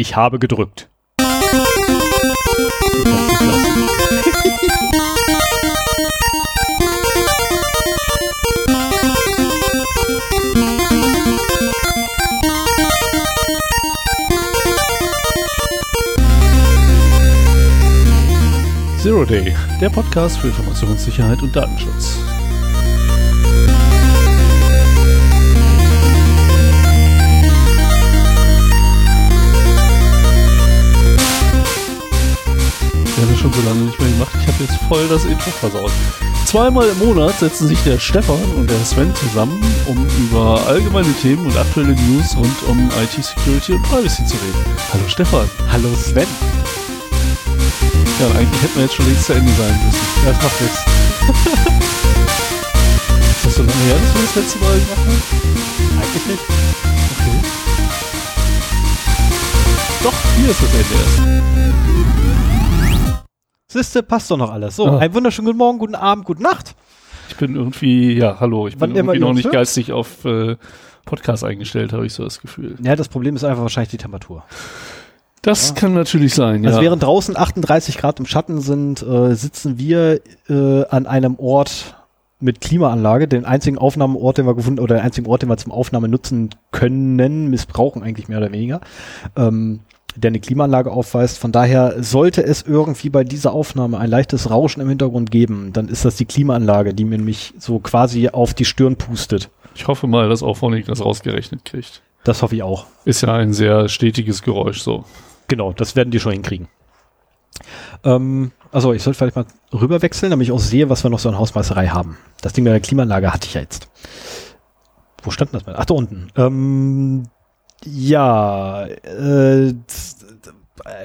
Ich habe gedrückt. Zero Day, der Podcast für Informationssicherheit und Datenschutz. Schon so lange nicht mehr gemacht. Ich habe jetzt voll das Intro versaut. Zweimal im Monat setzen sich der Stefan und der Sven zusammen, um über allgemeine Themen und aktuelle News rund um IT-Security und Privacy zu reden. Hallo Stefan. Hallo Sven. Ja, eigentlich hätten wir jetzt schon längst zu Ende sein müssen. Das macht nichts. Ist das so lange her, dass wir das letzte Mal gemacht haben? Eigentlich nicht. Okay. Doch, hier ist das Ende erst. Siehste, passt doch noch alles. So, Ah. einen wunderschönen guten Morgen, guten Abend, gute Nacht. Ich bin irgendwie, ja, hallo, ich Wann bin irgendwie noch nicht hört? geistig auf äh, Podcast eingestellt, habe ich so das Gefühl. Ja, das Problem ist einfach wahrscheinlich die Temperatur. Das kann natürlich sein, ja. Also während draußen 38 Grad im Schatten sind, äh, sitzen wir äh, an einem Ort mit Klimaanlage, den einzigen Aufnahmeort, den wir gefunden, oder den einzigen Ort, den wir zum Aufnahme nutzen können, missbrauchen eigentlich mehr oder weniger, ähm, der eine Klimaanlage aufweist. Von daher sollte es irgendwie bei dieser Aufnahme ein leichtes Rauschen im Hintergrund geben, dann ist das die Klimaanlage, die mir mich so quasi auf die Stirn pustet. ich hoffe mal, dass auch Honig das rausgerechnet kriegt. Das hoffe ich auch. Ist ja ein sehr stetiges Geräusch so. Genau, das werden die schon hinkriegen. Ähm, also ich sollte vielleicht mal rüber wechseln, damit ich auch sehe, was wir noch so an Hausmeisterei haben. Das Ding mit der Klimaanlage hatte ich ja jetzt. Wo stand das mal? Ach, da unten. Ähm, ja, äh, äh,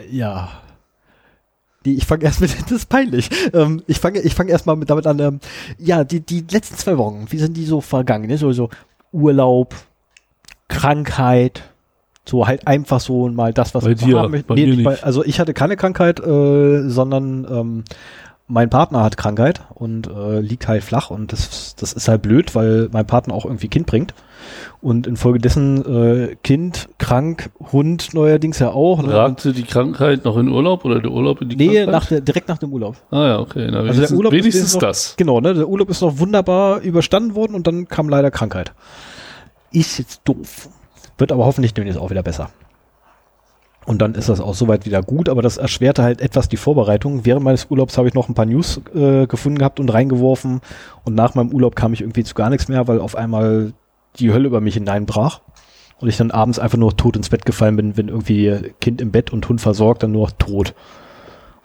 ja. Die, ich fange erst mit, das ist peinlich. Ähm, ich fange ich fang erst mal mit, damit an, ähm, ja, die, die letzten zwei Wochen, wie sind die so vergangen? Ne? So, so Urlaub, Krankheit, so halt einfach so mal das, was Bei man dir, haben möchte. bei mir bei- also ich hatte keine Krankheit, äh, sondern ähm, mein Partner hat Krankheit und äh, liegt halt flach und das, das ist halt blöd, weil mein Partner auch irgendwie Kind bringt. Und infolgedessen äh, Kind, krank, Hund neuerdings ja auch. ne? Ragte die Krankheit noch in Urlaub oder der Urlaub in die Nee, Krankheit? nach der, direkt nach dem Urlaub. ah ja, okay. Na, Also der Urlaub ist wenigstens jetzt noch- das. Genau, ne? Der Urlaub ist noch wunderbar überstanden worden und dann kam leider Krankheit. Ist jetzt doof. Wird aber hoffentlich demnächst auch wieder besser. Und dann ist das auch soweit wieder gut, aber das erschwerte halt etwas die Vorbereitung. Während meines Urlaubs habe ich noch ein paar News äh, gefunden gehabt und reingeworfen. Und nach meinem Urlaub kam ich irgendwie zu gar nichts mehr, weil auf einmal die Hölle über mich hineinbrach. Und ich dann abends einfach nur tot ins Bett gefallen bin, wenn irgendwie Kind im Bett und Hund versorgt, dann nur tot.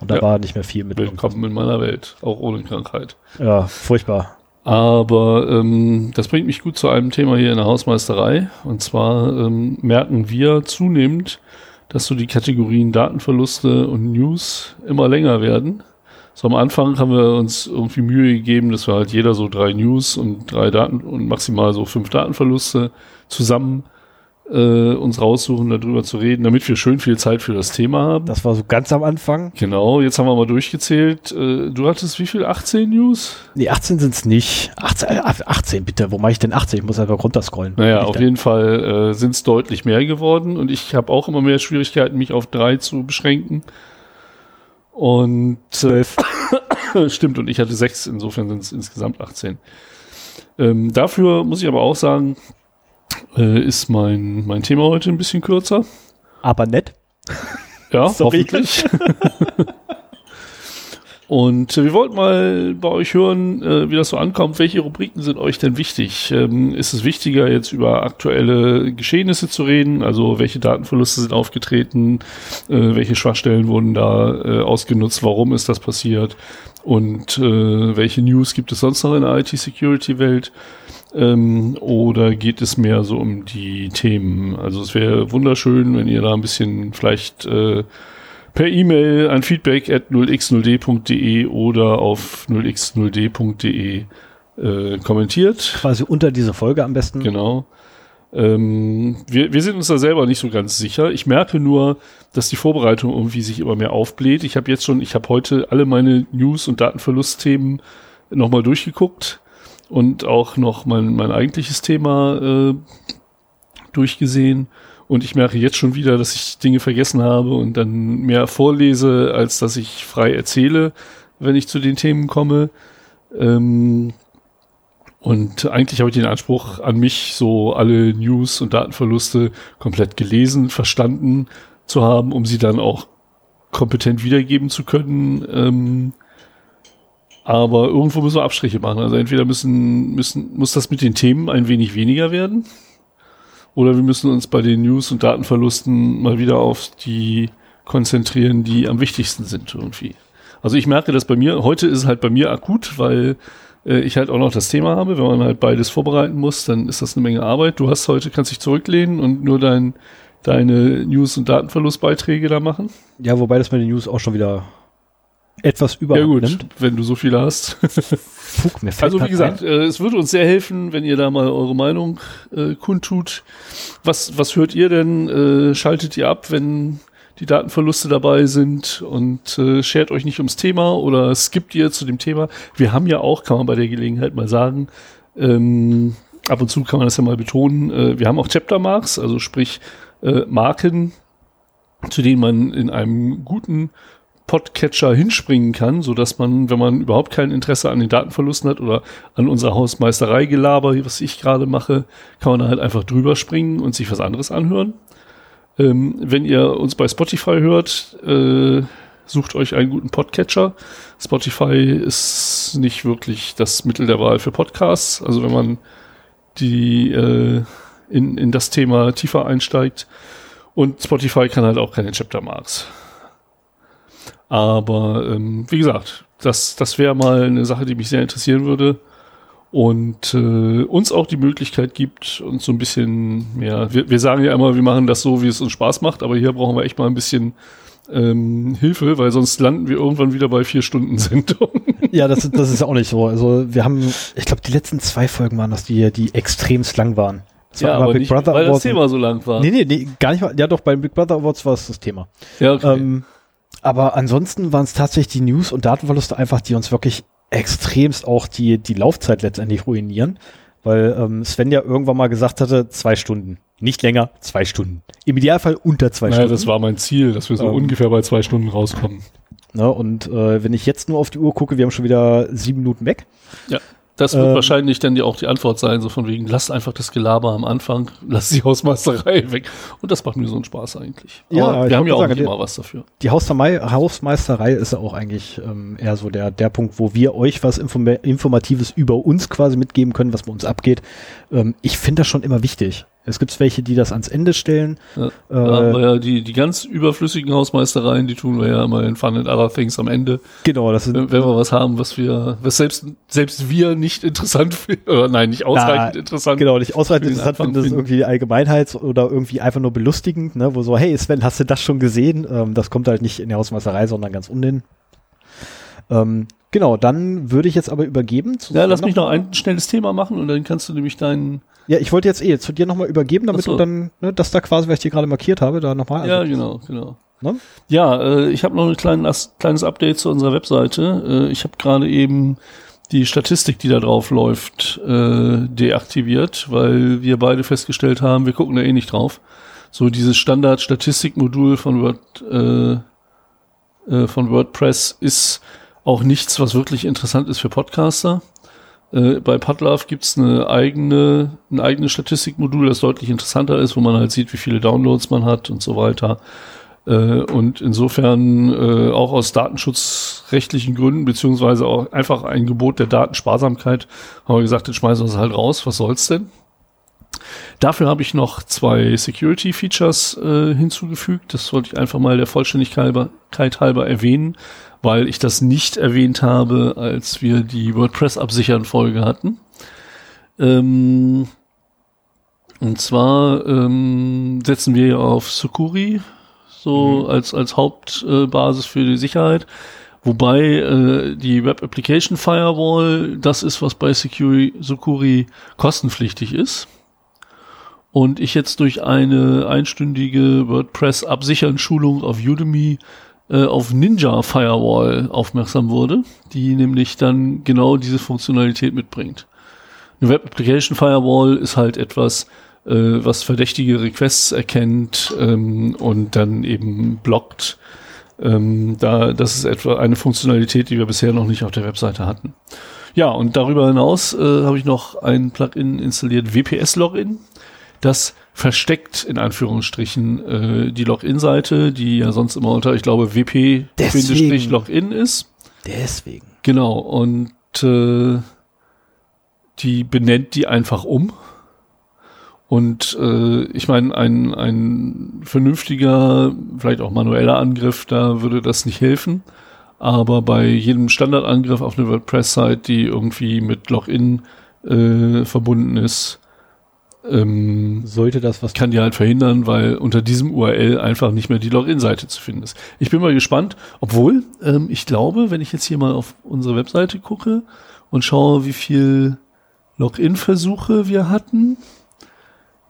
Und da Ja. war nicht mehr viel mit. Willkommen in meiner Welt, auch ohne Krankheit. Ja, furchtbar. Aber ähm, das bringt mich gut zu einem Thema hier in der Hausmeisterei. Und zwar ähm, merken wir zunehmend, dass so die Kategorien Datenverluste und News immer länger werden. So am Anfang haben wir uns irgendwie Mühe gegeben, dass wir halt jeder so drei News und drei Daten und maximal so fünf Datenverluste zusammen äh, uns raussuchen, darüber zu reden, damit wir schön viel Zeit für das Thema haben. Das war so ganz am Anfang. genau, jetzt haben wir mal durchgezählt. Äh, du hattest wie viel? 18 News? Nee, 18 sind's nicht. 18, äh, 18 bitte. Wo mache ich denn 18? Ich muss einfach runterscrollen. Naja, auf da- jeden Fall äh, sind es deutlich mehr geworden und ich habe auch immer mehr Schwierigkeiten, mich auf drei zu beschränken. Und Zwölf. äh, stimmt, und ich hatte sechs, insofern sind es insgesamt 18. Ähm, dafür muss ich aber auch sagen, äh, ist mein, mein Thema heute ein bisschen kürzer. Aber nett. Ja, Sorry. hoffentlich. Und äh, wir wollten mal bei euch hören, äh, wie das so ankommt. Welche Rubriken sind euch denn wichtig? Ähm, ist es wichtiger, jetzt über aktuelle Geschehnisse zu reden? Also welche Datenverluste sind aufgetreten? Äh, welche Schwachstellen wurden da ausgenutzt? Warum ist das passiert? Und welche News gibt es sonst noch in der IT-Security-Welt? Ähm, oder geht es mehr so um die Themen? Also es wäre wunderschön, wenn ihr da ein bisschen vielleicht per E-Mail an feedback at 0x0d.de oder auf 0x0d.de äh, kommentiert. Quasi unter diese Folge am besten. Genau. Ähm, wir, wir sind uns da selber nicht so ganz sicher. Ich merke nur, dass die Vorbereitung irgendwie sich immer mehr aufbläht. Ich habe jetzt schon, ich habe heute alle meine News- und Datenverlustthemen nochmal durchgeguckt und auch noch mein, mein eigentliches Thema äh, durchgesehen. Und ich merke jetzt schon wieder, dass ich Dinge vergessen habe und dann mehr vorlese, als dass ich frei erzähle, wenn ich zu den Themen komme. Ähm, und eigentlich habe ich den Anspruch an mich, so alle News und Datenverluste komplett gelesen, verstanden zu haben, um sie dann auch kompetent wiedergeben zu können. Ähm, aber irgendwo müssen wir Abstriche machen. Also entweder müssen, müssen, muss das mit den Themen ein wenig weniger werden. Oder wir müssen uns bei den News- und Datenverlusten mal wieder auf die konzentrieren, die am wichtigsten sind irgendwie. Also ich merke das bei mir, heute ist es halt bei mir akut, weil äh, ich halt auch noch das Thema habe. Wenn man halt beides vorbereiten muss, dann ist das eine Menge Arbeit. Du hast heute, kannst dich zurücklehnen und nur dein, deine News- und Datenverlustbeiträge da machen. Ja, wobei das mit den News auch schon wieder etwas über Ja gut, wenn du so viele hast. Fug, mir also wie gesagt, äh, es würde uns sehr helfen, wenn ihr da mal eure Meinung äh, kundtut. Was, was hört ihr denn? Äh, schaltet ihr ab, wenn die Datenverluste dabei sind und äh, schert euch nicht ums Thema oder skippt ihr zu dem Thema. Wir haben ja auch, kann man bei der Gelegenheit mal sagen, ähm, ab und zu kann man das ja mal betonen, äh, wir haben auch Chapter Marks, also sprich äh, Marken, zu denen man in einem guten Podcatcher hinspringen kann, so dass man, wenn man überhaupt kein Interesse an den Datenverlusten hat oder an unserer Hausmeisterei-Gelaber, was ich gerade mache, kann man da halt einfach drüber springen und sich was anderes anhören. Ähm, wenn ihr uns bei Spotify hört, äh, sucht euch einen guten Podcatcher. Spotify ist nicht wirklich das Mittel der Wahl für Podcasts. Also wenn man die äh, in, in das Thema tiefer einsteigt. Und Spotify kann halt auch keine Chapter Marks. Aber ähm, wie gesagt, das, das wäre mal eine Sache, die mich sehr interessieren würde und äh, uns auch die Möglichkeit gibt, uns so ein bisschen mehr, wir, wir sagen ja immer, wir machen das so, wie es uns Spaß macht, aber hier brauchen wir echt mal ein bisschen ähm, Hilfe, weil sonst landen wir irgendwann wieder bei vier Stunden Sendung. ja, das, das ist auch nicht so. Also wir haben, ich glaube, die letzten zwei Folgen waren das, die, die extremst lang waren. Das ja, war aber Big nicht, Brother weil Awards das Thema so lang war. Nee, nee, nee, gar nicht mal. Ja, doch, bei Big Brother Awards war es das Thema. Ja, okay. Ähm, aber ansonsten waren es tatsächlich die News- und Datenverluste einfach, die uns wirklich extremst auch die, die Laufzeit letztendlich ruinieren. Weil ähm, Sven ja irgendwann mal gesagt hatte, zwei Stunden. Nicht länger, zwei Stunden. Im Idealfall unter zwei naja, Stunden. das war mein Ziel, dass wir so ähm, ungefähr bei zwei Stunden rauskommen. Ne, und äh, wenn ich jetzt nur auf die Uhr gucke, wir haben schon wieder sieben Minuten weg. Ja. Das wird ähm, wahrscheinlich dann die auch die Antwort sein, so von wegen, lasst einfach das Gelaber am Anfang, lasst die Hausmeisterei weg. Und das macht mir so einen Spaß eigentlich. Aber ja, wir haben ja auch sagen, immer was dafür. Die Hausmeisterei ist ja auch eigentlich ähm, eher so der, der Punkt, wo wir euch was Inform Informatives über uns quasi mitgeben können, was bei uns abgeht. Ähm, ich finde das schon immer wichtig. Es gibt welche, die das ans Ende stellen. Ja, äh, ja, die, die ganz überflüssigen Hausmeistereien, die tun wir ja immer in Fun and Other Things am Ende. Genau, das ist, wenn, wenn wir was haben, was wir, was selbst, selbst wir nicht interessant finden, oder nein, nicht ausreichend na, interessant. Genau, nicht ausreichend interessant finden, das ist irgendwie Allgemeinheit oder irgendwie einfach nur belustigend, ne, wo so, hey Sven, hast du das schon gesehen? Ähm, das kommt halt nicht in der Hausmeisterei, sondern ganz unten. Ähm, genau, dann würde ich jetzt aber übergeben. ja, lass mich noch ein schnelles Thema machen und dann kannst du nämlich deinen ja, ich wollte jetzt eh zu dir nochmal übergeben, damit so. du dann, ne, das da quasi, was ich dir gerade markiert habe, da nochmal. Ja, also, genau, genau. Ne? Ja, äh, ich habe noch ein kleines, kleines Update zu unserer Webseite. Äh, ich habe gerade eben die Statistik, die da drauf läuft, äh, deaktiviert, weil wir beide festgestellt haben, wir gucken da eh nicht drauf. So dieses Standard-Statistikmodul von Word, äh, äh, von WordPress ist auch nichts, was wirklich interessant ist für Podcaster. Äh, bei Padlove gibt's eine eigene, ein eigenes Statistikmodul, das deutlich interessanter ist, wo man halt sieht, wie viele Downloads man hat und so weiter. Äh, und insofern äh, auch aus datenschutzrechtlichen Gründen, beziehungsweise auch einfach ein Gebot der Datensparsamkeit, haben wir gesagt, jetzt schmeißen wir es halt raus, was soll's denn? Dafür habe ich noch zwei Security-Features äh, hinzugefügt. Das wollte ich einfach mal der Vollständigkeit halber erwähnen weil ich das nicht erwähnt habe, als wir die WordPress absichern Folge hatten. Ähm, und zwar ähm, setzen wir auf Sukuri so mhm. als als Hauptbasis äh, für die Sicherheit. Wobei äh, die Web Application Firewall das ist, was bei Securi, Sukuri kostenpflichtig ist. Und ich jetzt durch eine einstündige WordPress Absichern Schulung auf Udemy äh, auf Ninja Firewall aufmerksam wurde, die nämlich dann genau diese Funktionalität mitbringt. Eine Web Application Firewall ist halt etwas, äh, was verdächtige Requests erkennt ähm, und dann eben blockt. Ähm, da, das ist etwa eine Funktionalität, die wir bisher noch nicht auf der Webseite hatten. Ja, und darüber hinaus äh, habe ich noch ein Plugin installiert, WPS-Login. Das versteckt in Anführungsstrichen äh, die Login-Seite, die ja sonst immer unter, ich glaube, WP-Login ist. Deswegen. Genau, und äh, die benennt die einfach um. Und äh, ich meine, ein, ein vernünftiger, vielleicht auch manueller Angriff, da würde das nicht helfen. Aber bei jedem Standardangriff auf eine WordPress-Site, die irgendwie mit Login äh, verbunden ist, ähm, sollte das was kann die halt verhindern, weil unter diesem URL einfach nicht mehr die Login-Seite zu finden ist. Ich bin mal gespannt, obwohl ähm, ich glaube, wenn ich jetzt hier mal auf unsere Webseite gucke und schaue, wie viel Login-Versuche wir hatten,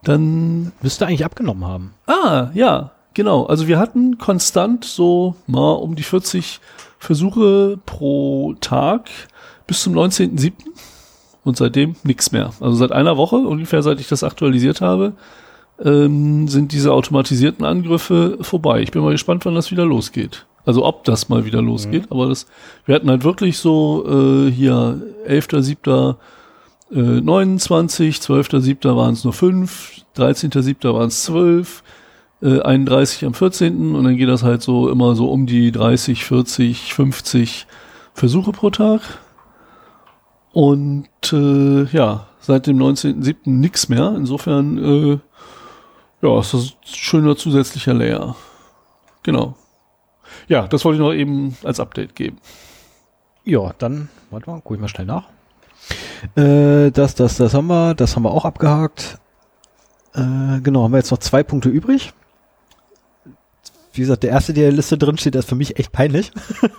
dann müsste eigentlich abgenommen haben. Ah, ja, genau. Also wir hatten konstant so mal um die 40 Versuche pro Tag bis zum 19.07. Und seitdem nichts mehr. Also seit einer Woche, ungefähr seit ich das aktualisiert habe, ähm, sind diese automatisierten Angriffe vorbei. Ich bin mal gespannt, wann das wieder losgeht. Also ob das mal wieder losgeht. Mhm. Aber das, wir hatten halt wirklich so äh, hier 11.07. Äh, 29, 12.07. waren es nur 5, 13.07. waren es 12, äh, 31 am 14. und dann geht das halt so immer so um die 30, 40, 50 Versuche pro Tag. Und äh, ja, seit dem 19.07. nichts mehr. Insofern, äh, ja, ist das ein schöner zusätzlicher Layer. Genau. Ja, das wollte ich noch eben als Update geben. Ja, dann, warte mal, guck ich mal schnell nach. Äh, das, das, das haben wir, das haben wir auch abgehakt. Äh, genau, haben wir jetzt noch zwei Punkte übrig. Wie gesagt, der erste, der in der Liste drin steht, ist für mich echt peinlich.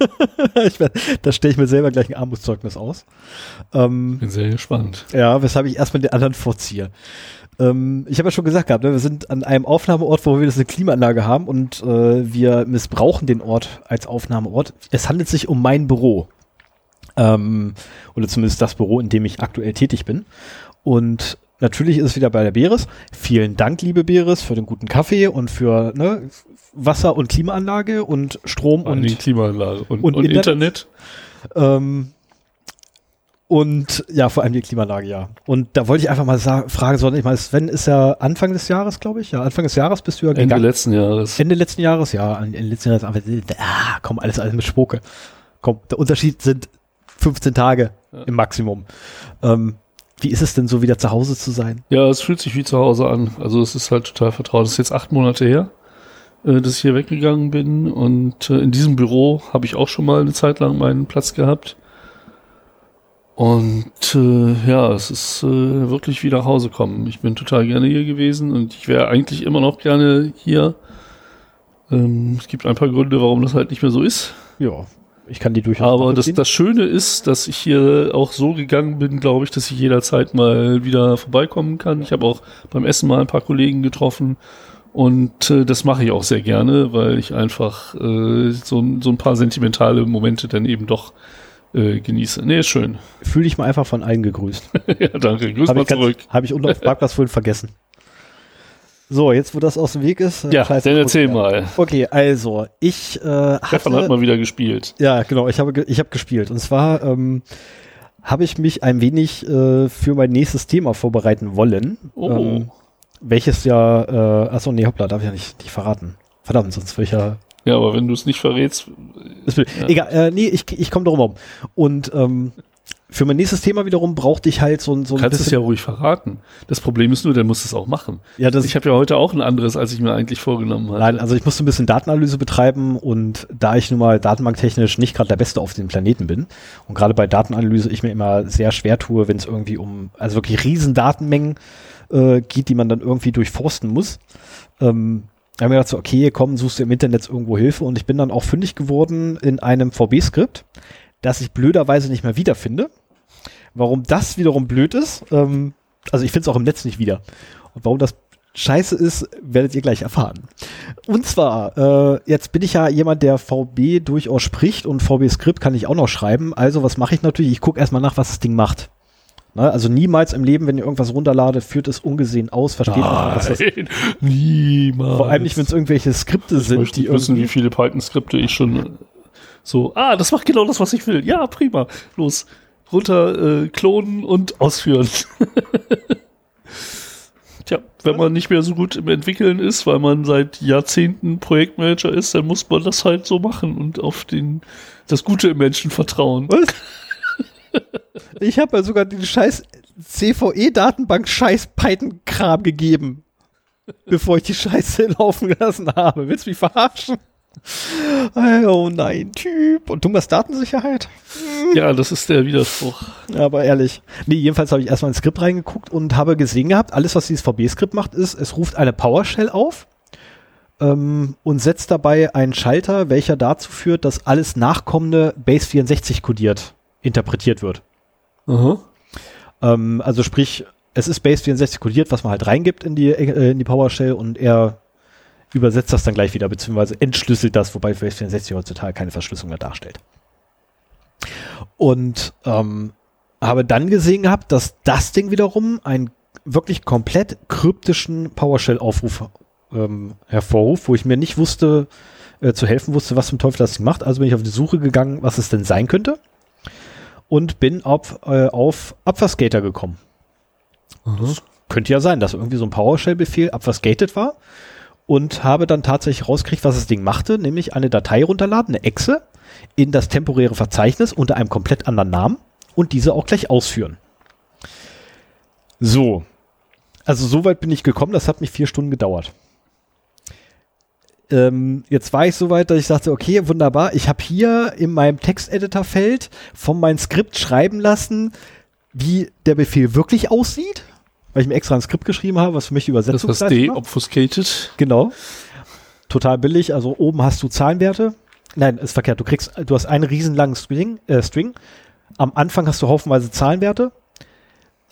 ich, da stelle ich mir selber gleich ein Armutszeugnis aus. Ähm, Bin sehr gespannt. Ja, weshalb ich erstmal den anderen vorziehe. Ähm, ich habe ja schon gesagt gehabt, ne, wir sind an einem Aufnahmeort, wo wir das eine Klimaanlage haben und äh, wir missbrauchen den Ort als Aufnahmeort. Es handelt sich um mein Büro. Ähm, oder zumindest das Büro, in dem ich aktuell tätig bin. Und natürlich ist es wieder bei der Beres. Vielen Dank, liebe Beres, für den guten Kaffee und für ne, Wasser- und Klimaanlage und Strom und, und Klimaanlage und, und, und Internet. Internet. Ähm, und ja, vor allem die Klimaanlage, ja. Und da wollte ich einfach mal fragen, sollen ich meine, Sven ist ja Anfang des Jahres, glaube ich. Ja, Anfang des Jahres bist du ja Ende gegangen. letzten Jahres. Ende letzten Jahres, ja. Ende letzten Jahres, ah, komm, alles, alles mit Spucke. Komm, der Unterschied sind 15 Tage ja. im Maximum. Ähm, wie ist es denn so, wieder zu Hause zu sein? Ja, es fühlt sich wie zu Hause an. Also es ist halt total vertraut. Es ist jetzt acht Monate her, äh, dass ich hier weggegangen bin. Und äh, in diesem Büro habe ich auch schon mal eine Zeit lang meinen Platz gehabt. Und äh, ja, es ist äh, wirklich wie nach Hause kommen. Ich bin total gerne hier gewesen und ich wäre eigentlich immer noch gerne hier. Ähm, es gibt ein paar Gründe, warum das halt nicht mehr so ist. Ja, ich kann die durchaus. Aber das, das Schöne ist, dass ich hier auch so gegangen bin, glaube ich, dass ich jederzeit mal wieder vorbeikommen kann. Ich habe auch beim Essen mal ein paar Kollegen getroffen und äh, das mache ich auch sehr gerne, weil ich einfach äh, so, so ein paar sentimentale Momente dann eben doch äh, genieße. Nee, ist schön. Fühle ich mal einfach von allen gegrüßt. ja, danke. Grüß hab mal zurück. Habe ich unten auf Parkplatz vorhin vergessen. So, jetzt wo das aus dem Weg ist. Äh, ja, dann erzähl ja. mal. Okay, also ich äh, hatte, Stefan hat mal wieder gespielt. Ja, genau, ich habe ich habe gespielt und zwar ähm, habe ich mich ein wenig äh, für mein nächstes Thema vorbereiten wollen. Oh. Ähm, welches ja, äh, achso, nee, hoppla, darf ich ja nicht, nicht verraten. Verdammt, sonst will ich ja. Ja, aber wenn du es nicht verrätst. Ja. Egal, äh, nee, ich, ich komme darum um. Und ähm, für mein nächstes Thema wiederum brauchte ich halt so, so ein Kannst es ja ruhig verraten. Das Problem ist nur, der muss es auch machen. Ja, das ich habe ja heute auch ein anderes, als ich mir eigentlich vorgenommen habe. Nein, also ich musste ein bisschen Datenanalyse betreiben und da ich nun mal datenbanktechnisch nicht gerade der Beste auf dem Planeten bin und gerade bei Datenanalyse ich mir immer sehr schwer tue, wenn es irgendwie um also wirklich riesen Datenmengen äh, geht, die man dann irgendwie durchforsten muss. Ähm, da haben wir gedacht so, okay, komm, suchst du im Internet irgendwo Hilfe und ich bin dann auch fündig geworden in einem VB-Skript, das ich blöderweise nicht mehr wiederfinde Warum das wiederum blöd ist, ähm, also ich finde es auch im Netz nicht wieder. Und warum das scheiße ist, werdet ihr gleich erfahren. Und zwar, äh, jetzt bin ich ja jemand, der VB durchaus spricht und VB-Skript kann ich auch noch schreiben. Also was mache ich natürlich? Ich gucke erstmal nach, was das Ding macht. Ne? Also niemals im Leben, wenn ihr irgendwas runterladet, führt es ungesehen aus, versteht nicht, was das Nein, niemals. Vor allem nicht, wenn es irgendwelche Skripte ich sind, möchte die wissen, wie viele Python-Skripte ich schon so, ah, das macht genau das, was ich will. Ja, prima. Los, runter, äh, klonen und ausführen. Tja, wenn man nicht mehr so gut im Entwickeln ist, weil man seit Jahrzehnten Projektmanager ist, dann muss man das halt so machen und auf den, das Gute im Menschen vertrauen. Was? Ich habe ja sogar den scheiß CVE-Datenbank scheiß Python-Kram gegeben, bevor ich die Scheiße laufen gelassen habe. Willst du mich verarschen? Oh nein, Typ. Und du machst Datensicherheit? Ja, das ist der Widerspruch. Aber ehrlich. Nee, jedenfalls habe ich erstmal ins Skript reingeguckt und habe gesehen gehabt, alles, was dieses VB-Skript macht, ist, es ruft eine PowerShell auf ähm, und setzt dabei einen Schalter, welcher dazu führt, dass alles nachkommende Base 64 kodiert interpretiert wird. Aha. Ähm, also sprich, es ist Base 64 kodiert, was man halt reingibt in die, äh, in die PowerShell und er übersetzt das dann gleich wieder, beziehungsweise entschlüsselt das, wobei Base 64 heutzutage keine Verschlüsselung mehr darstellt. Und ähm, habe dann gesehen gehabt, dass das Ding wiederum einen wirklich komplett kryptischen PowerShell-Aufruf ähm, hervorruft, wo ich mir nicht wusste, äh, zu helfen wusste, was zum Teufel das Ding macht. Also bin ich auf die Suche gegangen, was es denn sein könnte und bin auf, äh, auf Abwärtsgater gekommen. Das könnte ja sein, dass irgendwie so ein PowerShell-Befehl abwärtsgated war und habe dann tatsächlich rausgekriegt, was das Ding machte, nämlich eine Datei runterladen, eine Exe, in das temporäre Verzeichnis unter einem komplett anderen Namen und diese auch gleich ausführen. So. Also soweit bin ich gekommen, das hat mich vier Stunden gedauert. Ähm, jetzt war ich so weit, dass ich sagte, okay, wunderbar, ich habe hier in meinem Texteditor-Feld von meinem Skript schreiben lassen, wie der Befehl wirklich aussieht, weil ich mir extra ein Skript geschrieben habe, was für mich die Das Übersetzung ist de-obfuscated. Genau. Total billig. Also oben hast du Zahlenwerte. Nein, ist verkehrt. Du kriegst, du hast einen riesenlangen String, äh, String. Am Anfang hast du haufenweise Zahlenwerte.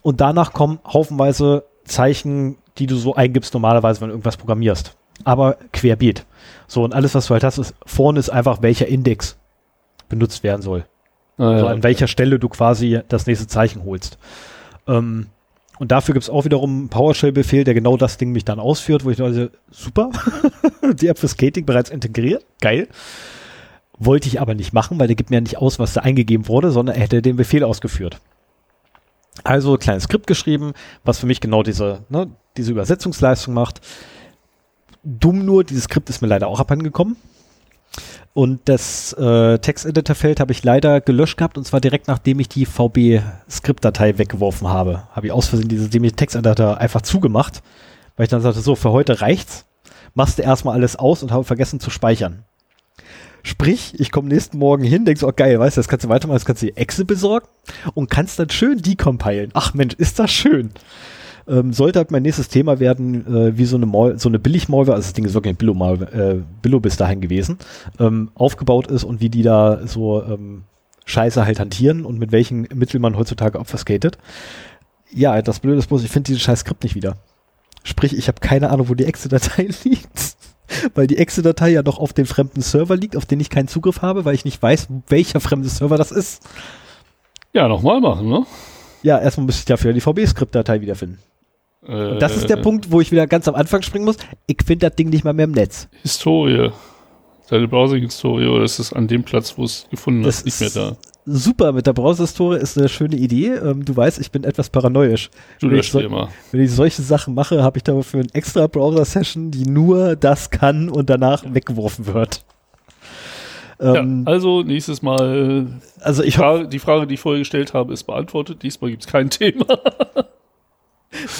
Und danach kommen haufenweise Zeichen, die du so eingibst normalerweise, wenn du irgendwas programmierst. Aber querbeet. So, und alles, was du halt hast, ist, vorne ist einfach, welcher Index benutzt werden soll. Ah, Also ja. an welcher Stelle du quasi das nächste Zeichen holst. Ähm, und dafür gibt es auch wiederum einen PowerShell-Befehl, der genau das Ding mich dann ausführt, wo ich dachte, super, die App für Skating bereits integriert, geil. Wollte ich aber nicht machen, weil der gibt mir ja nicht aus, was da eingegeben wurde, sondern er hätte den Befehl ausgeführt. Also kleines Skript geschrieben, was für mich genau diese, ne, diese Übersetzungsleistung macht. Dumm nur, dieses Skript ist mir leider auch abhandengekommen. Und das äh, Texteditor-Feld habe ich leider gelöscht gehabt und zwar direkt nachdem ich die VB-Skriptdatei weggeworfen habe. Habe ich aus Versehen diese diese Texteditor einfach zugemacht, weil ich dann sagte, so, für heute reicht's. Machst du erstmal alles aus und habe vergessen zu speichern. Sprich, ich komme nächsten Morgen hin, denkst, oh geil, weißt du, das kannst du weitermachen, das kannst du die Exe besorgen und kannst dann schön decompilen. Ach Mensch, ist das schön. Ähm, sollte halt mein nächstes Thema werden, äh, wie so eine, Mal so eine Billig-Malware, also das Ding ist wirklich ein Billo-Malware, äh, Billo bis dahin gewesen, ähm, aufgebaut ist und wie die da so ähm, Scheiße halt hantieren und mit welchen Mitteln man heutzutage obfuscated. Ja, das Blöde ist bloß, ich finde dieses scheiß Skript nicht wieder. Sprich, ich habe keine Ahnung, wo die Exe-Datei liegt. Weil die Exe-Datei ja noch auf dem fremden Server liegt, auf den ich keinen Zugriff habe, weil ich nicht weiß, welcher fremde Server das ist. Ja, nochmal machen, ne? Ja, erstmal müsste ich dafür die VB-Skript-Datei wiederfinden. Äh, Und das ist der Punkt, wo ich wieder ganz am Anfang springen muss. Ich finde das Ding nicht mal mehr im Netz. Historie. Deine Browsing-Historie oder ist es an dem Platz, wo es gefunden Das hast, nicht mehr da? Super, mit der Browser-Historie ist eine schöne Idee. Ähm, du weißt, ich bin etwas paranoisch. Du Wenn ich, löscht so, immer. wenn ich solche Sachen mache, habe ich dafür eine extra Browser-Session, die nur das kann und danach weggeworfen wird. Ähm, ja, also nächstes Mal. also ich die Frage, die ich vorher gestellt habe, ist beantwortet. Diesmal gibt es kein Thema.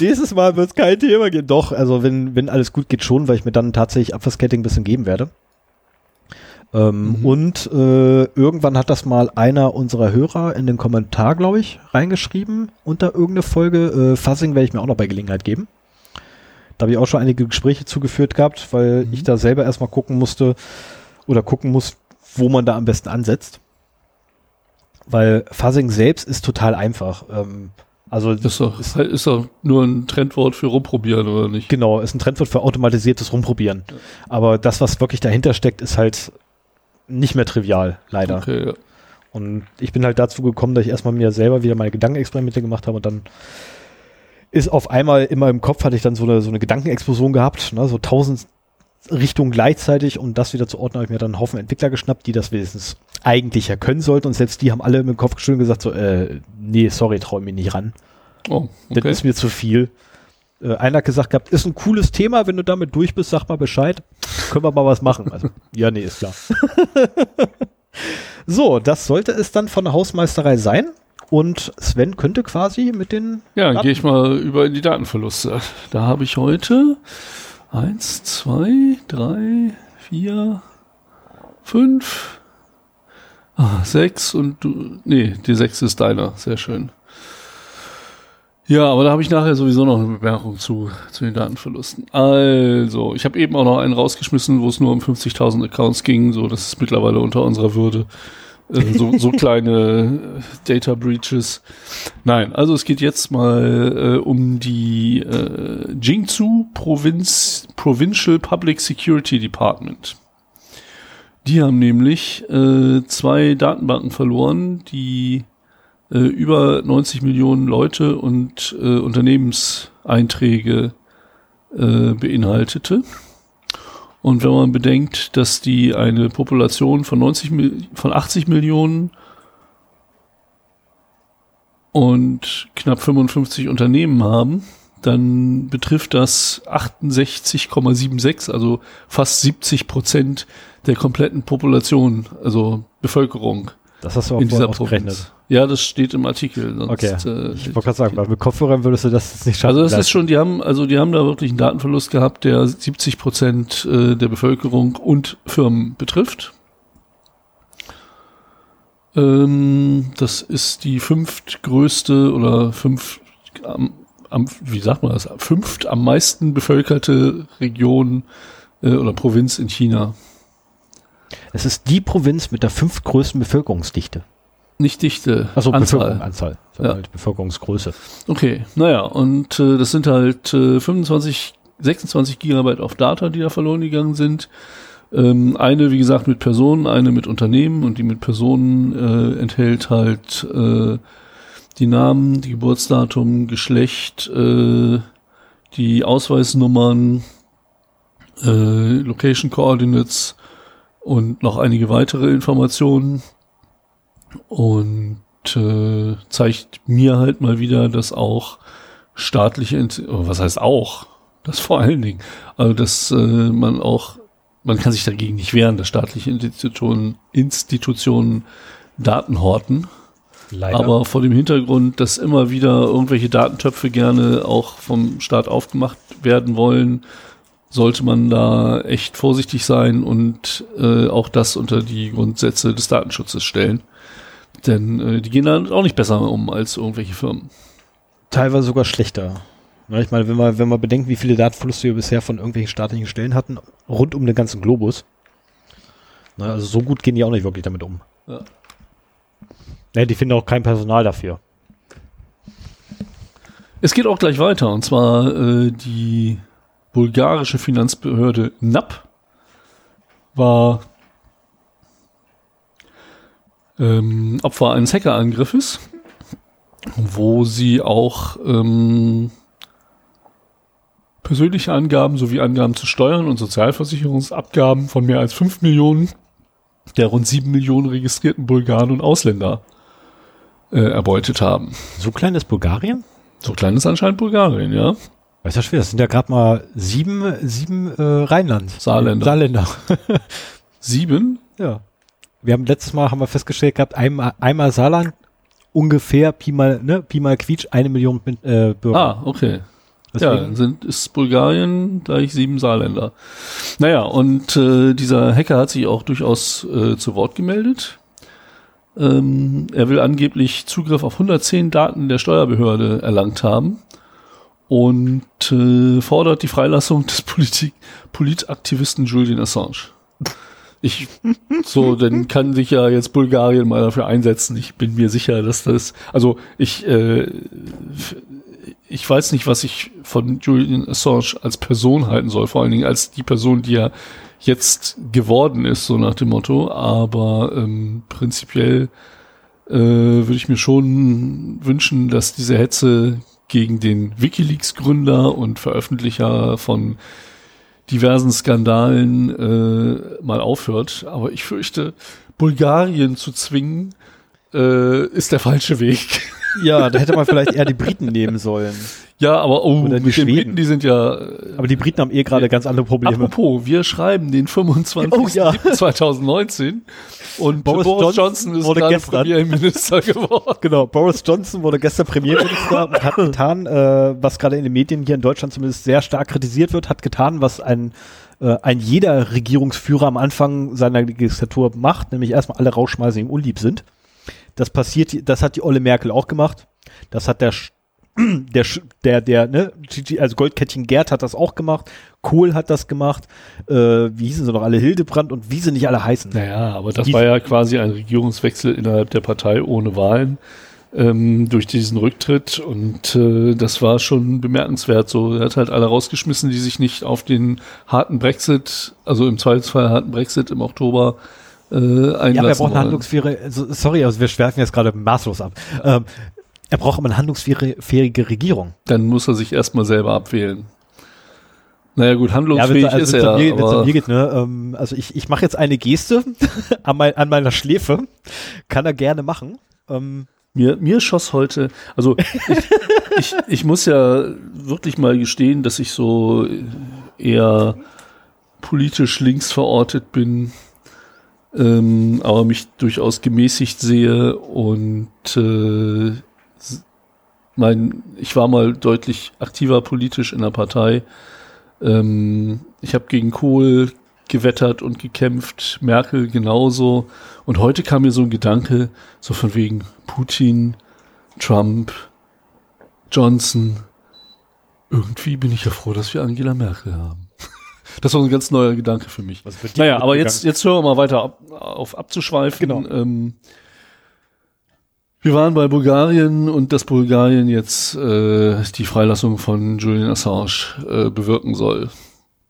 nächstes Mal wird es kein Thema geben. Doch, also wenn, wenn alles gut geht schon, weil ich mir dann tatsächlich Abwärtscatting ein bisschen geben werde. Ähm, Mhm. Und äh, irgendwann hat das mal einer unserer Hörer in den Kommentar, glaube ich, reingeschrieben unter irgendeine Folge. Äh, Fuzzing werde ich mir auch noch bei Gelegenheit geben. Da habe ich auch schon einige Gespräche zugeführt gehabt, weil Mhm. ich da selber erstmal gucken musste oder gucken muss, wo man da am besten ansetzt. Weil Fuzzing selbst ist total einfach. Ähm, also Das ist doch, ist doch nur ein Trendwort für rumprobieren, oder nicht? Genau, ist ein Trendwort für automatisiertes Rumprobieren. Aber das, was wirklich dahinter steckt, ist halt nicht mehr trivial, leider. Okay, ja. Und ich bin halt dazu gekommen, dass ich erstmal mir selber wieder meine Gedankenexperimente gemacht habe und dann ist auf einmal immer im Kopf hatte ich dann so eine, so eine Gedankenexplosion gehabt, ne, so tausend Richtungen gleichzeitig, um das wieder zu ordnen, habe ich mir dann einen Haufen Entwickler geschnappt, die das wenigstens eigentlich ja können sollten und selbst die haben alle im Kopf geschüttelt und gesagt so, äh, nee, sorry, trau mir nicht ran. Oh, Das ist mir zu viel. Äh, einer hat gesagt gehabt, ist ein cooles Thema, wenn du damit durch bist, sag mal Bescheid. Können wir mal was machen. Also, ja, nee, ist klar. so, das sollte es dann von der Hausmeisterei sein. Und Sven könnte quasi mit den Ja, gehe ich mal über in die Datenverluste. Da habe ich heute eins, zwei, drei, vier, fünf, ah, sechs und du, nee, die sechs ist deiner. Sehr schön. Ja, aber da habe ich nachher sowieso noch eine Bemerkung zu, zu den Datenverlusten. Also, ich habe eben auch noch einen rausgeschmissen, wo es nur um 50.000 Accounts ging. So, das ist mittlerweile unter unserer Würde. Äh, so, so kleine äh, Data Breaches. Nein, also es geht jetzt mal äh, um die äh, Jingzhou Provinz, Provincial Public Security Department. Die haben nämlich äh, zwei Datenbanken verloren, die äh, über 90 Millionen Leute und äh, Unternehmenseinträge äh, beinhaltete. Und wenn man bedenkt, dass die eine Population von 90 Mil von 80 Millionen und knapp 55 Unternehmen haben, dann betrifft das 68,76, also fast 70 Prozent der kompletten Population, also Bevölkerung Das hast du auch in dieser Provinz. Ja, das steht im Artikel. Sonst, Okay. äh, Ich wollte gerade sagen, weil mit Kopfhörern würdest du das jetzt nicht schaffen. also das Vielleicht. ist schon, die haben, also die haben da wirklich einen Datenverlust gehabt, der 70 Prozent äh, der Bevölkerung und Firmen betrifft. Ähm, das ist die fünftgrößte oder fünf, am, am, wie sagt man das, fünft am meisten bevölkerte Region äh, oder Provinz in China. Es ist die Provinz mit der fünftgrößten Bevölkerungsdichte. Nicht dichte Also Anzahl. Bevölkerung, Anzahl. Ja. Ja. Halt Bevölkerungsgröße. Okay, naja, und äh, das sind halt äh, 25, 26 Gigabyte auf Data, die da verloren gegangen sind. Ähm, eine, wie gesagt, mit Personen, eine mit Unternehmen und die mit Personen äh, enthält halt äh, die Namen, die Geburtsdatum, Geschlecht, äh, die Ausweisnummern, äh, Location Coordinates und noch einige weitere Informationen. Und äh, zeigt mir halt mal wieder, dass auch staatliche, Int- oh, was heißt auch, das vor allen Dingen, also dass äh, man auch, man kann sich dagegen nicht wehren, dass staatliche Institutionen, Institutionen Daten horten, Leider. aber vor dem Hintergrund, dass immer wieder irgendwelche Datentöpfe gerne auch vom Staat aufgemacht werden wollen, sollte man da echt vorsichtig sein und äh, auch das unter die Grundsätze des Datenschutzes stellen. Denn äh, die gehen da auch nicht besser um als irgendwelche Firmen. teilweise sogar schlechter. Ja, ich meine, wenn man, wenn man bedenkt, wie viele Datenverluste wir bisher von irgendwelchen staatlichen Stellen hatten, rund um den ganzen Globus. Na, also so gut gehen die auch nicht wirklich damit um. Ja. Ja, die finden auch kein Personal dafür. Es geht auch gleich weiter, und zwar äh, die bulgarische Finanzbehörde NAP war ähm, Opfer eines Hackerangriffes, wo sie auch ähm, persönliche Angaben sowie Angaben zu Steuern und Sozialversicherungsabgaben von mehr als 5 Millionen der rund 7 Millionen registrierten Bulgaren und Ausländer äh, erbeutet haben. So klein ist Bulgarien? So klein ist anscheinend Bulgarien, ja. Weiß ja schwer, das sind ja gerade mal sieben, sieben äh, Rheinland. Saarländer. Saarländer. Sieben? ja. Wir haben letztes Mal haben wir festgestellt gehabt, einmal, einmal Saarland, ungefähr Pi mal, ne, Pi mal Quietsch, eine Million äh, Bürger. Ah, okay. Ja, Deswegen, sind, ist Bulgarien gleich sieben Saarländer. Naja, und äh, dieser Hacker hat sich auch durchaus äh, zu Wort gemeldet. Ähm, er will angeblich Zugriff auf 110 Daten der Steuerbehörde erlangt haben und äh, fordert die Freilassung des Politik Politaktivisten Julian Assange. Ich, so, dann kann sich ja jetzt Bulgarien mal dafür einsetzen. Ich bin mir sicher, dass das, also ich, äh, ich weiß nicht, was ich von Julian Assange als Person halten soll, vor allen Dingen als die Person, die er jetzt geworden ist, so nach dem Motto. Aber ähm, prinzipiell äh, würde ich mir schon wünschen, dass diese Hetze gegen den WikiLeaks-Gründer und Veröffentlicher von diversen Skandalen äh, mal aufhört. Aber ich fürchte, Bulgarien zu zwingen, äh, ist der falsche Weg. Ja, da hätte man vielleicht eher die Briten nehmen sollen. Ja, aber oh, Oder die Schweden. Briten, die sind ja. Aber die Briten haben eh gerade ganz andere Probleme. Apropos, wir schreiben den 25. Oh, ja. 2019 und Boris Boris, Johnson Johnson ist wurde gestern- Premierminister geworden. Genau, Boris Johnson wurde gestern Premierminister und hat getan, äh, was gerade in den Medien hier in Deutschland zumindest sehr stark kritisiert wird, hat getan, was ein, äh, ein jeder Regierungsführer am Anfang seiner Legislatur macht, nämlich erstmal alle rausschmeißen, die ihm unlieb sind. Das passiert, das hat die Olle Merkel auch gemacht. Das hat der der, der, der, ne, also Goldkettchen Gerd hat das auch gemacht, Kohl hat das gemacht, äh, wie hießen sie noch alle, Hildebrand und wie sie nicht alle heißen. Naja, aber das Die- war ja quasi ein Regierungswechsel innerhalb der Partei ohne Wahlen ähm, durch diesen Rücktritt und äh, das war schon bemerkenswert. So, er hat halt alle rausgeschmissen, die sich nicht auf den harten Brexit, also im Zweifelsfall harten Brexit im Oktober äh, einlassen Ja, eine wollen. handlungsfähige, also, sorry, also wir schwerfen jetzt gerade maßlos ab. Ähm, er braucht aber eine handlungsfähige Regierung. Dann muss er sich erstmal selber abwählen. Naja gut, Ja, handlungsfähig wenn's- ist wenn's er, mir, aber mir geht, ne, ähm, also ich, ich mache jetzt eine Geste an, mein, an meiner Schläfe. Kann er gerne machen. Ähm, Mir, mir schoss heute, also ich, ich, ich muss ja wirklich mal gestehen, dass ich so eher politisch links verortet bin, ähm, aber mich durchaus gemäßigt sehe und äh, mein, ich war mal deutlich aktiver politisch in der Partei. Ähm, ich habe gegen Kohl gewettert und gekämpft, Merkel genauso. Und heute kam mir so ein Gedanke, so von wegen Putin, Trump, Johnson. Irgendwie bin ich ja froh, dass wir Angela Merkel haben. Das war ein ganz neuer Gedanke für mich. Naja, aber jetzt, jetzt hören wir mal weiter ab, auf abzuschweifen. Genau. Ähm, wir waren bei Bulgarien und dass Bulgarien jetzt äh, die Freilassung von Julian Assange äh, bewirken soll.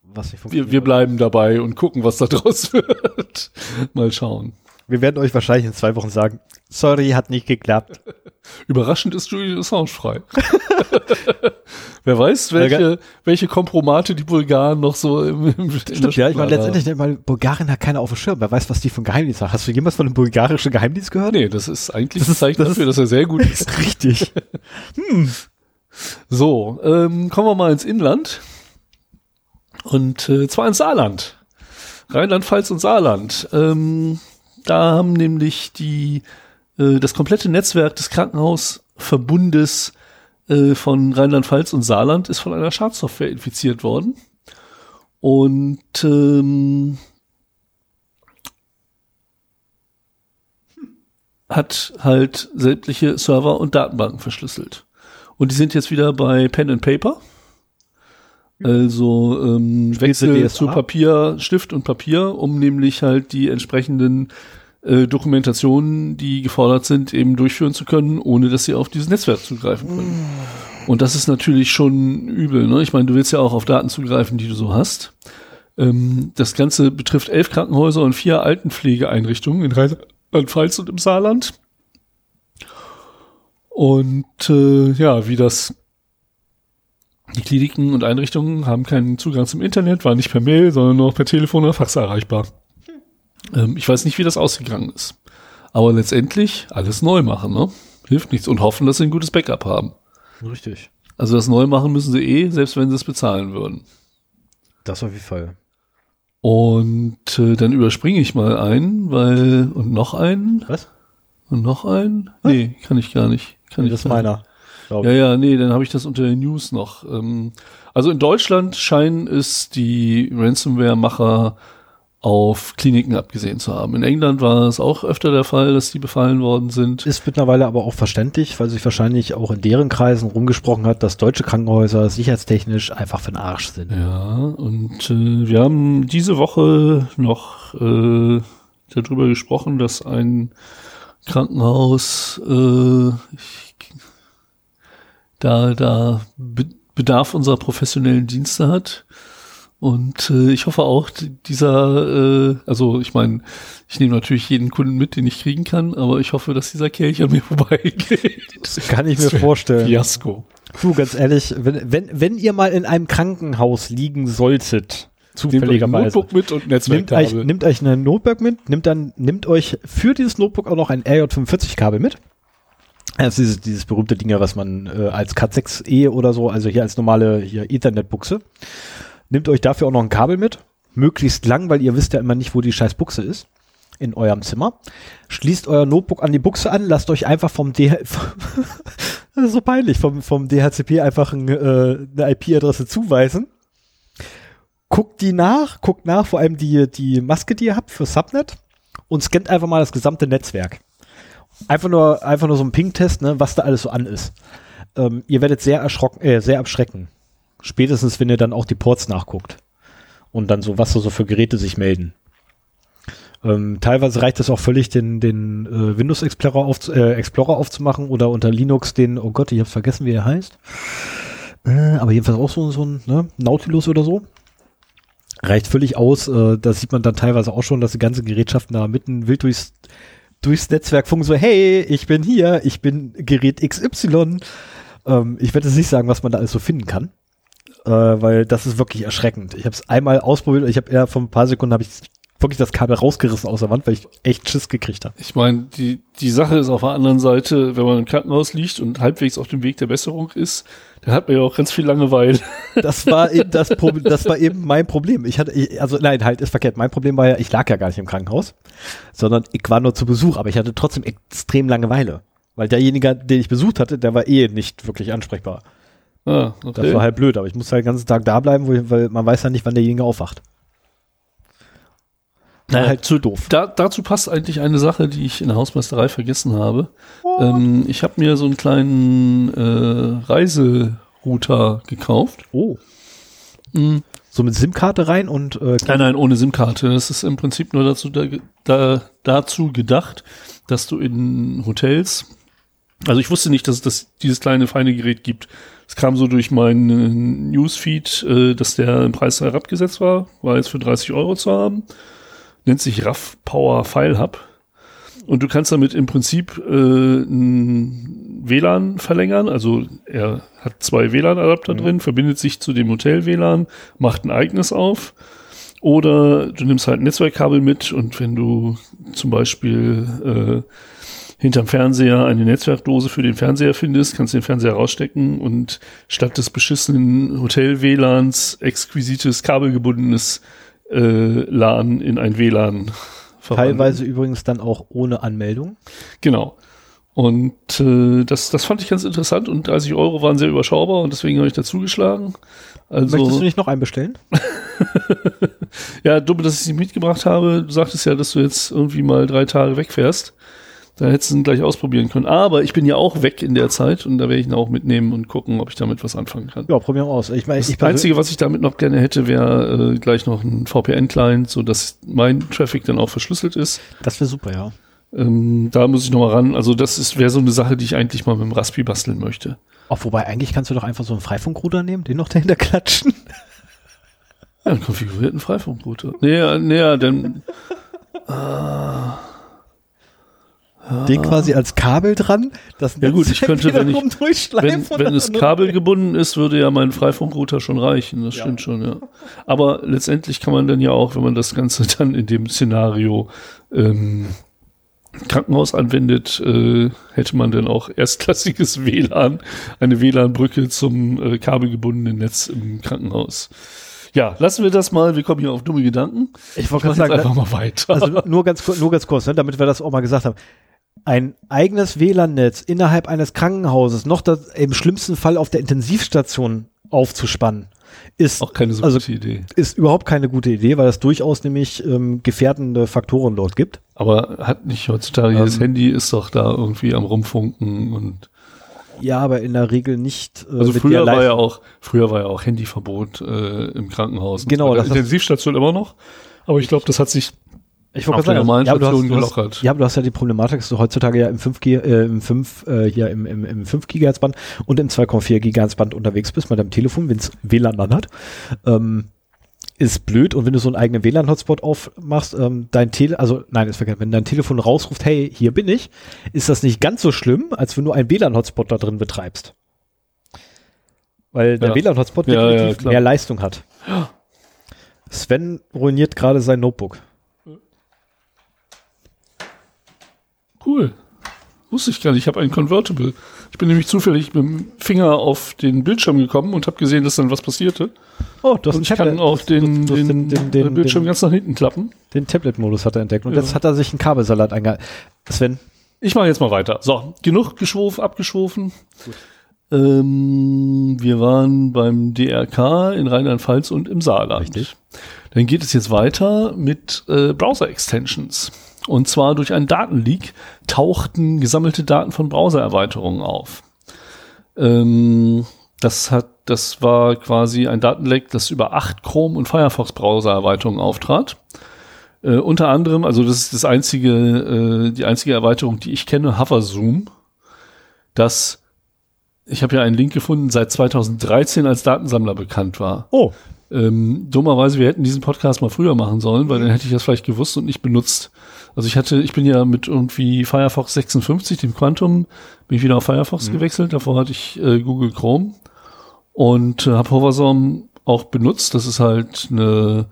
was nicht Wir, wir bleiben dabei und gucken, was da draus wird. mal schauen. Wir werden euch wahrscheinlich in zwei Wochen sagen, sorry, hat nicht geklappt. Überraschend ist Julian Assange frei. Wer weiß, welche, welche Kompromate die Bulgaren noch so im, im Stimmt, ja, ich meine, letztendlich, weil Bulgarien hat keiner auf dem Schirm. Wer weiß, was die von Geheimdienst haben. Hast du jemals von einem bulgarischen Geheimdienst gehört? Nee, das ist eigentlich Das ein Zeichen das dafür, dass er sehr gut ist. Richtig. So, ähm, kommen wir mal ins Inland. Und äh, zwar ins Saarland. Rheinland-Pfalz und Saarland. Ähm, da haben nämlich die äh, das komplette Netzwerk des Krankenhausverbundes äh, von Rheinland-Pfalz und Saarland ist von einer Schadsoftware infiziert worden. Und ähm, hat halt sämtliche Server und Datenbanken verschlüsselt. Und die sind jetzt wieder bei Pen and Paper. Also ähm, DSA? zu Papier, Stift und Papier, um nämlich halt die entsprechenden äh, Dokumentationen, die gefordert sind, eben durchführen zu können, ohne dass sie auf dieses Netzwerk zugreifen können. Und das ist natürlich schon übel. Ne? Ich meine, du willst ja auch auf Daten zugreifen, die du so hast. Ähm, das Ganze betrifft elf Krankenhäuser und vier Altenpflegeeinrichtungen in Rheinland-Pfalz und im Saarland. Und äh, ja, wie das die Kliniken und Einrichtungen haben keinen Zugang zum Internet, waren nicht per Mail, sondern nur per Telefon oder Fax erreichbar. Ähm, ich weiß nicht, wie das ausgegangen ist. Aber letztendlich alles neu machen, ne? Hilft nichts und hoffen, dass sie ein gutes Backup haben. Richtig. Also das neu machen müssen sie eh, selbst wenn sie es bezahlen würden. Das auf jeden Fall. Und äh, dann überspringe ich mal einen, weil und noch einen Was? und noch einen. Nee, kann ich gar nicht. Kann ich das ist meiner. Glaub Ja, ich. ja, nee, dann habe ich das unter den News noch. Ähm, also in Deutschland scheinen es die Ransomware-Macher auf Kliniken abgesehen zu haben. In England war es auch öfter der Fall, dass die befallen worden sind. Ist mittlerweile aber auch verständlich, weil sich wahrscheinlich auch in deren Kreisen rumgesprochen hat, dass deutsche Krankenhäuser sicherheitstechnisch einfach für den Arsch sind. Ja, und äh, wir haben diese Woche noch äh, darüber gesprochen, dass ein Krankenhaus äh, ich, da, da Be Bedarf unserer professionellen Dienste hat. Und äh, ich hoffe auch, dieser, äh, also ich meine, ich nehme natürlich jeden Kunden mit, den ich kriegen kann, aber ich hoffe, dass dieser Kelch an mir vorbeigeht. Das kann ich mir vorstellen. Fiasko. Du, ganz ehrlich, wenn, wenn, wenn ihr mal in einem Krankenhaus liegen solltet, Nehmt euch ein zufälligerweise, Notebook mit und nehmt euch, Netzwerkkabel. nehmt euch ein Notebook mit, nimmt dann, nehmt euch für dieses Notebook auch noch ein RJ45-Kabel mit. Das ist dieses, dieses berühmte Ding, was man äh, als Cat6e oder so, also hier als normale hier Ethernet-Buchse. Nehmt euch dafür auch noch ein Kabel mit. Möglichst lang, weil ihr wisst ja immer nicht, wo die scheiß Buchse ist. In eurem Zimmer. Schließt euer Notebook an die Buchse an, lasst euch einfach vom DH das ist so peinlich, vom, vom DHCP einfach ein, äh, eine IP-Adresse zuweisen. Guckt die nach, guckt nach, vor allem die, die Maske, die ihr habt für Subnet und scannt einfach mal das gesamte Netzwerk. Einfach nur, einfach nur so ein Ping-Test, ne, was da alles so an ist. Ähm, ihr werdet sehr erschrocken, äh, sehr abschrecken. Spätestens, wenn ihr dann auch die Ports nachguckt. Und dann so, was da so für Geräte sich melden. Ähm, teilweise reicht es auch völlig, den, den äh, Windows Explorer, auf, äh, Explorer aufzumachen oder unter Linux den, oh Gott, ich hab's vergessen, wie er heißt. Äh, aber jedenfalls auch so, so ein ne, Nautilus oder so. Reicht völlig aus. Äh, da sieht man dann teilweise auch schon, dass die ganzen Gerätschaften da mitten wild durchs, durchs Netzwerk funken, so, hey, ich bin hier, ich bin Gerät XY. Ähm, ich werde jetzt nicht sagen, was man da alles so finden kann. Äh, weil das ist wirklich erschreckend. Ich habe es einmal ausprobiert, ich habe eher vor ein paar Sekunden habe ich wirklich das Kabel rausgerissen aus der Wand, weil ich echt Schiss gekriegt habe. Ich meine, die, die Sache ist auf der anderen Seite, wenn man im Krankenhaus liegt und halbwegs auf dem Weg der Besserung ist, dann hat man ja auch ganz viel Langeweile. Das war eben das Problem, das war eben mein Problem. Ich hatte, ich, also nein, halt ist verkehrt. Mein Problem war ja, ich lag ja gar nicht im Krankenhaus, sondern ich war nur zu Besuch, aber ich hatte trotzdem extrem Langeweile. Weil derjenige, den ich besucht hatte, der war eh nicht wirklich ansprechbar. Ah, Das okay. war halt blöd, aber ich musste halt den ganzen Tag da bleiben, ich, weil man weiß ja nicht, wann derjenige aufwacht. Naja, halt zu doof. Da, dazu passt eigentlich eine Sache, die ich in der Hausmeisterei vergessen habe. Ähm, ich habe mir so einen kleinen äh, Reiserouter gekauft. Oh. Mhm. So mit SIM-Karte rein und äh, Nein, nein, ohne SIM-Karte. Das ist im Prinzip nur dazu, da, da, dazu gedacht, dass du in Hotels, also ich wusste nicht, dass es das, dieses kleine feine Gerät gibt. Es kam so durch meinen Newsfeed, äh, dass der Preis herabgesetzt war, war jetzt für 30 Euro zu haben. Nennt sich RAF Power File Hub. Und du kannst damit im Prinzip äh, ein WLAN verlängern. Also er hat zwei WLAN-Adapter drin, verbindet sich zu dem Hotel-WLAN, macht ein eigenes auf. Oder du nimmst halt ein Netzwerkkabel mit und wenn du zum Beispiel äh, hinterm Fernseher eine Netzwerkdose für den Fernseher findest, kannst du den Fernseher rausstecken und statt des beschissenen Hotel-WLANs exquisites kabelgebundenes LAN in ein WLAN verwandeln. teilweise übrigens dann auch ohne Anmeldung. Genau. Und äh, das, das fand ich ganz interessant und 30 Euro waren sehr überschaubar und deswegen habe ich dazu geschlagen. Also, Möchtest du nicht noch einen bestellen? ja, dumm, dass ich sie mitgebracht habe. Du sagtest ja, dass du jetzt irgendwie mal drei Tage wegfährst. Da hättest du ihn gleich ausprobieren können. Aber ich bin ja auch weg in der Zeit und da werde ich ihn auch mitnehmen und gucken, ob ich damit was anfangen kann. Ja, probieren wir aus. Ich meine, Das ich Einzige, was ich damit noch gerne hätte, wäre äh, gleich noch ein VPN-Client, so dass mein Traffic dann auch verschlüsselt ist. das wäre super, ja. Ähm, da muss ich noch mal ran. Also das wäre so eine Sache, die ich eigentlich mal mit dem Raspi basteln möchte. Auch wobei, eigentlich kannst du doch einfach so einen Freifunkruder nehmen, den noch dahinter klatschen. Ja, einen konfigurierten Freifunkrouter. Nee, nee, denn Den quasi als Kabel dran. Das Ja gut, ich könnte, wenn ich- wenn, wenn es kabelgebunden ist, würde ja mein Freifunkrouter schon reichen. Das stimmt schon, ja. Aber letztendlich kann man dann ja auch, wenn man das Ganze dann in dem Szenario ähm, Krankenhaus anwendet, äh, hätte man dann auch erstklassiges WLAN, eine WLAN-Brücke zum äh, kabelgebundenen Netz im Krankenhaus. Ja, lassen wir das mal. Wir kommen hier auf dumme Gedanken. Ich wollte gerade sagen, einfach mal weiter. also nur ganz, nur ganz kurz, ne, damit wir das auch mal gesagt haben. Ein eigenes WLAN-Netz innerhalb eines Krankenhauses, noch das im schlimmsten Fall auf der Intensivstation aufzuspannen, ist, auch keine so also- gute Idee. ist überhaupt keine gute Idee, weil es durchaus nämlich ähm, gefährdende Faktoren dort gibt. Aber hat nicht heutzutage jedes Ähm. Handy ist doch da irgendwie am rumfunken und Ja, aber in der Regel nicht. Äh, Also früher war ja auch, früher war ja auch Handyverbot äh, im Krankenhaus. Genau, das Intensivstation immer noch. Aber ich glaube, das hat sich Ich wollte gerade normalen ja, aber du hast, gelockert. ja, aber du hast ja die Problematik, dass du heutzutage ja im 5G, äh, im 5, äh, hier im, im, im 5 Gigahertz Band und im 2,4 Gigahertz Band unterwegs bist mit deinem Telefon, wenn es WLAN dann hat. Ähm, ist blöd und wenn du so einen eigenen WLAN-Hotspot aufmachst, ähm, dein Tele, also nein, ist verkehrt, wenn dein Telefon rausruft, hey, hier bin ich, ist das nicht ganz so schlimm, als wenn du einen WLAN-Hotspot da drin betreibst. Weil der Ja. WLAN-Hotspot Ja, ja, definitiv klar. mehr Leistung hat. Sven ruiniert gerade sein Notebook. Cool. Wusste ich gar nicht, ich habe einen Convertible. Ich bin nämlich zufällig mit dem Finger auf den Bildschirm gekommen und habe gesehen, dass dann was passierte. Oh, du hast Und ich kann auch den, du hast den, den, den, Bildschirm ganz nach hinten klappen. den Tablet-Modus hat er entdeckt und Ja. jetzt hat er sich einen Kabelsalat einge... Sven, Ich mache jetzt mal weiter. So, genug geschwurf, abgeschwofen. Ähm, wir waren beim DRK in Rheinland-Pfalz und im Saarland. Richtig. Dann geht es jetzt weiter mit äh, Browser-Extensions. Und zwar durch einen Datenleak tauchten gesammelte Daten von Browser-Erweiterungen auf. Ähm, das hat, das war quasi ein Datenleck, das über acht Chrome und Firefox Browser-Erweiterungen auftrat. Äh, unter anderem, also das ist das einzige, äh, die einzige Erweiterung, die ich kenne, Hoverzoom. Das, ich habe ja einen Link gefunden, seit 2013 als Datensammler bekannt war. oh, Ähm, dummerweise, wir hätten diesen Podcast mal früher machen sollen, weil dann hätte ich das vielleicht gewusst und nicht benutzt. Also ich hatte, ich bin ja mit irgendwie Firefox 56, dem Quantum, bin ich wieder auf Firefox gewechselt. Davor hatte ich äh, Google Chrome und äh, habe Hoverzoom auch benutzt. Das ist halt eine,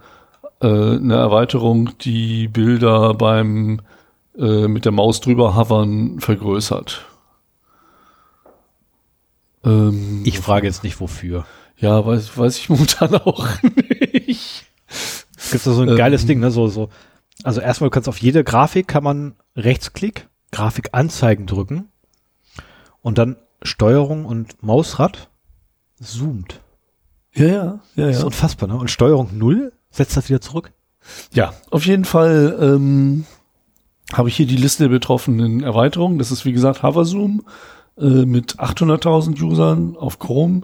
äh, eine Erweiterung, die Bilder beim äh, mit der Maus drüber hovern vergrößert. Ähm, ich frage jetzt nicht wofür. Ja, weiß, weiß ich momentan auch nicht. Es gibt da so ein Ähm. geiles Ding, ne? So, so. Also erstmal, du kannst auf jede Grafik kann man Rechtsklick, Grafik anzeigen drücken und dann Steuerung und Mausrad zoomt. Ja, ja, ja, Das ist ja. unfassbar, ne? Und Steuerung null setzt das wieder zurück. Ja, auf jeden Fall ähm, habe ich hier die Liste der betroffenen Erweiterungen. Das ist wie gesagt Hoverzoom äh, mit 800.000 Usern auf Chrome.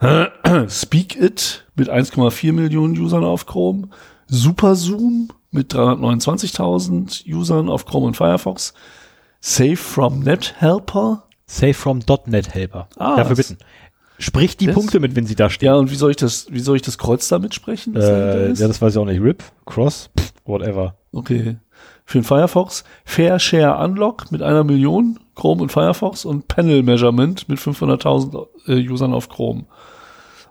Speak It mit 1,4 Millionen Usern auf Chrome. Superzoom mit 329.000 Usern auf Chrome und Firefox. Safe from NetHelper. Save from .NET Helper. Ah, Dafür bitten. Sprich die das- Punkte mit, wenn sie da stehen. Ja, und wie soll ich das, wie soll ich das Kreuz damit sprechen? äh, ja, das weiß ich auch nicht. RIP, Cross, pff, whatever. Okay. Für den Firefox Fair Share Unlock mit einer Million Chrome und Firefox und Panel Measurement mit 500.000 äh, Usern auf Chrome.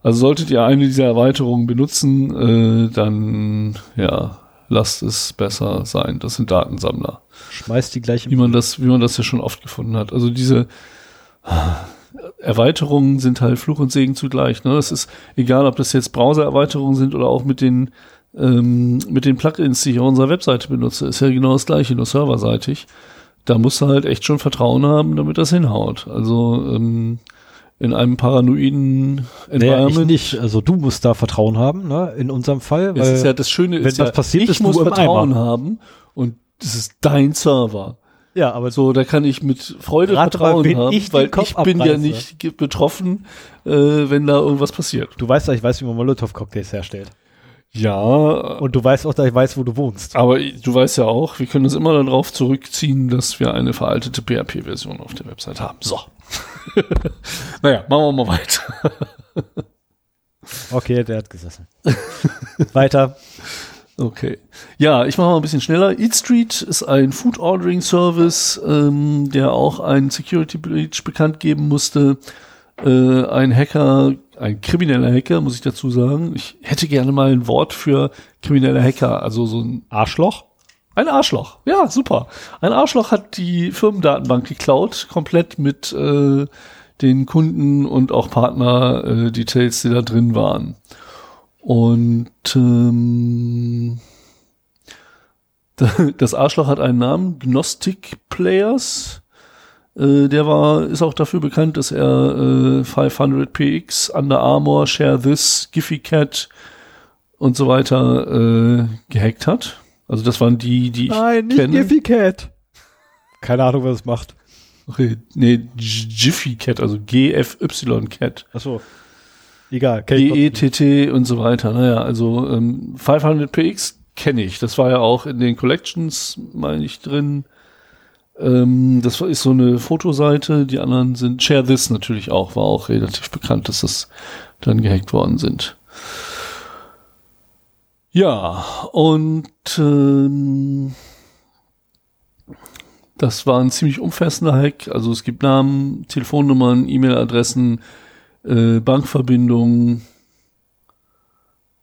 Also solltet ihr eine dieser Erweiterungen benutzen, äh, dann ja, lasst es besser sein. Das sind Datensammler. Schmeiß die gleich Wie man das, wie man das ja schon oft gefunden hat. Also diese Erweiterungen sind halt Fluch und Segen zugleich. Ne? Es ist egal, ob das jetzt Browser-Erweiterungen sind oder auch mit den ähm, mit den Plugins, die ich auf unserer Webseite benutze, ist ja genau das gleiche, nur serverseitig. Da musst du halt echt schon Vertrauen haben, damit das hinhaut. Also ähm, in einem paranoiden Naja, ich Environment. nicht. Also du musst da Vertrauen haben, ne? In unserem Fall. es weil- ist ja das Schöne, wenn ist was ja, passiert, ich bist muss Vertrauen Eimer. haben und das ist dein Server. ja, aber So, da kann ich mit Freude mal, Vertrauen wen haben, ich weil Kopf ich bin ja nicht betroffen, äh, wenn da irgendwas passiert. du weißt ja, ich weiß, wie man Molotow-Cocktails herstellt. Ja, Und du weißt auch, dass ich weiß, wo du wohnst. aber du weißt ja auch, wir können uns immer darauf zurückziehen, dass wir eine veraltete PHP-Version auf der Website haben. So. naja, machen wir mal weiter. Okay, der hat gesessen. Weiter. Okay. Ja, ich mache mal ein bisschen schneller. Eat Street ist ein Food Ordering Service, ähm, der auch einen Security Breach bekannt geben musste. Äh, ein Hacker, ein krimineller Hacker, muss ich dazu sagen. Ich hätte gerne mal ein Wort für krimineller Hacker, also so ein Arschloch? Ein Arschloch. Ja, super. Ein Arschloch hat die Firmendatenbank geklaut, komplett mit äh, den Kunden und auch Partner-Details, die da drin waren. Und ähm, das Arschloch hat einen Namen, Gnostic Players. Äh, der war, ist auch dafür bekannt, dass er äh, 500px, Under Armour, Share This, Giphy Cat und so weiter äh, gehackt hat. Also das waren die, die ich Nein, nicht kenne. Giffy Cat. Keine Ahnung, was es macht. Okay, nee, G- Jiffy Cat, also GFY Cat. Achso. Egal. kenn ich trotzdem. GETT und so weiter. Naja, also ähm, 500px kenne ich. Das war ja auch in den Collections, meine ich, drin. Ähm, das ist so eine Fotoseite. Die anderen sind Share This natürlich auch, war auch relativ bekannt, dass das dann gehackt worden sind. Ja, und ähm, das war ein ziemlich umfassender Hack. Also es gibt Namen, Telefonnummern, E-Mail-Adressen, äh, Bankverbindungen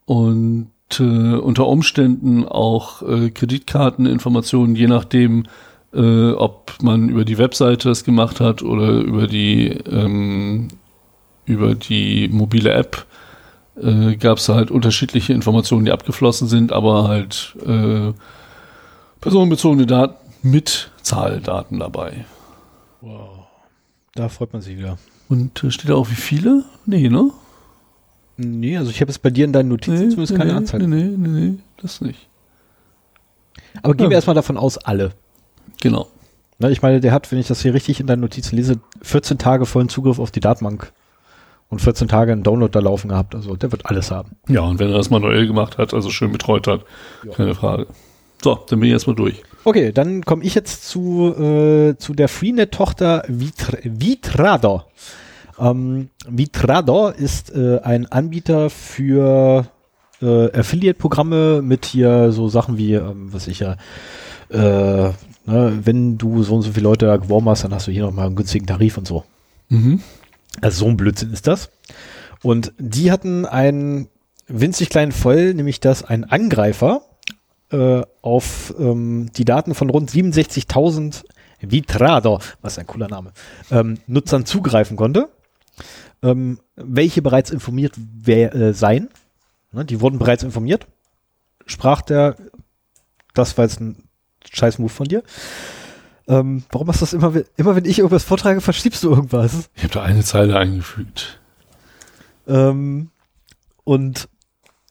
und äh, unter Umständen auch äh, Kreditkarteninformationen, je nachdem, äh, ob man über die Webseite das gemacht hat oder über die ähm, über die mobile App äh, gab es halt unterschiedliche Informationen, die abgeflossen sind, aber halt äh, personenbezogene Daten mit Zahldaten dabei. Wow. Da freut man sich wieder. Und äh, steht da auch wie viele? Nee, ne? Nee, also ich habe es bei dir in deinen Notizen Nee, zumindest nee, keine nee, Anzeige. nee, nee, nee, nee, das nicht. Aber gehen wir Ja. erstmal davon aus, alle. Genau. Ne, ich meine, der hat, wenn ich das hier richtig in deinen Notizen lese, 14 Tage vollen Zugriff auf die Datenbank und 14 Tage einen Download da laufen gehabt. Also der wird alles haben. Ja, und wenn er das manuell gemacht hat, also schön betreut hat, keine Frage. So, dann bin ich erstmal durch. Okay, dann komme ich jetzt zu, äh, zu der Freenet-Tochter Vitra Vitrado. Ähm, Vitrado ist äh, ein Anbieter für äh, Affiliate-Programme mit hier so Sachen wie, ähm, was ich ja, äh, ne, wenn du so und so viele Leute da geworben hast, dann hast du hier nochmal einen günstigen Tarif und so. Mhm. Also so ein Blödsinn ist das. Und die hatten einen winzig kleinen Fall, nämlich dass ein Angreifer äh, auf ähm, die Daten von rund 67.000 Vitrado, was ein cooler Name, ähm, Nutzern zugreifen konnte, ähm, welche bereits informiert wer, äh, seien. Ne, die wurden bereits informiert. Sprach der, das war jetzt ein scheiß Move von dir. Ähm, warum machst du das immer, wenn- immer wenn ich irgendwas vortrage, verschiebst du irgendwas? Ich habe da eine Zeile eingefügt. Ähm, und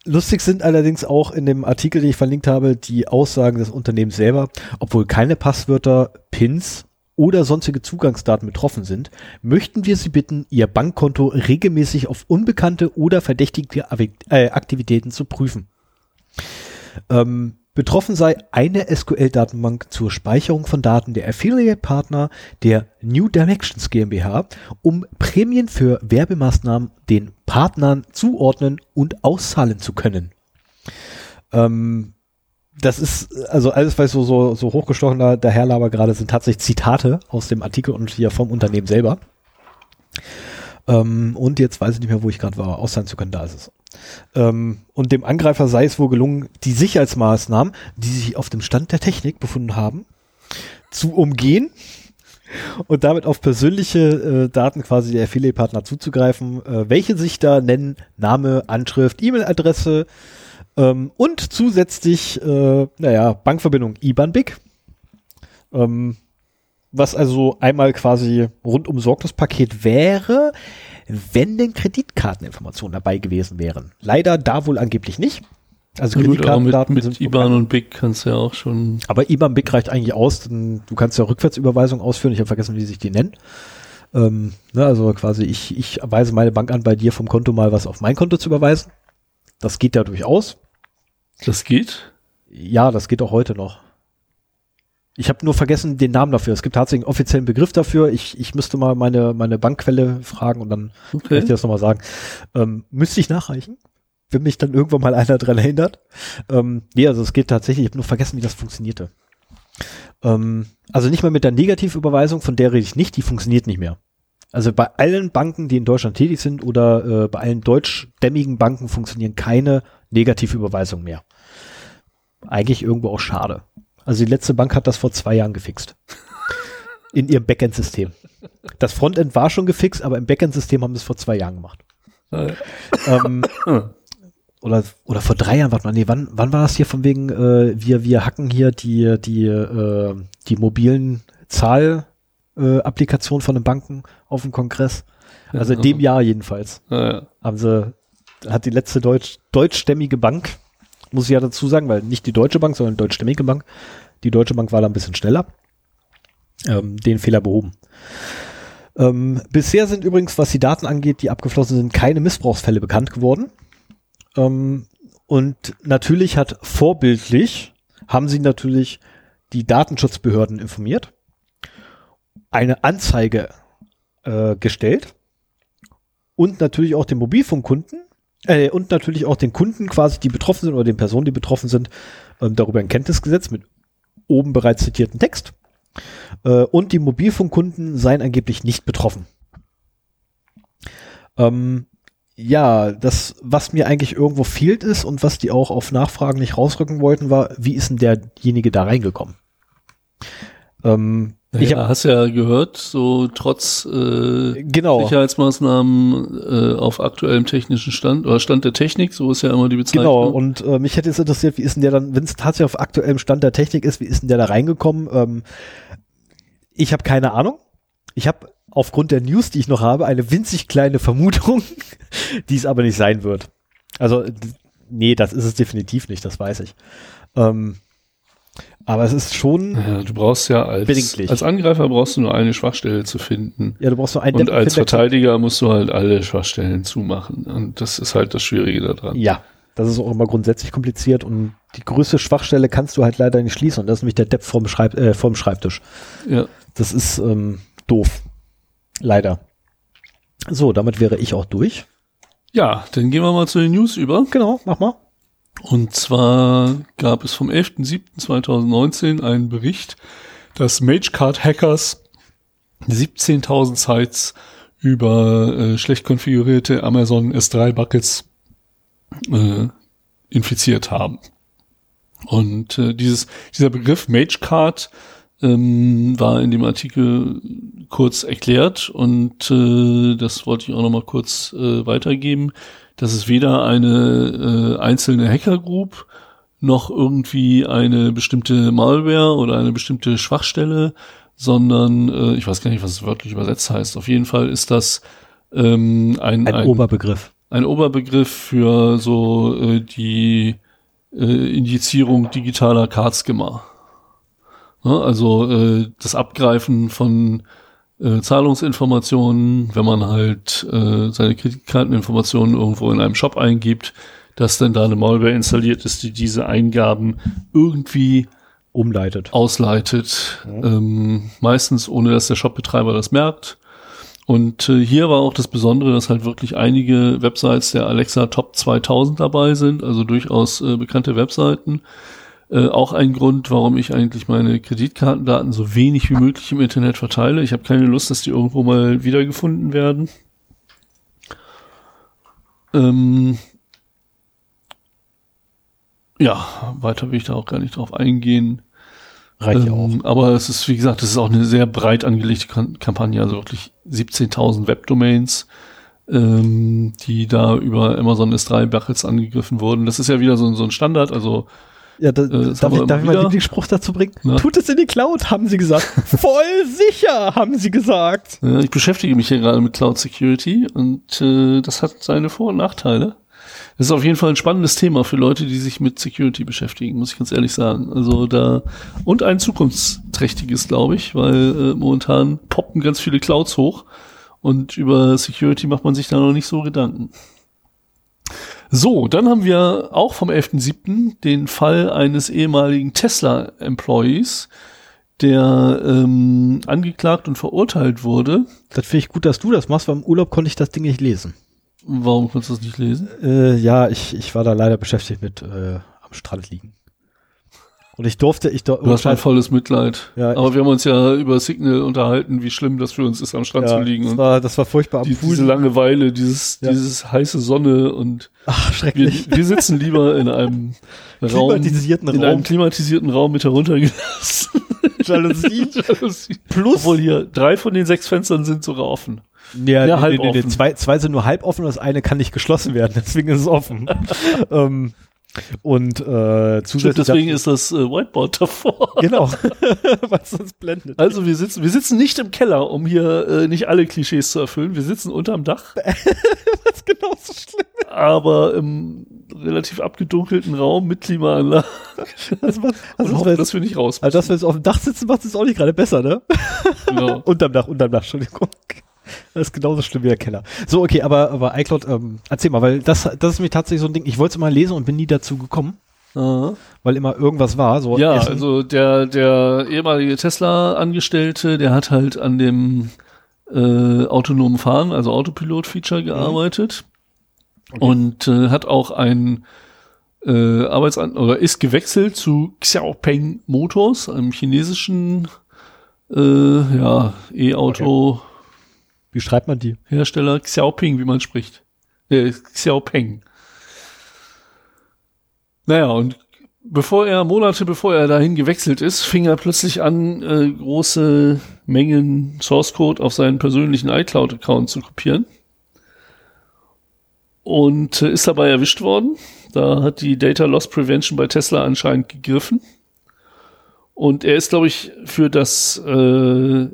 lustig sind allerdings auch in dem Artikel, den ich verlinkt habe, die Aussagen des Unternehmens selber, obwohl keine Passwörter, Pins oder sonstige Zugangsdaten betroffen sind, möchten wir Sie bitten, Ihr Bankkonto regelmäßig auf unbekannte oder verdächtige äh, Aktivitäten zu prüfen. Ähm, betroffen sei eine SQL-Datenbank zur Speicherung von Daten der Affiliate-Partner der New Directions GmbH, um Prämien für Werbemaßnahmen den Partnern zuordnen und auszahlen zu können. Ähm, das ist, also alles, was so, so, so hochgestochen da, daherlaber gerade sind tatsächlich Zitate aus dem Artikel und hier vom Unternehmen selber. Ähm, und jetzt weiß ich nicht mehr, wo ich gerade war. Auszahlen zu können, da ist es. Ähm, und dem Angreifer sei es wohl gelungen, die Sicherheitsmaßnahmen, die sich auf dem Stand der Technik befunden haben, zu umgehen und damit auf persönliche äh, Daten quasi der Affiliate-Partner zuzugreifen, äh, welche sich da nennen Name, Anschrift, E-Mail-Adresse ähm, und zusätzlich, äh, naja, Bankverbindung IBAN-BIC. Ähm, was also einmal quasi rundum sorgtes Paket wäre, wenn denn Kreditkarteninformationen dabei gewesen wären. Leider da wohl angeblich nicht. Also mit, Kreditkartendaten mit sind IBAN und BIC kannst du ja auch schon. aber IBAN BIC reicht eigentlich aus, du kannst ja Rückwärtsüberweisung ausführen. Ich habe vergessen, wie sich die nennen. Ähm, ne, also quasi ich, ich weise meine Bank an, bei dir vom Konto mal was auf mein Konto zu überweisen. Das geht ja durchaus. Das geht? Ja, das geht auch heute noch. Ich habe nur vergessen den Namen dafür. Es gibt tatsächlich einen offiziellen Begriff dafür. Ich, ich müsste mal meine, meine Bankquelle fragen und dann kann ich dir Okay. das nochmal sagen. Ähm, müsste ich nachreichen, wenn mich dann irgendwann mal einer dran erinnert. Ähm, nee, also es geht tatsächlich, ich habe nur vergessen, wie das funktionierte. Ähm, also nicht mal mit der Negativüberweisung, von der rede ich nicht, die funktioniert nicht mehr. Also bei allen Banken, die in Deutschland tätig sind oder äh, bei allen deutschstämmigen Banken funktionieren keine Negativüberweisungen mehr. Eigentlich irgendwo auch schade. Also die letzte Bank hat das vor zwei Jahren gefixt. In ihrem Backend-System. Das Frontend war schon gefixt, aber im Backend-System haben sie es vor zwei Jahren gemacht. Äh, ähm, oder, oder vor drei Jahren, warte mal, nee, wann, wann war das hier von wegen, äh, wir, wir hacken hier die, die, äh, die mobilen Zahl, äh, von den Banken auf dem Kongress? Also in dem Jahr jedenfalls Naja. haben sie, hat die letzte Deutsch, deutschstämmige Bank, muss ich ja dazu sagen, weil nicht die Deutsche Bank, sondern die deutschstämmige Bank. Die Deutsche Bank war da ein bisschen schneller. Ähm, den Fehler behoben. Ähm, bisher sind übrigens, was die Daten angeht, die abgeflossen sind, keine Missbrauchsfälle bekannt geworden. Ähm, und natürlich hat vorbildlich, haben sie natürlich die Datenschutzbehörden informiert, eine Anzeige äh, gestellt und natürlich auch den Mobilfunkkunden Äh, und natürlich auch den Kunden quasi, die betroffen sind oder den Personen, die betroffen sind, ähm, darüber in Kenntnis gesetzt mit oben bereits zitierten Text. Äh, und die Mobilfunkkunden seien angeblich nicht betroffen. Ähm, ja, das, was mir eigentlich irgendwo fehlt ist und was die auch auf Nachfragen nicht rausrücken wollten, war, wie ist denn derjenige da reingekommen? Ähm, naja, ich hab, hast ja gehört, so trotz äh, genau. Sicherheitsmaßnahmen äh, auf aktuellem technischen Stand oder Stand der Technik, so ist ja immer die Bezeichnung. Genau, und äh, mich hätte jetzt interessiert, wie ist denn der dann, wenn es tatsächlich auf aktuellem Stand der Technik ist, wie ist denn der da reingekommen? Ähm, ich habe keine Ahnung. Ich habe aufgrund der News, die ich noch habe, eine winzig kleine Vermutung, die es aber nicht sein wird. Also, nee, das ist es definitiv nicht, das weiß ich. Ähm, aber es ist schon. Ja, du brauchst ja als, als Angreifer brauchst du nur eine Schwachstelle zu finden. Ja, du brauchst nur einen Und als Verteidiger musst du halt alle Schwachstellen zumachen. Und das ist halt das Schwierige daran. Ja, das ist auch immer grundsätzlich kompliziert und die größte Schwachstelle kannst du halt leider nicht schließen. Und das ist nämlich der Depp vom, Schreib äh, vom Schreibtisch. Ja. Das ist ähm, doof. Leider. So, damit wäre ich auch durch. Ja, dann gehen wir mal zu den News über. Genau, mach mal. Und zwar gab es vom 11.07.2019 einen Bericht, dass Magecard-Hackers 17.000 Sites über äh, schlecht konfigurierte Amazon S3-Buckets äh, infiziert haben. Und äh, dieses, dieser Begriff Magecard ähm, war in dem Artikel kurz erklärt und äh, das wollte ich auch nochmal kurz äh, weitergeben dass es weder eine äh, einzelne Hacker-Group noch irgendwie eine bestimmte Malware oder eine bestimmte Schwachstelle, sondern äh, ich weiß gar nicht, was es wörtlich übersetzt heißt. Auf jeden Fall ist das ähm, ein, ein, ein Oberbegriff. Ein Oberbegriff für so äh, die äh, Injizierung digitaler Card-Schema. Ja, also äh, das Abgreifen von äh, Zahlungsinformationen, wenn man halt äh, seine Kreditkarteninformationen irgendwo in einem Shop eingibt, dass dann da eine Malware installiert ist, die diese Eingaben irgendwie umleitet, ausleitet, ja. ähm, meistens ohne dass der Shopbetreiber das merkt. Und äh, hier war auch das Besondere, dass halt wirklich einige Websites der Alexa Top 2000 dabei sind, also durchaus äh, bekannte Webseiten. Äh, auch ein Grund, warum ich eigentlich meine Kreditkartendaten so wenig wie möglich im Internet verteile. Ich habe keine Lust, dass die irgendwo mal wiedergefunden werden. Ähm ja, weiter will ich da auch gar nicht drauf eingehen. Reicht ähm, auch. Aber es ist, wie gesagt, es ist auch eine sehr breit angelegte Kampagne, also wirklich 17.000 Webdomains, ähm, die da über Amazon S3 Buckets angegriffen wurden. Das ist ja wieder so, so ein Standard, also ja, da, äh, darf, ich, darf ich mal den Lieblingsspruch dazu bringen? Ja. Tut es in die Cloud, haben sie gesagt. Voll sicher, haben sie gesagt. Ja, ich beschäftige mich hier gerade mit Cloud Security und äh, das hat seine Vor- und Nachteile. Das ist auf jeden Fall ein spannendes Thema für Leute, die sich mit Security beschäftigen, muss ich ganz ehrlich sagen. Also da und ein zukunftsträchtiges, glaube ich, weil äh, momentan poppen ganz viele Clouds hoch und über Security macht man sich da noch nicht so Gedanken. So, dann haben wir auch vom 11.07. den Fall eines ehemaligen Tesla-Employees, der ähm, angeklagt und verurteilt wurde. Das finde ich gut, dass du das machst, weil im Urlaub konnte ich das Ding nicht lesen. Warum konntest du das nicht lesen? Äh, ja, ich, ich war da leider beschäftigt mit äh, am Strand liegen. Und ich durfte, ich durfte. Du hast mein volles Mitleid. Ja, Aber wir haben uns ja über Signal unterhalten, wie schlimm das für uns ist, am Strand ja, zu liegen. Das war, das war furchtbar am die, Pool. Diese Langeweile, dieses, ja. dieses heiße Sonne und Ach, schrecklich. Wir, wir sitzen lieber in einem Raum, klimatisierten in Raum. einem klimatisierten Raum mit heruntergelassen. Jalousie. Jalousie. Plus. Obwohl hier drei von den sechs Fenstern sind sogar offen. Ja, ja halb nee, nee, nee, zwei, zwei sind nur halb offen und das eine kann nicht geschlossen werden, deswegen ist es offen. ähm, und äh, zusätzlich. Deswegen ist das äh, Whiteboard davor. Genau, was uns blendet. Also wir sitzen, wir sitzen nicht im Keller, um hier äh, nicht alle Klischees zu erfüllen. Wir sitzen unterm Dach. was genau so schlimm ist. Aber im relativ abgedunkelten Raum mit Klimaanlage. Also, was, also hoffen, dass wir nicht raus müssen. Also dass wir jetzt auf dem Dach sitzen, macht es auch nicht gerade besser, ne? Genau. unterm Dach, unterm Dach, Entschuldigung. Das ist genauso schlimm wie der Keller. So, okay, aber, aber iCloud, ähm, erzähl mal, weil das, das ist mir tatsächlich so ein Ding, ich wollte es mal lesen und bin nie dazu gekommen. Aha. Weil immer irgendwas war. So ja, Essen. also der, der ehemalige Tesla-Angestellte, der hat halt an dem äh, autonomen Fahren, also Autopilot-Feature mhm. gearbeitet. Okay. Und äh, hat auch ein äh, Arbeitsan oder ist gewechselt zu Xiaopeng Motors, einem chinesischen äh, ja, E-Auto. Okay. Wie schreibt man die? Hersteller Xiaoping, wie man spricht. Äh, Xiaopeng. Naja, und bevor er, Monate bevor er dahin gewechselt ist, fing er plötzlich an, äh, große Mengen Source Code auf seinen persönlichen iCloud-Account zu kopieren. Und äh, ist dabei erwischt worden. Da hat die Data Loss Prevention bei Tesla anscheinend gegriffen. Und er ist, glaube ich, für das äh,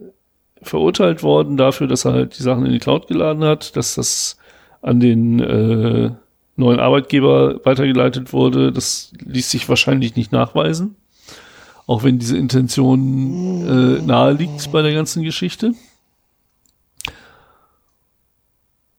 verurteilt worden, dafür, dass er halt die Sachen in die Cloud geladen hat, dass das an den äh, neuen Arbeitgeber weitergeleitet wurde. Das ließ sich wahrscheinlich nicht nachweisen. Auch wenn diese Intention äh, nahe liegt bei der ganzen Geschichte.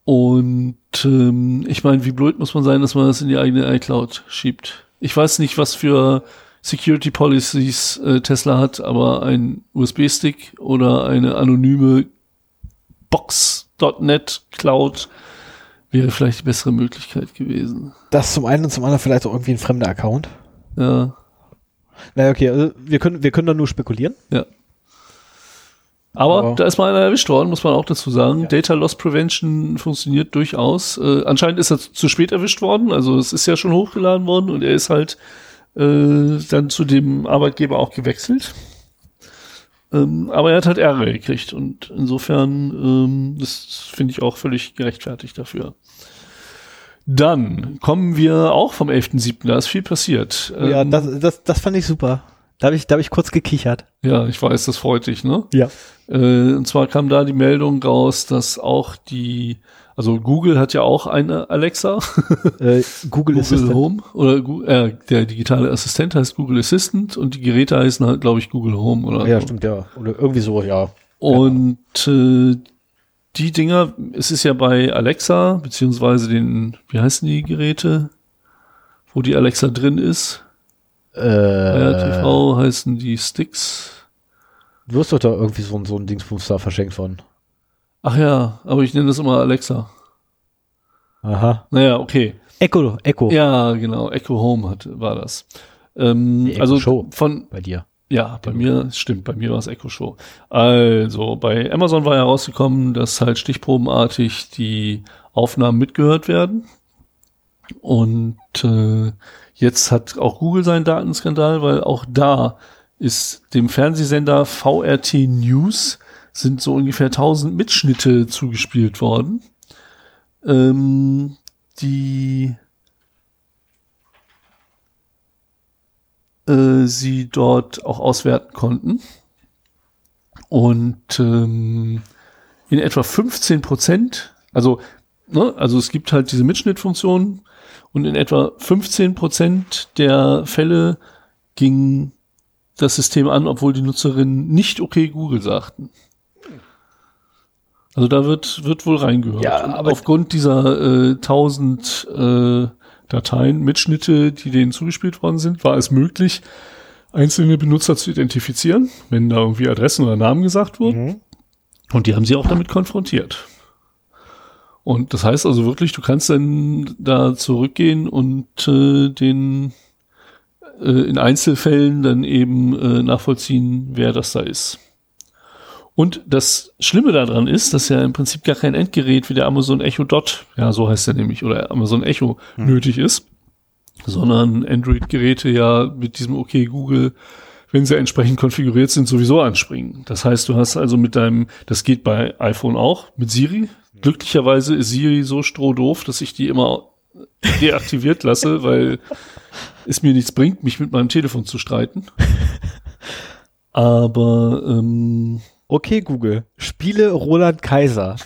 Und ähm, ich meine, wie blöd muss man sein, dass man das in die eigene iCloud schiebt. Ich weiß nicht, was für Security Policies äh, Tesla hat, aber ein USB-Stick oder eine anonyme Box.net Cloud wäre vielleicht die bessere Möglichkeit gewesen. Das zum einen und zum anderen vielleicht auch irgendwie ein fremder Account. Ja. Naja, okay, also wir können, wir können da nur spekulieren. Ja. Aber, Aber da ist mal einer erwischt worden, muss man auch dazu sagen. Ja. Data Loss Prevention funktioniert durchaus. Äh, anscheinend ist er zu spät erwischt worden, also es ist ja schon hochgeladen worden und er ist halt äh, dann zu dem Arbeitgeber auch gewechselt. Ähm, aber er hat halt Ärger gekriegt und insofern, ähm, das finde ich auch völlig gerechtfertigt dafür. Dann kommen wir auch vom 11.7., da ist viel passiert. Ja, ähm, das, das, das fand ich super. Da habe ich, da hab ich kurz gekichert. Ja, ich weiß, das freut dich, ne? Ja. Äh, und zwar kam da die Meldung raus, dass auch die also Google hat ja auch eine Alexa. Äh, Google, Google Assistant. Home oder äh, der digitale Assistent heißt Google Assistant und die Geräte heißen halt, glaube ich, Google Home oder. Ja, so. stimmt, ja. Oder irgendwie so, ja. Und äh, die Dinger, es ist ja bei Alexa, beziehungsweise den, wie heißen die Geräte, wo die Alexa drin ist? Äh, TV heißen die Sticks. Du hast doch da irgendwie so, so ein Dingsbums da verschenkt von. Ach ja, aber ich nenne das immer Alexa. Aha. Naja, okay. Echo, Echo. Ja, genau. Echo Home hat, war das. Ähm, Echo also Show von bei dir. Ja, bei mir stimmt. Bei mir war es Echo Show. Also bei Amazon war ja rausgekommen, dass halt stichprobenartig die Aufnahmen mitgehört werden. Und äh, jetzt hat auch Google seinen Datenskandal, weil auch da ist dem Fernsehsender VRT News sind so ungefähr 1000 Mitschnitte zugespielt worden, ähm, die äh, sie dort auch auswerten konnten. Und ähm, in etwa 15 Prozent, also, ne, also es gibt halt diese Mitschnittfunktion und in etwa 15 Prozent der Fälle ging das System an, obwohl die Nutzerinnen nicht okay Google sagten. Also da wird, wird wohl reingehört. Ja, aber aufgrund dieser äh, 1000 äh, Dateien, Mitschnitte, die denen zugespielt worden sind, war es möglich, einzelne Benutzer zu identifizieren, wenn da irgendwie Adressen oder Namen gesagt wurden. Mhm. Und die haben sie auch damit konfrontiert. Und das heißt also wirklich, du kannst dann da zurückgehen und äh, den äh, in Einzelfällen dann eben äh, nachvollziehen, wer das da ist. Und das Schlimme daran ist, dass ja im Prinzip gar kein Endgerät wie der Amazon Echo Dot, ja, so heißt er nämlich, oder Amazon Echo hm. nötig ist, sondern Android-Geräte ja mit diesem OK Google, wenn sie entsprechend konfiguriert sind, sowieso anspringen. Das heißt, du hast also mit deinem, das geht bei iPhone auch, mit Siri. Glücklicherweise ist Siri so strohdoof, dass ich die immer deaktiviert lasse, weil es mir nichts bringt, mich mit meinem Telefon zu streiten. Aber ähm, Okay, Google, spiele Roland Kaiser.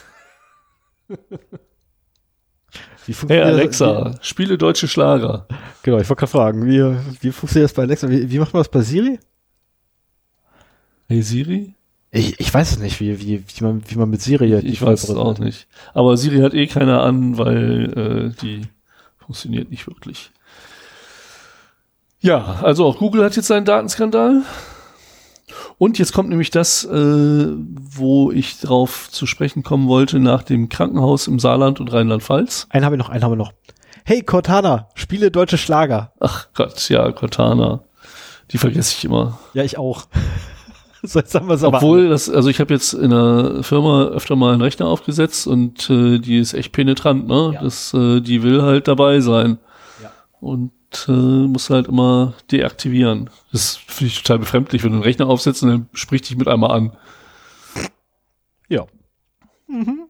hey Alexa, das? spiele deutsche Schlager. Genau, ich wollte gerade fragen, wie, wie funktioniert das bei Alexa? Wie, wie macht man das bei Siri? Hey Siri? Ich, ich weiß es nicht, wie, wie, wie, man, wie man mit Siri. Ich, ich weiß es auch nicht. Aber Siri hat eh keiner an, weil äh, die funktioniert nicht wirklich. Ja, also auch Google hat jetzt seinen Datenskandal. Und jetzt kommt nämlich das, äh, wo ich drauf zu sprechen kommen wollte, nach dem Krankenhaus im Saarland und Rheinland-Pfalz. Einen habe ich noch, einen haben wir noch. Hey Cortana, spiele deutsche Schlager. Ach Gott, ja, Cortana. Die vergesse ich immer. Ja, ich auch. so, jetzt haben wir es Obwohl, das, also ich habe jetzt in der Firma öfter mal einen Rechner aufgesetzt und äh, die ist echt penetrant, ne? Ja. Das, äh, die will halt dabei sein. Ja. Und äh, muss halt immer deaktivieren. Das finde ich total befremdlich, wenn du einen Rechner aufsetzt und dann spricht dich mit einmal an. Ja. Mhm.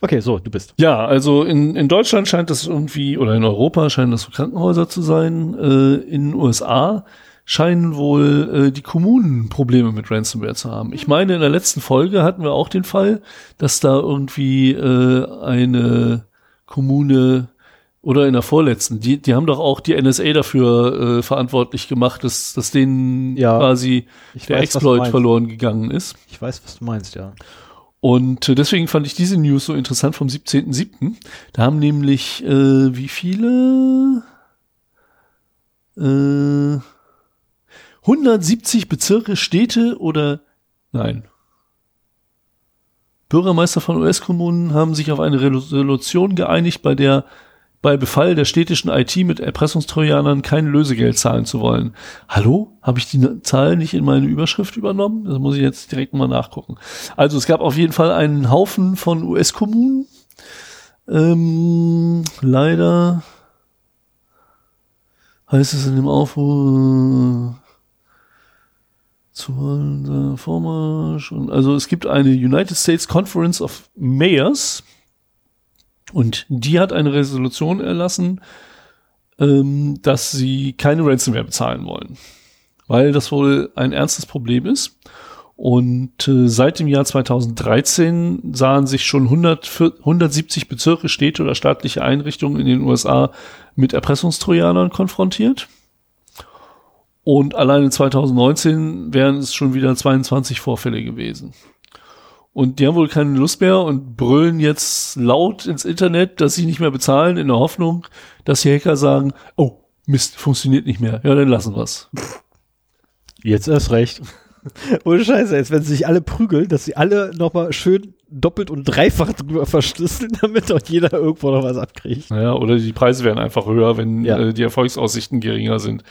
Okay, so, du bist. Ja, also in, in Deutschland scheint das irgendwie, oder in Europa scheinen das so Krankenhäuser zu sein. Äh, in den USA scheinen wohl äh, die Kommunen Probleme mit Ransomware zu haben. Ich meine, in der letzten Folge hatten wir auch den Fall, dass da irgendwie äh, eine Kommune oder in der vorletzten, die, die haben doch auch die NSA dafür äh, verantwortlich gemacht, dass, dass denen Ja. quasi der weiß, Exploit verloren gegangen ist. Ich weiß, was du meinst, ja. Und äh, deswegen fand ich diese News so interessant vom 17.07. Da haben nämlich äh, wie viele? Äh, 170 Bezirke, Städte oder nein. Bürgermeister von US-Kommunen haben sich auf eine Resolution geeinigt, bei der bei Befall der städtischen IT mit Erpressungstrojanern kein Lösegeld zahlen zu wollen. Hallo? Habe ich die Zahl nicht in meine Überschrift übernommen? Das muss ich jetzt direkt mal nachgucken. Also es gab auf jeden Fall einen Haufen von US-Kommunen. Ähm, leider heißt es in dem Aufruf zu äh, Vormarsch und also es gibt eine United States Conference of Mayors und die hat eine Resolution erlassen, ähm, dass sie keine Ransomware bezahlen wollen, weil das wohl ein ernstes Problem ist. Und äh, seit dem Jahr 2013 sahen sich schon 100, 170 Bezirke, Städte oder staatliche Einrichtungen in den USA mit Erpressungstrojanern konfrontiert. Und alleine 2019 wären es schon wieder 22 Vorfälle gewesen. Und die haben wohl keine Lust mehr und brüllen jetzt laut ins Internet, dass sie nicht mehr bezahlen, in der Hoffnung, dass die Hacker sagen, oh, Mist, funktioniert nicht mehr. Ja, dann lassen wir's. Jetzt erst recht. Ohne Scheiße, jetzt werden sie sich alle prügeln, dass sie alle nochmal schön doppelt und dreifach drüber verschlüsseln, damit auch jeder irgendwo noch was abkriegt. Naja, oder die Preise werden einfach höher, wenn Ja. äh, die Erfolgsaussichten geringer sind.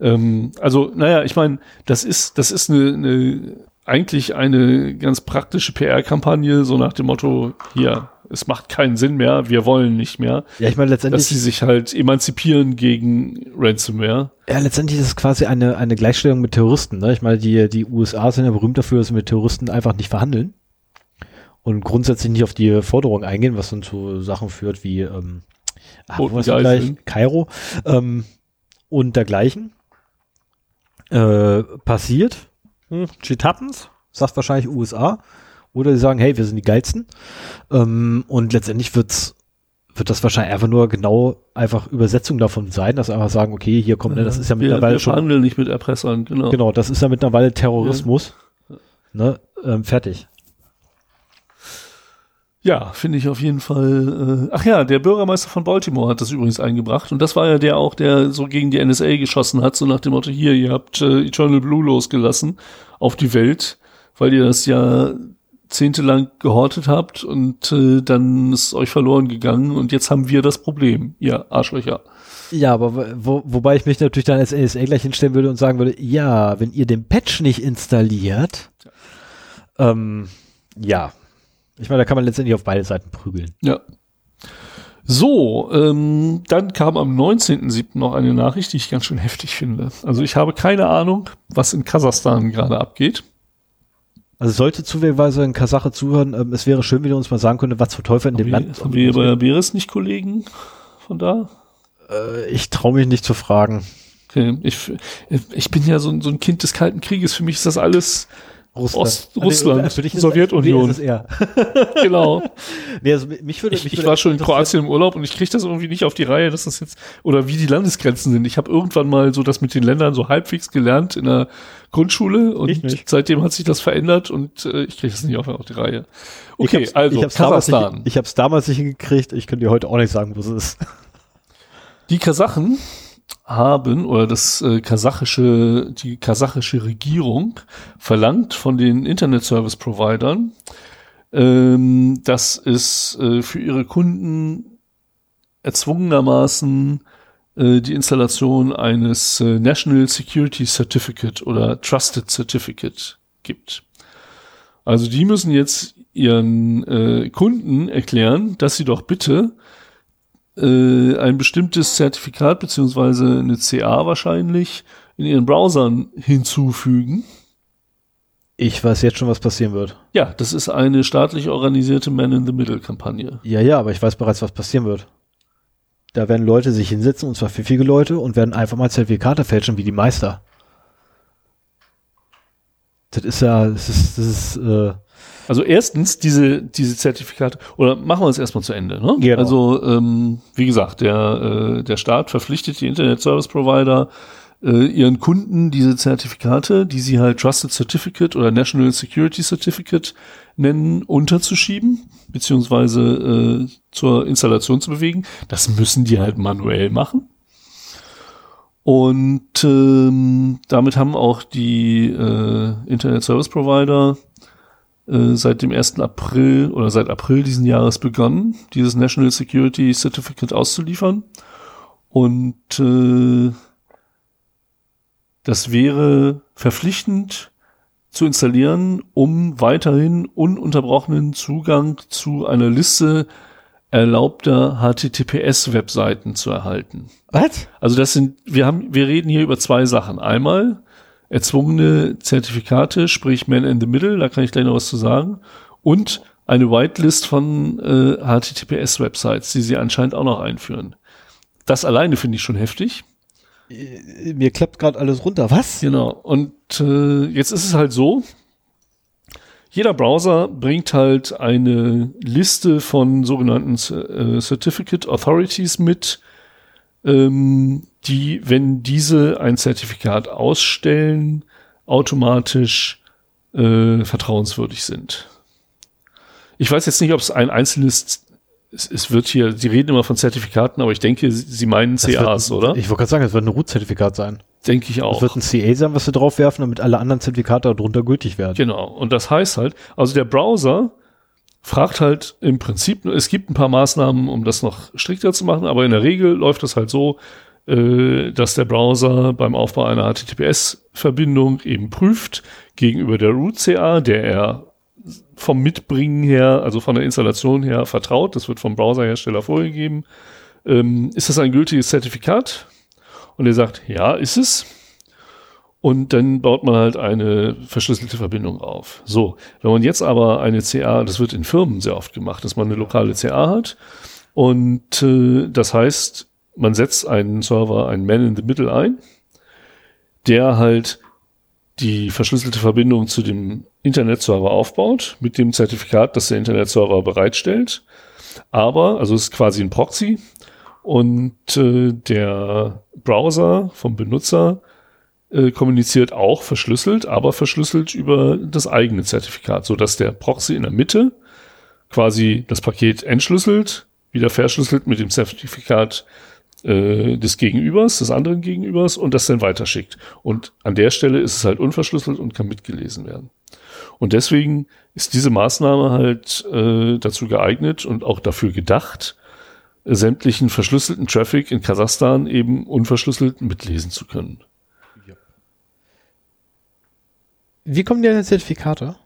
Ähm, also, naja, ich meine, das ist, das ist eine, eine, eigentlich eine ganz praktische PR-Kampagne, so nach dem Motto, hier, es macht keinen Sinn mehr, wir wollen nicht mehr, Ja, ich meine, dass letztendlich, sie sich halt emanzipieren gegen Ransomware. ja, letztendlich ist es quasi eine, eine Gleichstellung mit Terroristen. Ne? Ich meine, die, die USA sind ja berühmt dafür, dass sie mit Terroristen einfach nicht verhandeln und grundsätzlich nicht auf die Forderungen eingehen, was dann zu Sachen führt wie ähm, ah, wo Geiseln. gleich? Kairo ähm, und dergleichen. Äh, passiert. Hm, shit happens, sagt wahrscheinlich USA. Oder sie sagen, hey, wir sind die geilsten. Ähm, und letztendlich wird's, wird das wahrscheinlich einfach nur genau einfach Übersetzung davon sein, dass sie einfach sagen, okay, hier kommt, ne, das ist ja wir, mittlerweile wir schon, verhandeln nicht mit Erpressern, genau. genau, das ist ja mittlerweile Terrorismus. Ne, ähm, fertig. Ja, finde ich auf jeden Fall. Äh, ach ja, der Bürgermeister von Baltimore hat das übrigens eingebracht. Und das war ja der auch, der so gegen die NSA geschossen hat, so nach dem Motto, hier, ihr habt äh, Eternal Blue losgelassen auf die Welt, weil ihr das ja zehntelang gehortet habt und äh, dann ist euch verloren gegangen und jetzt haben wir das Problem, ihr Arschlöcher. Ja, aber wo, wobei ich mich natürlich dann als NSA gleich hinstellen würde und sagen würde, ja, wenn ihr den Patch nicht installiert, ähm, ja. Ich meine, da kann man letztendlich auf beide Seiten prügeln. Ja. So, ähm, dann kam am 19.07. noch eine Nachricht, die ich ganz schön heftig finde. Also ich habe keine Ahnung, was in Kasachstan gerade abgeht. Also sollte zufälligerweise ein Kasache zuhören, ähm, es wäre schön, wenn ihr uns mal sagen könnte, was für Teufel in dem Land. haben wir bei Beres nicht Kollegen von da? äh, ich traue mich nicht zu fragen. Okay. Ich, ich bin ja so, so ein Kind des Kalten Krieges. Für mich ist das alles Ost- Ah, Russland, für dich ist- Sowjetunion. Ist es eher. genau. Nee, also mich würde, Ich, mich ich würde war schon in Kroatien im Urlaub und ich kriege das irgendwie nicht auf die Reihe, dass das jetzt, oder wie die Landesgrenzen sind. Ich habe irgendwann mal so das mit den Ländern so halbwegs gelernt in der Grundschule und Ich nicht. seitdem hat sich das verändert und äh, ich kriege das nicht auf, auf die Reihe. Ich Okay, hab's- also ich hab's damals Kasachstan. nicht, ich habe es damals nicht hingekriegt. Ich könnte dir heute auch nicht sagen, wo es ist. Die Kasachen haben oder das äh, kasachische, die kasachische Regierung verlangt von den Internet Service Providern, ähm, dass es äh, für ihre Kunden erzwungenermaßen äh, die Installation eines äh, National Security Certificate oder Trusted Certificate gibt. Also die müssen jetzt ihren äh, Kunden erklären, dass sie doch bitte äh, ein bestimmtes Zertifikat beziehungsweise eine CA wahrscheinlich in ihren Browsern hinzufügen. Ich weiß jetzt schon, was passieren wird. Ja, das ist eine staatlich organisierte Man-in-the-Middle-Kampagne. Ja, ja, aber ich weiß bereits, was passieren wird. Da werden Leute sich hinsetzen, und zwar pfiffige Leute, und werden einfach mal Zertifikate fälschen wie die Meister. Das ist ja, das ist, das ist, äh, Also erstens diese, diese Zertifikate, oder machen wir es erstmal zu Ende. Ne? Genau. Also ähm, wie gesagt, der, äh, der Staat verpflichtet die Internet Service Provider, äh, ihren Kunden diese Zertifikate, die sie halt Trusted Certificate oder National Security Certificate nennen, unterzuschieben, beziehungsweise äh, zur Installation zu bewegen. Das müssen die halt manuell machen. Und ähm, damit haben auch die äh, Internet Service Provider äh, seit dem 1. April oder seit April diesen Jahres begonnen, dieses National Security Certificate auszuliefern. Und äh, das wäre verpflichtend zu installieren, um weiterhin ununterbrochenen Zugang zu einer Liste erlaubter HTTPS-Webseiten zu erhalten. was? Also das sind, wir haben, wir reden hier über zwei Sachen. Einmal erzwungene Zertifikate, sprich Man in the Middle, da kann ich gleich noch was zu sagen, und eine Whitelist von äh, HTTPS-Websites, die sie anscheinend auch noch einführen. Das alleine finde ich schon heftig. Äh, Mir klappt gerade alles runter. Was? Genau. Und äh, jetzt ist es halt so, jeder Browser bringt halt eine Liste von sogenannten äh, Certificate Authorities mit, ähm, die, wenn diese ein Zertifikat ausstellen, automatisch äh, vertrauenswürdig sind. Ich weiß jetzt nicht, ob es ein einzelnes, es, es wird hier, Sie reden immer von Zertifikaten, aber ich denke, Sie Sie meinen Das CAs, wird, oder? Ich wollte gerade sagen, das wird ein Root-Zertifikat sein. denke ich auch. wird ein CA sein, was wir draufwerfen, damit alle anderen Zertifikate darunter gültig werden. Genau. Und das heißt halt, also der Browser fragt halt im Prinzip, es gibt ein paar Maßnahmen, um das noch strikter zu machen, aber in der Regel läuft das halt so, äh, dass der Browser beim Aufbau einer HTTPS-Verbindung eben prüft gegenüber der Root-CA, der er vom Mitbringen her, also von der Installation her vertraut, das wird vom Browserhersteller vorgegeben, ähm, ist das ein gültiges Zertifikat? Und er sagt, ja, ist es. Und dann baut man halt eine verschlüsselte Verbindung auf. So, wenn man jetzt aber eine CA, das wird in Firmen sehr oft gemacht, dass man eine lokale CA hat. Und äh, das heißt, man setzt einen Server, einen Man in the Middle ein, der halt die verschlüsselte Verbindung zu dem Internetserver aufbaut, mit dem Zertifikat, das der Internetserver bereitstellt. Aber, also es ist quasi ein Proxy und äh, der Browser vom Benutzer äh, kommuniziert auch verschlüsselt, aber verschlüsselt über das eigene Zertifikat, so dass der Proxy in der Mitte quasi das Paket entschlüsselt, wieder verschlüsselt mit dem Zertifikat äh, des Gegenübers, des anderen Gegenübers und das dann weiterschickt. Und an der Stelle ist es halt unverschlüsselt und kann mitgelesen werden. Und deswegen ist diese Maßnahme halt äh, dazu geeignet und auch dafür gedacht, sämtlichen verschlüsselten Traffic in Kasachstan eben unverschlüsselt mitlesen zu können. Wie kommen die an Zertifikate?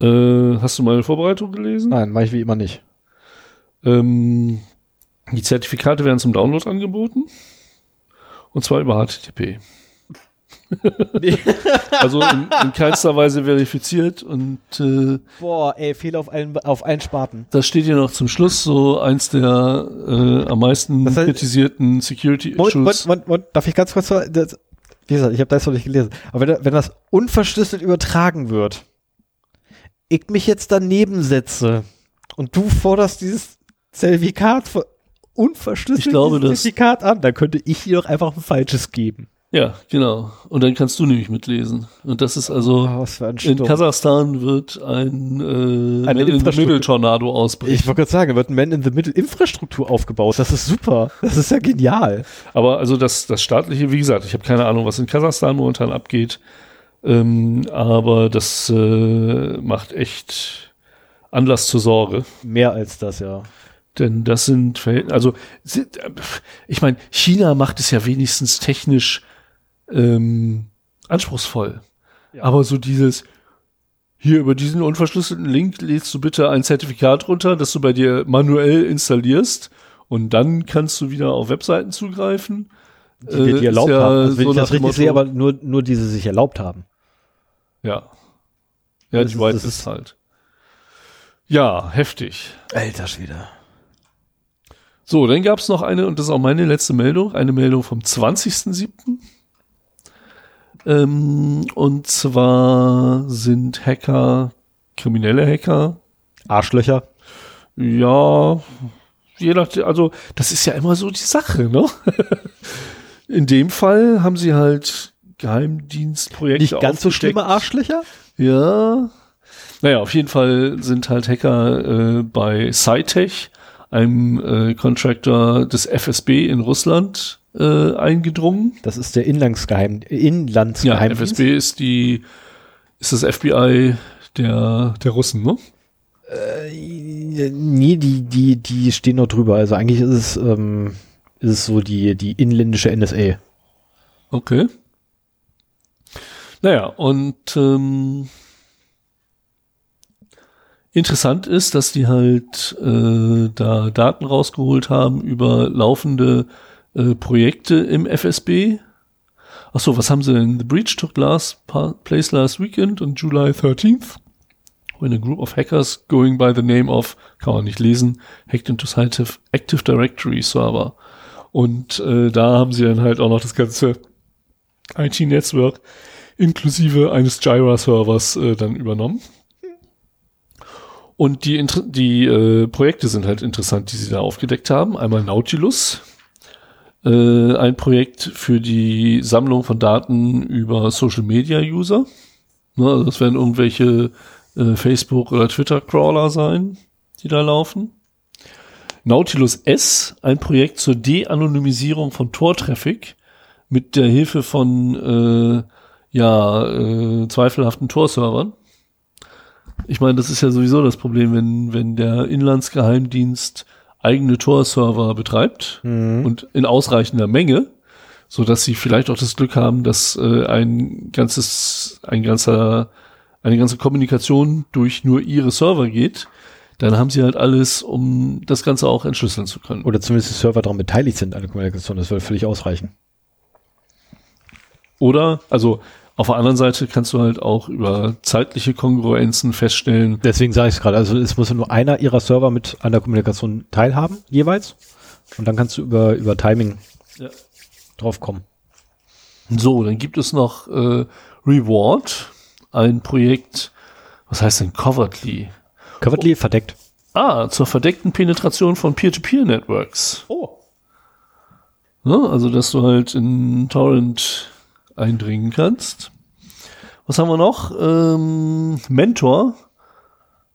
Äh, hast du meine Vorbereitung gelesen? Nein, mache ich wie immer nicht. Ähm, die Zertifikate werden zum Download angeboten. Und zwar über HTTP. also in, in keinster Weise verifiziert und äh, Boah, ey, Fehler auf allen, auf allen Sparten. das steht hier noch zum Schluss so eins der äh, am meisten Das heißt- kritisierten Security Moment, Issues. Moment, Moment, Moment, darf ich ganz kurz, das, wie gesagt, ich habe das noch nicht gelesen, aber wenn, wenn das unverschlüsselt übertragen wird, ich mich jetzt daneben setze und du forderst dieses Zertifikat, unverschlüsseltes Ich glaube, Zertifikat an, dann könnte ich dir doch einfach ein falsches geben. Ja, genau. Und dann kannst du nämlich mitlesen. Und das ist also, Oh, in. Kasachstan wird ein, äh, Eine ein Infrastruktur- Mitteltornado ausbrechen. Ich wollte gerade sagen, wird ein Man in the Middle Infrastruktur aufgebaut. Das ist super. Das ist ja genial. Aber also das, das staatliche, wie gesagt, ich habe keine Ahnung, was in Kasachstan momentan abgeht. Ähm, aber das äh, macht echt Anlass zur Sorge. Mehr als das, ja. Denn das sind Verhältnisse, also ich meine, China macht es ja wenigstens technisch ähm, anspruchsvoll. Ja. Aber so dieses, hier über diesen unverschlüsselten Link lädst du bitte ein Zertifikat runter, das du bei dir manuell installierst und dann kannst du wieder auf Webseiten zugreifen. Die Äh, die erlaubt ja haben. Also wenn so ich das richtig sehe, Motto- aber nur, nur die sie sich erlaubt haben. Ja. Ja, Das die ist- White das ist ist- halt. Ja, heftig. Alter Schwede. So, dann gab es noch eine, und das ist auch meine letzte Meldung, eine Meldung vom 20.07. Ähm, und zwar sind Hacker, kriminelle Hacker, Arschlöcher. ja, je nachdem, also das ist ja immer so die Sache, ne? In dem Fall haben sie halt Geheimdienstprojekte Nicht ganz so schlimme Arschlöcher? Ja. Naja, auf jeden Fall sind halt Hacker äh, bei Cytech, einem äh, Contractor des FSB in Russland, äh, eingedrungen. Das ist der Inlandsgeheim Ja, Inlandsgeheimdienst. FSB ist die, ist das FBI der, der Russen, ne? Äh, nee, die, die, die stehen noch drüber. Also eigentlich ist es, ähm, ist es so die, die inländische NSA. Okay. Naja, und ähm, interessant ist, dass die halt äh, da Daten rausgeholt haben über laufende äh, Projekte im FSB. Ach so, was haben sie denn? The breach took last place last weekend on July 13th. When a group of hackers going by the name of, kann man nicht lesen, hacked into Active, Active Directory Server. Und äh, da haben sie dann halt auch noch das ganze IT-Netzwerk inklusive eines Jira-Servers äh, dann übernommen. Und die, die äh, Projekte sind halt interessant, die sie da aufgedeckt haben. Einmal Nautilus, äh, ein Projekt für die Sammlung von Daten über Social-Media-User. Ne, also das werden irgendwelche äh, Facebook- oder Twitter-Crawler sein, die da laufen. Nautilus S, ein Projekt zur De-Anonymisierung von Tor-Traffic mit der Hilfe von äh, ja, äh, zweifelhaften Tor-Servern. Ich meine, das ist ja sowieso das Problem, wenn, wenn der Inlandsgeheimdienst eigene Tor-Server betreibt und in ausreichender Menge, so dass sie vielleicht auch das Glück haben, dass äh, ein ganzes, ein ganzer, eine ganze Kommunikation durch nur ihre Server geht, dann haben sie halt alles, um das Ganze auch entschlüsseln zu können. Oder zumindest die Server daran beteiligt sind an der Kommunikation. Das würde völlig ausreichen. Oder, also auf der anderen Seite kannst du halt auch über zeitliche Kongruenzen feststellen, Deswegen sage ich es gerade. Also es muss nur einer ihrer Server mit an der Kommunikation teilhaben, jeweils. Und dann kannst du über, über Timing Ja. drauf kommen. So, dann gibt es noch äh, Reward, ein Projekt, was heißt denn Covertly? Covertly verdeckt. Ah, zur verdeckten Penetration von Peer-to-Peer-Networks. Oh. Ne? Also, dass du halt in Torrent eindringen kannst. Was haben wir noch? Ähm, Mentor,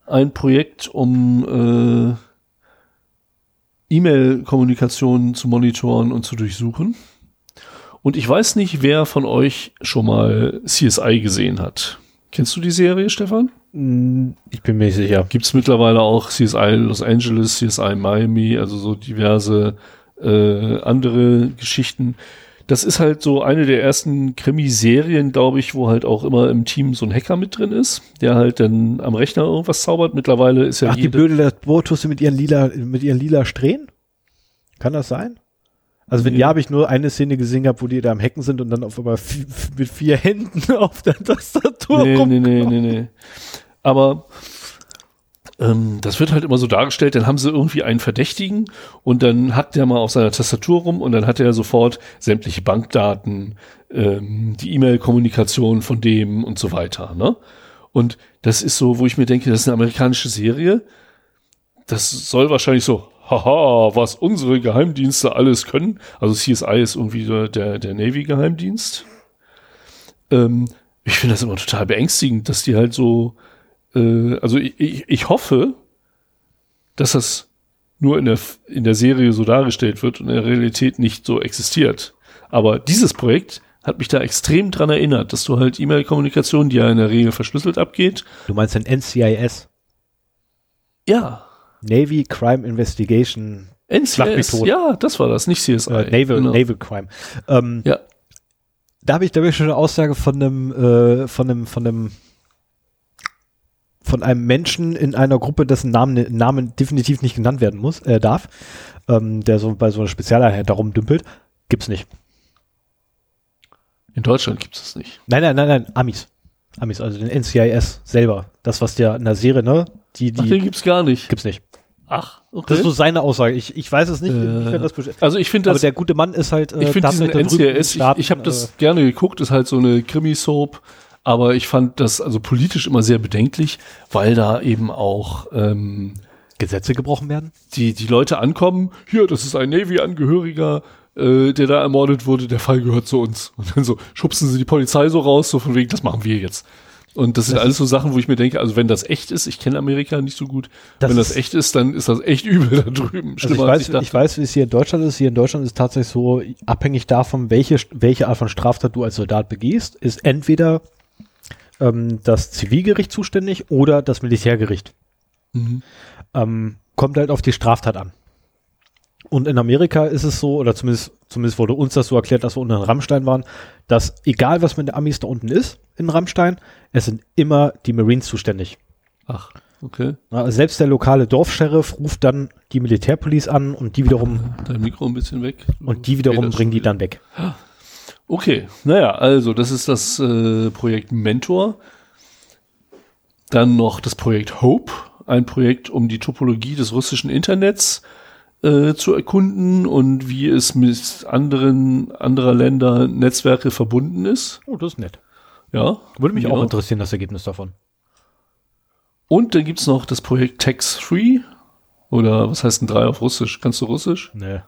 ein Projekt, um äh, E-Mail-Kommunikation zu monitoren und zu durchsuchen. Und ich weiß nicht, wer von euch schon mal CSI gesehen hat. Kennst du die Serie, Stefan? Ich bin mir nicht sicher. Gibt es mittlerweile auch CSI Los Angeles, CSI Miami, also so diverse äh, andere Geschichten. Das ist halt so eine der ersten Krimiserien, glaube ich, wo halt auch immer im Team so ein Hacker mit drin ist, der halt dann am Rechner irgendwas zaubert. Mittlerweile ist ja Ach, die blöde Botusse mit ihren lila, mit ihren lila Strähnen? Kann das sein? Also wenn ja, habe ich nur eine Szene gesehen gehabt, wo die da am Hacken sind und dann auf einmal mit vier Händen auf der Tastatur Nee, rum. nee, nee, nee, nee. Aber ähm, das wird halt immer so dargestellt, dann haben sie irgendwie einen Verdächtigen und dann hackt der mal auf seiner Tastatur rum und dann hat er sofort sämtliche Bankdaten, ähm, die E-Mail-Kommunikation von dem und so weiter. Ne? Und das ist so, wo ich mir denke, das ist eine amerikanische Serie. Das soll wahrscheinlich so haha, was unsere Geheimdienste alles können. Also CSI ist irgendwie der, der Navy-Geheimdienst. Ähm, ich finde das immer total beängstigend, dass die halt so, äh, also ich, ich, ich hoffe, dass das nur in der, in der Serie so dargestellt wird und in der Realität nicht so existiert. Aber dieses Projekt hat mich da extrem dran erinnert, dass du halt E-Mail-Kommunikation, die ja in der Regel verschlüsselt abgeht. Du meinst den NCIS? Ja. Navy Crime Investigation. NCIS, ja, das war das, nicht CSI. Äh, Naval, genau. Naval Crime. Ähm, Ja. da habe ich, da hab ich schon eine Aussage von einem, äh, von einem, von einem, von einem Menschen in einer Gruppe, dessen Namen, Namen definitiv nicht genannt werden muss, äh, darf, ähm, der so bei so einer Spezialeinheit darum dümpelt, gibt's nicht. In Deutschland gibt es das nicht. Nein, nein, nein, nein, Amis. Amis, also den NCIS selber. Das, was der in der Serie, ne? Die, Ach, die den gibt's gar nicht. gibt's nicht. Ach, okay. Das ist so seine Aussage. Ich, ich weiß es nicht, Äh, das also ich finde Aber das, der gute Mann ist halt, äh, ich finde diesen den NCIS, ich, Staaten, ich habe das äh, gerne geguckt, ist halt so eine Krimi-Soap, aber ich fand das also politisch immer sehr bedenklich, weil da eben auch ähm, Gesetze gebrochen werden. die, die Leute ankommen, hier, das ist ein Navy-Angehöriger, äh, der da ermordet wurde, der Fall gehört zu uns. Und dann so schubsen sie die Polizei so raus, so von wegen, das machen wir jetzt. Und das sind Das alles so Sachen, wo ich mir denke, also wenn das echt ist, ich kenne Amerika nicht so gut, Das wenn das echt ist, dann ist das echt übel da drüben. Also ich weiß, dachte. ich weiß, wie es hier in Deutschland ist. Hier in Deutschland ist es tatsächlich so, abhängig davon, welche, welche Art von Straftat du als Soldat begehst, ist entweder ähm, das Zivilgericht zuständig oder das Militärgericht. Mhm. Ähm, kommt halt auf die Straftat an. Und in Amerika ist es so, oder zumindest, zumindest wurde uns das so erklärt, dass wir unten in Rammstein waren, dass egal was mit den Amis da unten ist, in Rammstein, es sind immer die Marines zuständig. Ach, okay. Ja, selbst der lokale Dorfsheriff ruft dann die Militärpolice an und die wiederum, Dein Mikro ein bisschen weg. und die wiederum bringen die dann weg. Okay, naja, also das ist das äh, Projekt Mentor. Dann noch das Projekt Hope, ein Projekt, um die Topologie des russischen Internets äh, zu erkunden und wie es mit anderen anderer Länder Netzwerke verbunden ist. Oh, das ist nett. Ja. Würde mich ja. auch interessieren, das Ergebnis davon. Und dann gibt's noch das Projekt Text 3. Oder was heißt denn 3 auf Russisch? Kannst du Russisch? Nee.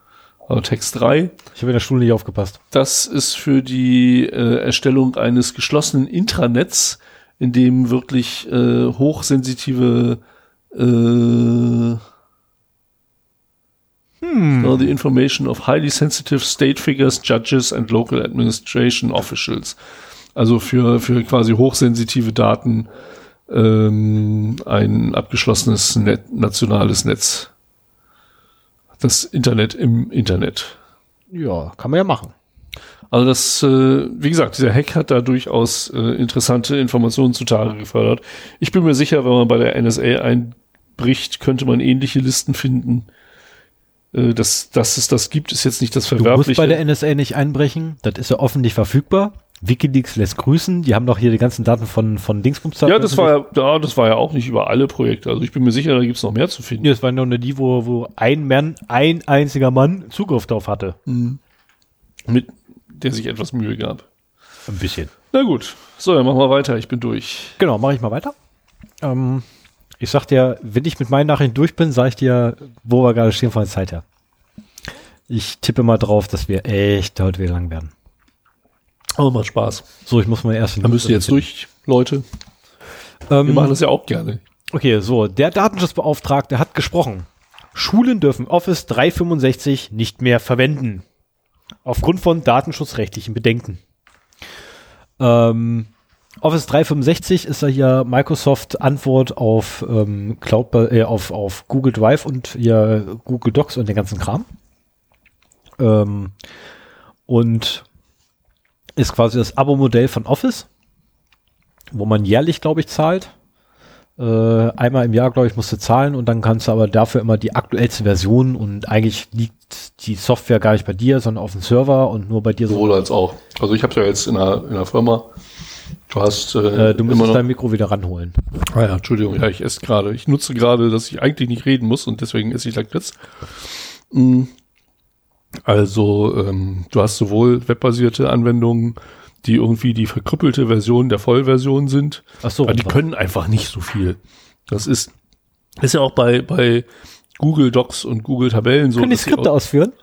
Also Text 3. Ich habe in der Schule nicht aufgepasst. Das ist für die äh, Erstellung eines geschlossenen Intranets, in dem wirklich äh, hochsensitive äh, no, the information of highly sensitive state figures, judges and local administration officials. Also für, für quasi hochsensitive Daten ähm, ein abgeschlossenes Net, nationales Netz. Das Internet im Internet. Ja, kann man ja machen. Also das, äh, wie gesagt, dieser Hack hat da durchaus äh, interessante Informationen zutage gefördert. Ich bin mir sicher, wenn man bei der NSA einbricht, könnte man ähnliche Listen finden. Äh, dass, dass es das gibt, ist jetzt nicht das Du musst Verwerfliche. bei der NSA nicht einbrechen. Das ist ja öffentlich verfügbar. Wikileaks lässt grüßen. Die haben doch hier die ganzen Daten von, von Dingsbums. ja, das war ja, ja, das war ja auch nicht über alle Projekte. Also ich bin mir sicher, da gibt es noch mehr zu finden. Nee, das waren nur nur die, wo, wo ein Mann, ein einziger Mann Zugriff drauf hatte. Mit der sich etwas Mühe gab. Ein bisschen. Na gut, so, dann machen wir weiter. Ich bin durch. Genau, mache ich mal weiter. Ähm, ich sag dir, wenn ich mit meinen Nachrichten durch bin, sage ich dir, wo wir gerade stehen von der Zeit her. Ich tippe mal drauf, dass wir echt heute wieder lang werden. Aber macht Spaß. So, ich muss mal erst. Da müsst ihr jetzt durch, Leute. Wir Ähm, machen das ja auch gerne. okay, so, der Datenschutzbeauftragte hat gesprochen. Schulen dürfen Office 365 nicht mehr verwenden. Aufgrund von datenschutzrechtlichen Bedenken. Ähm, Office 365 ist ja hier Microsoft Antwort auf ähm, Cloud, äh, auf, auf Google Drive und hier Google Docs und den ganzen Kram. Ähm, und ist quasi das Abo-Modell von Office, wo man jährlich, glaube ich, zahlt. Äh, einmal im Jahr, glaube ich, musst du zahlen und dann kannst du aber dafür immer die aktuellste Version und eigentlich liegt die Software gar nicht bei dir, sondern auf dem Server und nur bei dir so. Sowohl als auch. Also ich habe ja jetzt in einer, in einer Firma. Du hast äh, Äh, du musst dein Mikro wieder ranholen. Ah ja, Entschuldigung, ja, ich esse gerade. Ich nutze gerade, dass ich eigentlich nicht reden muss und deswegen esse ich Lakritz. Mm. Also, ähm, du hast sowohl webbasierte Anwendungen, die irgendwie die verkrüppelte Version der Vollversion sind. Ach so, Aber die können einfach nicht so viel. Das ist, ist ja auch bei, bei Google Docs und Google Tabellen so. Können die Skripte ausführen?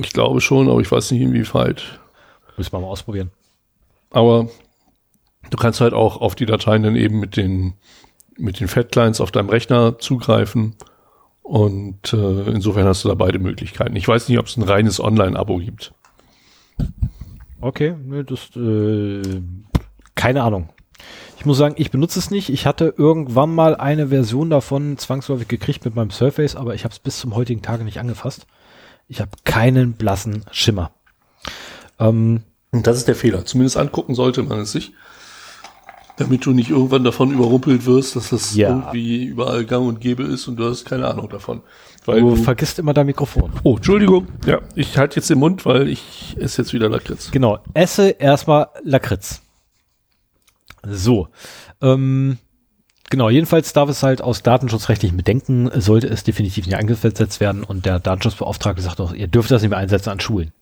Ich glaube schon, aber ich weiß nicht inwieweit. Müssen wir mal ausprobieren. Aber du kannst halt auch auf die Dateien dann eben mit den, mit den Fat-Clients auf deinem Rechner zugreifen. Und äh, insofern hast du da beide Möglichkeiten. Ich weiß nicht, ob es ein reines Online-Abo gibt. Okay, ne, das äh, keine Ahnung. Ich muss sagen, ich benutze es nicht. Ich hatte irgendwann mal eine Version davon zwangsläufig gekriegt mit meinem Surface, aber ich habe es bis zum heutigen Tage nicht angefasst. Ich habe keinen blassen Schimmer. Ähm, Und das ist der Fehler. Zumindest angucken sollte man es sich. Damit du nicht irgendwann davon überrumpelt wirst, dass das ja. irgendwie überall gang und gäbe ist und du hast keine Ahnung davon. Weil du, du vergisst immer dein Mikrofon. Oh, Entschuldigung. Ja, ich halte jetzt den Mund, weil ich esse jetzt wieder Lakritz. Genau, esse erstmal Lakritz. So. Ähm, genau, jedenfalls darf es halt aus datenschutzrechtlichen Bedenken, sollte es definitiv nicht eingesetzt werden und der Datenschutzbeauftragte sagt auch, ihr dürft das nicht mehr einsetzen an Schulen.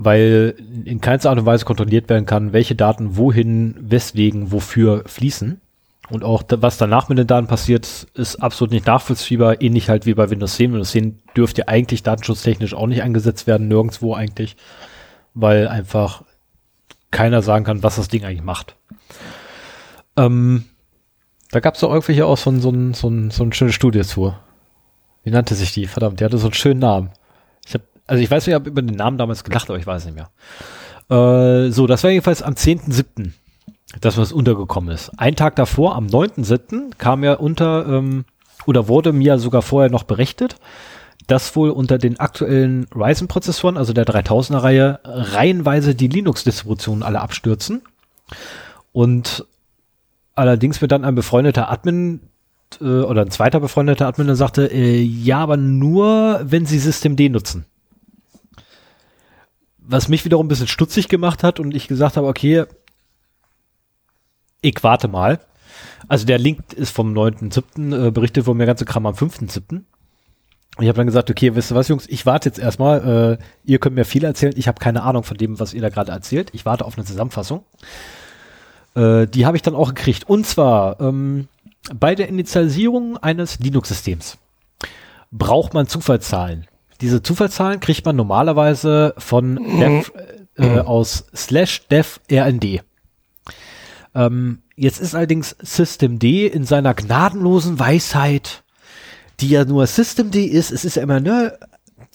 Weil in keinster Art und Weise kontrolliert werden kann, welche Daten wohin, weswegen, wofür fließen. Und auch was danach mit den Daten passiert, ist absolut nicht nachvollziehbar, ähnlich halt wie bei Windows 10. Windows 10 dürfte eigentlich datenschutztechnisch auch nicht eingesetzt werden, nirgendwo eigentlich, weil einfach keiner sagen kann, was das Ding eigentlich macht. Ähm, da gab es doch irgendwelche auch so, so, so, so eine schöne Studie zu. Wie nannte sich die? Verdammt, die hatte so einen schönen Namen. Also ich weiß nicht, ich habe über den Namen damals gelacht, aber ich weiß nicht mehr. Äh, so, das war jedenfalls am 10.7., dass was untergekommen ist. Ein Tag davor, am 9.7., kam ja unter, ähm, oder wurde mir sogar vorher noch berichtet, dass wohl unter den aktuellen Ryzen-Prozessoren, also der 3000er-Reihe, reihenweise die Linux-Distributionen alle abstürzen. Und allerdings mir dann ein befreundeter Admin äh, oder ein zweiter befreundeter Admin sagte, äh, ja, aber nur, wenn sie Systemd nutzen. Was mich wiederum ein bisschen stutzig gemacht hat und ich gesagt habe, okay, ich warte mal. Also der Link ist vom 9.7., äh, berichtet wurde mir ganze Kram am 5.7. Ich habe dann gesagt, okay, wisst ihr was, Jungs, ich warte jetzt erstmal. Äh, ihr könnt mir viel erzählen. Ich habe keine Ahnung von dem, was ihr da gerade erzählt. Ich warte auf eine Zusammenfassung. Äh, die habe ich dann auch gekriegt. Und zwar ähm, bei der Initialisierung eines Linux-Systems braucht man Zufallszahlen. Diese Zufallszahlen kriegt man normalerweise von dev, äh, aus slash dev rnd. Ähm, jetzt ist allerdings Systemd in seiner gnadenlosen Weisheit, die ja nur Systemd ist, es ist ja immer ne,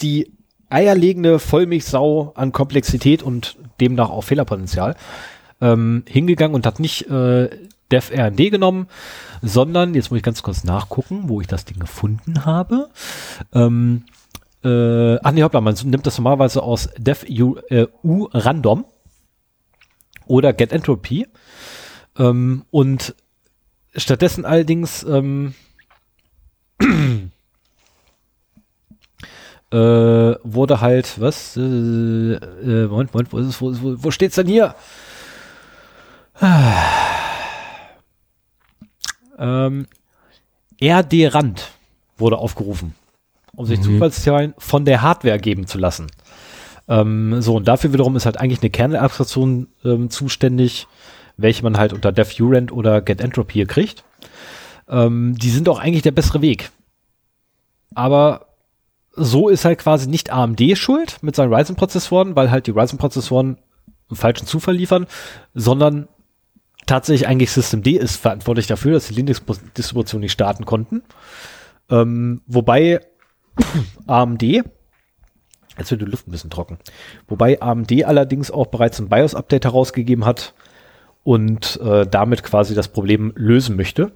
die eierlegende Vollmilchsau an Komplexität und demnach auch Fehlerpotenzial ähm, hingegangen und hat nicht äh, DevRND genommen, sondern, jetzt muss ich ganz kurz nachgucken, wo ich das Ding gefunden habe. Ähm, äh, ach nee, hoppla, man nimmt das normalerweise aus dev u, äh, u random oder get entropy ähm, und stattdessen allerdings ähm, äh, wurde halt was äh, äh, Moment, Moment, wo ist es, wo, wo, wo steht's denn hier? ähm, RD Rand wurde aufgerufen, um sich mhm. Zufallszahlen von der Hardware geben zu lassen. Ähm, so, und dafür wiederum ist halt eigentlich eine Kernelabstraktion ähm, zuständig, welche man halt unter DevUrent oder GetEntropy kriegt. Ähm, die sind auch eigentlich der bessere Weg. Aber so ist halt quasi nicht AMD schuld mit seinen Ryzen-Prozessoren, weil halt die Ryzen-Prozessoren einen falschen Zufall liefern, sondern tatsächlich eigentlich Systemd ist verantwortlich dafür, dass die Linux-Distribution nicht starten konnten. Ähm, wobei AMD, jetzt wird die Luft ein bisschen trocken, wobei AMD allerdings auch bereits ein BIOS-Update herausgegeben hat und äh, damit quasi das Problem lösen möchte,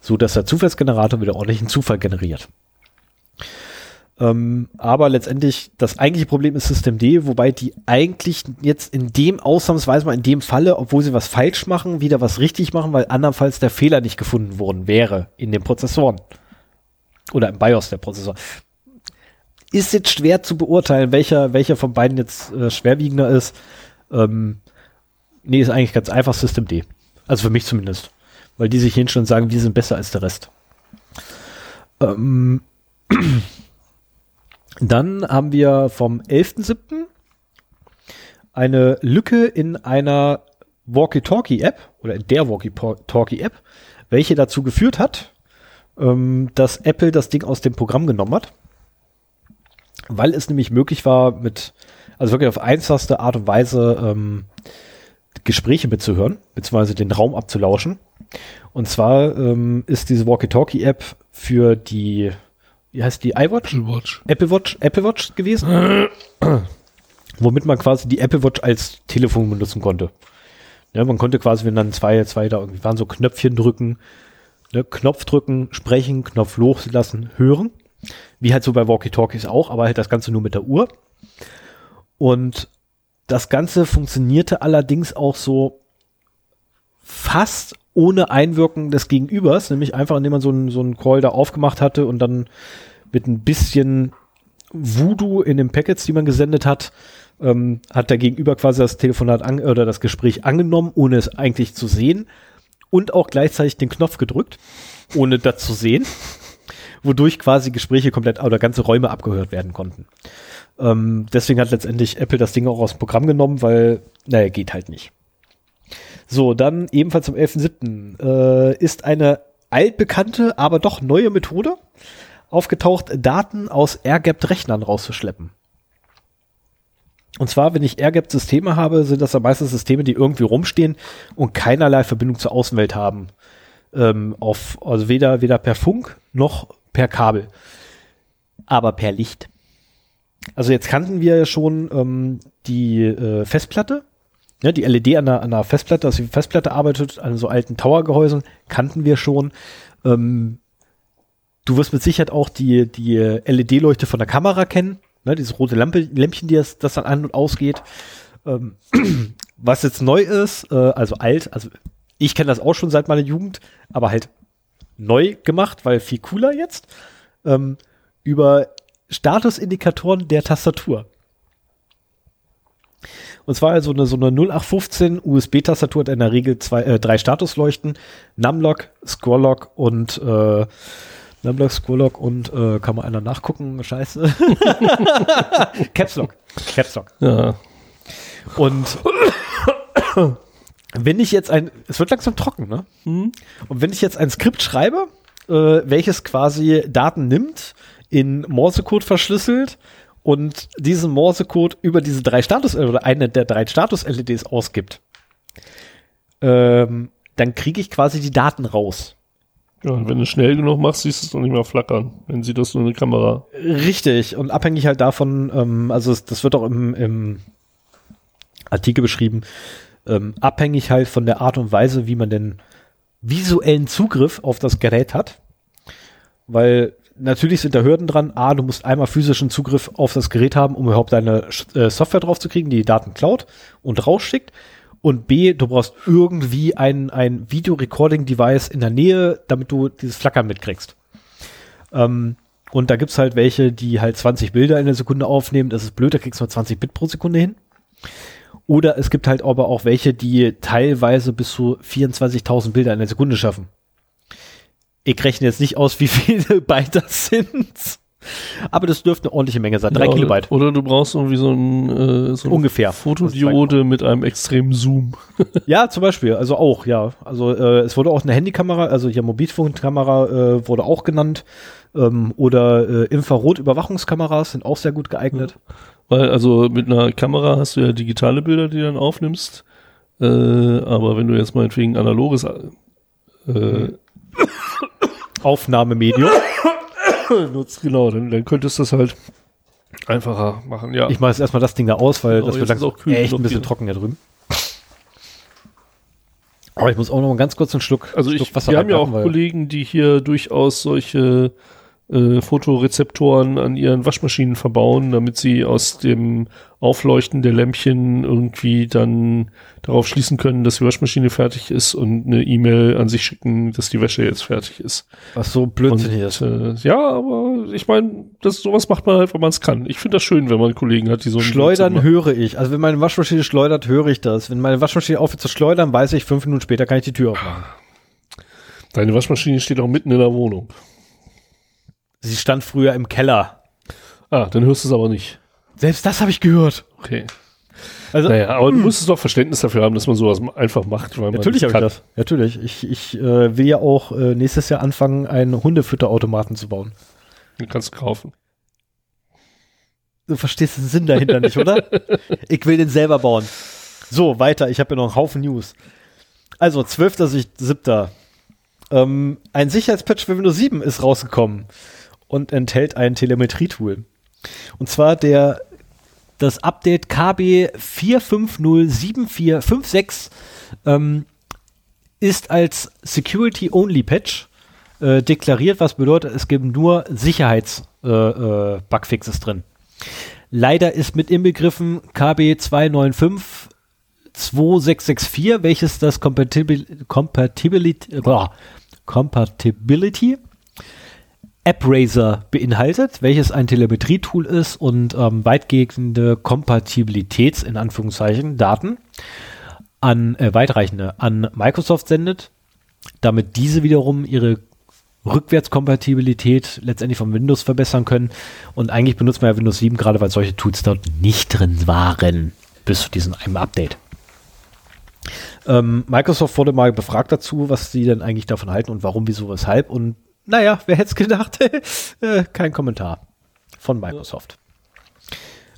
so dass der Zufallsgenerator wieder ordentlichen Zufall generiert. Ähm, aber letztendlich, das eigentliche Problem ist Systemd, wobei die eigentlich jetzt in dem ausnahmsweise mal in dem Falle, obwohl sie was falsch machen, wieder was richtig machen, weil andernfalls der Fehler nicht gefunden worden wäre in den Prozessoren. Oder im BIOS der Prozessor. Ist jetzt schwer zu beurteilen, welcher, welcher von beiden jetzt äh, schwerwiegender ist. Ähm, nee, ist eigentlich ganz einfach Systemd. Also für mich zumindest. Weil die sich hinstellen und sagen, wir sind besser als der Rest. Ähm Dann haben wir vom 11.07. eine Lücke in einer Walkie-Talkie-App oder in der Walkie-Talkie-App, welche dazu geführt hat, ähm, dass Apple das Ding aus dem Programm genommen hat, weil es nämlich möglich war, mit, also wirklich auf einfachste Art und Weise ähm, Gespräche mitzuhören, beziehungsweise den Raum abzulauschen. Und zwar ähm, ist diese Walkie-Talkie-App für die, wie heißt die, iWatch? Apple Watch. Apple Watch, Apple Watch gewesen, womit man quasi die Apple Watch als Telefon benutzen konnte. Ja, man konnte quasi, wenn dann zwei, zwei da irgendwie waren, so Knöpfchen drücken, ne, Knopf drücken, sprechen, Knopf loslassen, hören. Wie halt so bei Walkie-Talkies auch, aber halt das Ganze nur mit der Uhr. Und das Ganze funktionierte allerdings auch so fast ohne Einwirken des Gegenübers, nämlich einfach, indem man so einen, so einen Call da aufgemacht hatte und dann mit ein bisschen Voodoo in den Packets, die man gesendet hat, ähm, hat der Gegenüber quasi das Telefonat oder das Gespräch angenommen, ohne es eigentlich zu sehen und auch gleichzeitig den Knopf gedrückt, ohne das zu sehen, wodurch quasi Gespräche komplett oder ganze Räume abgehört werden konnten. Ähm, deswegen hat letztendlich Apple das Ding auch aus dem Programm genommen, weil, naja, geht halt nicht. So, dann ebenfalls am 11.07. Äh, ist eine altbekannte, aber doch neue Methode aufgetaucht, Daten aus AirGapped-Rechnern rauszuschleppen. Und zwar, wenn ich AirGapped-Systeme habe, sind das ja meistens Systeme, die irgendwie rumstehen und keinerlei Verbindung zur Außenwelt haben. Ähm, auf, also weder, weder per Funk noch per Kabel. Aber per Licht. Also jetzt kannten wir ja schon ähm, die äh, Festplatte, ja, die LED an der, an der Festplatte, also die Festplatte arbeitet an so alten Towergehäusen, kannten wir schon. Ähm, du wirst mit Sicherheit auch die, die LED-Leuchte von der Kamera kennen, ne, dieses rote Lampe, Lämpchen, die das, das dann an und ausgeht. Ähm, was jetzt neu ist, äh, also alt, also ich kenne das auch schon seit meiner Jugend, aber halt neu gemacht, weil viel cooler jetzt, ähm, über Statusindikatoren der Tastatur. Und zwar also eine, so eine 0815 USB-Tastatur hat in der Regel zwei, äh, drei Statusleuchten, Numlock, Scrolllock und äh, Numlock, Scrolllock und äh, kann man einer nachgucken? Scheiße. Capslock. Capslock. Ja. Und wenn ich jetzt ein, es wird langsam trocken, ne? Und wenn ich jetzt ein Skript schreibe, äh, welches quasi Daten nimmt, in Morsecode verschlüsselt und diesen Morsecode über diese drei Status oder eine der drei Status-LEDs ausgibt, ähm, dann kriege ich quasi die Daten raus. Ja. Und wenn du schnell genug machst, siehst du es noch nicht mal flackern. Dann sieht das nur eine Kamera. Richtig. Und abhängig halt davon, ähm, also das wird auch im, im Artikel beschrieben, ähm, abhängig halt von der Art und Weise, wie man den visuellen Zugriff auf das Gerät hat. Weil natürlich sind da Hürden dran. A, du musst einmal physischen Zugriff auf das Gerät haben, um überhaupt deine äh, Software drauf zu kriegen, die die Daten klaut und rausschickt. Und B, du brauchst irgendwie ein, ein Video-Recording-Device in der Nähe, damit du dieses Flackern mitkriegst. Ähm, und da gibt's halt welche, die halt 20 Bilder in der Sekunde aufnehmen. Das ist blöd, da kriegst du nur 20 Bit pro Sekunde hin. Oder es gibt halt aber auch welche, die teilweise bis zu 24.000 Bilder in der Sekunde schaffen. Ich rechne jetzt nicht aus, wie viele Byte das sind. Aber das dürfte eine ordentliche Menge sein. Drei Ja, Kilobyte. Oder, du brauchst irgendwie so ein, äh, so eine Ungefähr. Fotodiode mit einem extremen Zoom. Ja, zum Beispiel. Also auch, ja. Also äh, es wurde auch eine Handykamera, also hier Mobilfunkkamera äh, wurde auch genannt. Ähm, oder äh, Infrarot-Überwachungskameras sind auch sehr gut geeignet. Weil, also mit einer Kamera hast du ja digitale Bilder, die du dann aufnimmst. Äh, aber wenn du jetzt meinetwegen analoges äh, Aufnahmemedium. nutzt, genau, dann, dann könntest du das halt einfacher machen, ja. Ich mache jetzt erstmal das Ding da aus, weil Genau, das wird langsam auch kühl echt ein bisschen trocken hier drüben. Aber ich muss auch noch mal ganz kurz einen Schluck, Also Schluck ich, wir haben ja auch weil- Kollegen, die hier durchaus solche äh, Fotorezeptoren an ihren Waschmaschinen verbauen, damit sie aus dem Aufleuchten der Lämpchen irgendwie dann darauf schließen können, dass die Waschmaschine fertig ist und eine E-Mail an sich schicken, dass die Wäsche jetzt fertig ist. was so blödsinnig ist. äh, ja, aber ich meine, das sowas macht man halt, wenn man es kann. Ich finde das schön, wenn man Kollegen hat, die so Schleudern höre ich. Also wenn meine Waschmaschine schleudert, höre ich das. Wenn meine Waschmaschine aufhört zu schleudern, weiß ich, fünf Minuten später kann ich die Tür aufmachen. machen. Deine Waschmaschine steht auch mitten in der Wohnung. Sie stand früher im Keller. Ah, dann hörst du es aber nicht. Selbst das habe ich gehört. Okay. Also, naja, aber du hm. musst doch Verständnis dafür haben, dass man sowas einfach macht. Weil natürlich habe ich das. Natürlich. Ich, ich äh, will ja auch äh, nächstes Jahr anfangen, einen Hundefütterautomaten zu bauen. Den kannst du kaufen. Du verstehst den Sinn dahinter nicht, oder? Ich will den selber bauen. So, weiter. Ich habe ja noch einen Haufen News. Also, 12.7. Ähm, ein Sicherheitspatch für Windows 7 ist rausgekommen und enthält ein Telemetrie-Tool. Und zwar der das Update KB 4507456 ähm, ist als Security-Only-Patch äh, deklariert, was bedeutet, es gibt nur Sicherheits-Bugfixes äh, äh, drin. Leider ist mit inbegriffen KB 295 2664, welches das Compatibil Compatibility, äh, Compatibility AppRaiser beinhaltet, welches ein Telemetrie-Tool ist und ähm, weitgehende Kompatibilitäts, in Anführungszeichen, Daten an, äh, weitreichende an Microsoft sendet, damit diese wiederum ihre Rückwärtskompatibilität letztendlich von Windows verbessern können. Und eigentlich benutzt man ja Windows 7 gerade, weil solche Tools dort nicht drin waren, bis zu diesem einem Update. Ähm, Microsoft wurde mal befragt dazu, was sie denn eigentlich davon halten und warum, wieso, weshalb. Und naja, wer hätte es gedacht? äh, kein Kommentar von Microsoft.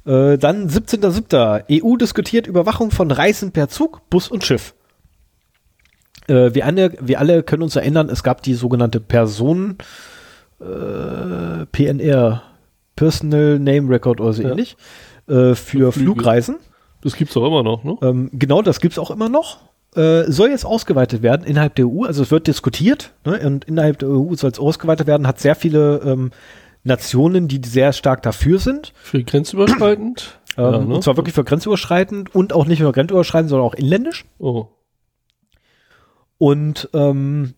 Ja. Äh, dann 17.07. EU diskutiert Überwachung von Reisen per Zug, Bus und Schiff. Äh, wir, alle, wir alle können uns erinnern, es gab die sogenannte Personen äh, PNR, Personal Name Record oder so ja. ähnlich, äh, für Flugreisen. Das gibt es auch immer noch, ne? Ähm, genau, das gibt es auch immer noch äh, soll jetzt ausgeweitet werden innerhalb der EU. Also es wird diskutiert ne, und innerhalb der EU soll es ausgeweitet werden. Hat sehr viele ähm, Nationen, die sehr stark dafür sind. Für grenzüberschreitend? ähm, ja, ne? Und zwar wirklich für grenzüberschreitend und auch nicht nur grenzüberschreitend, sondern auch inländisch. Oh. Und ähm,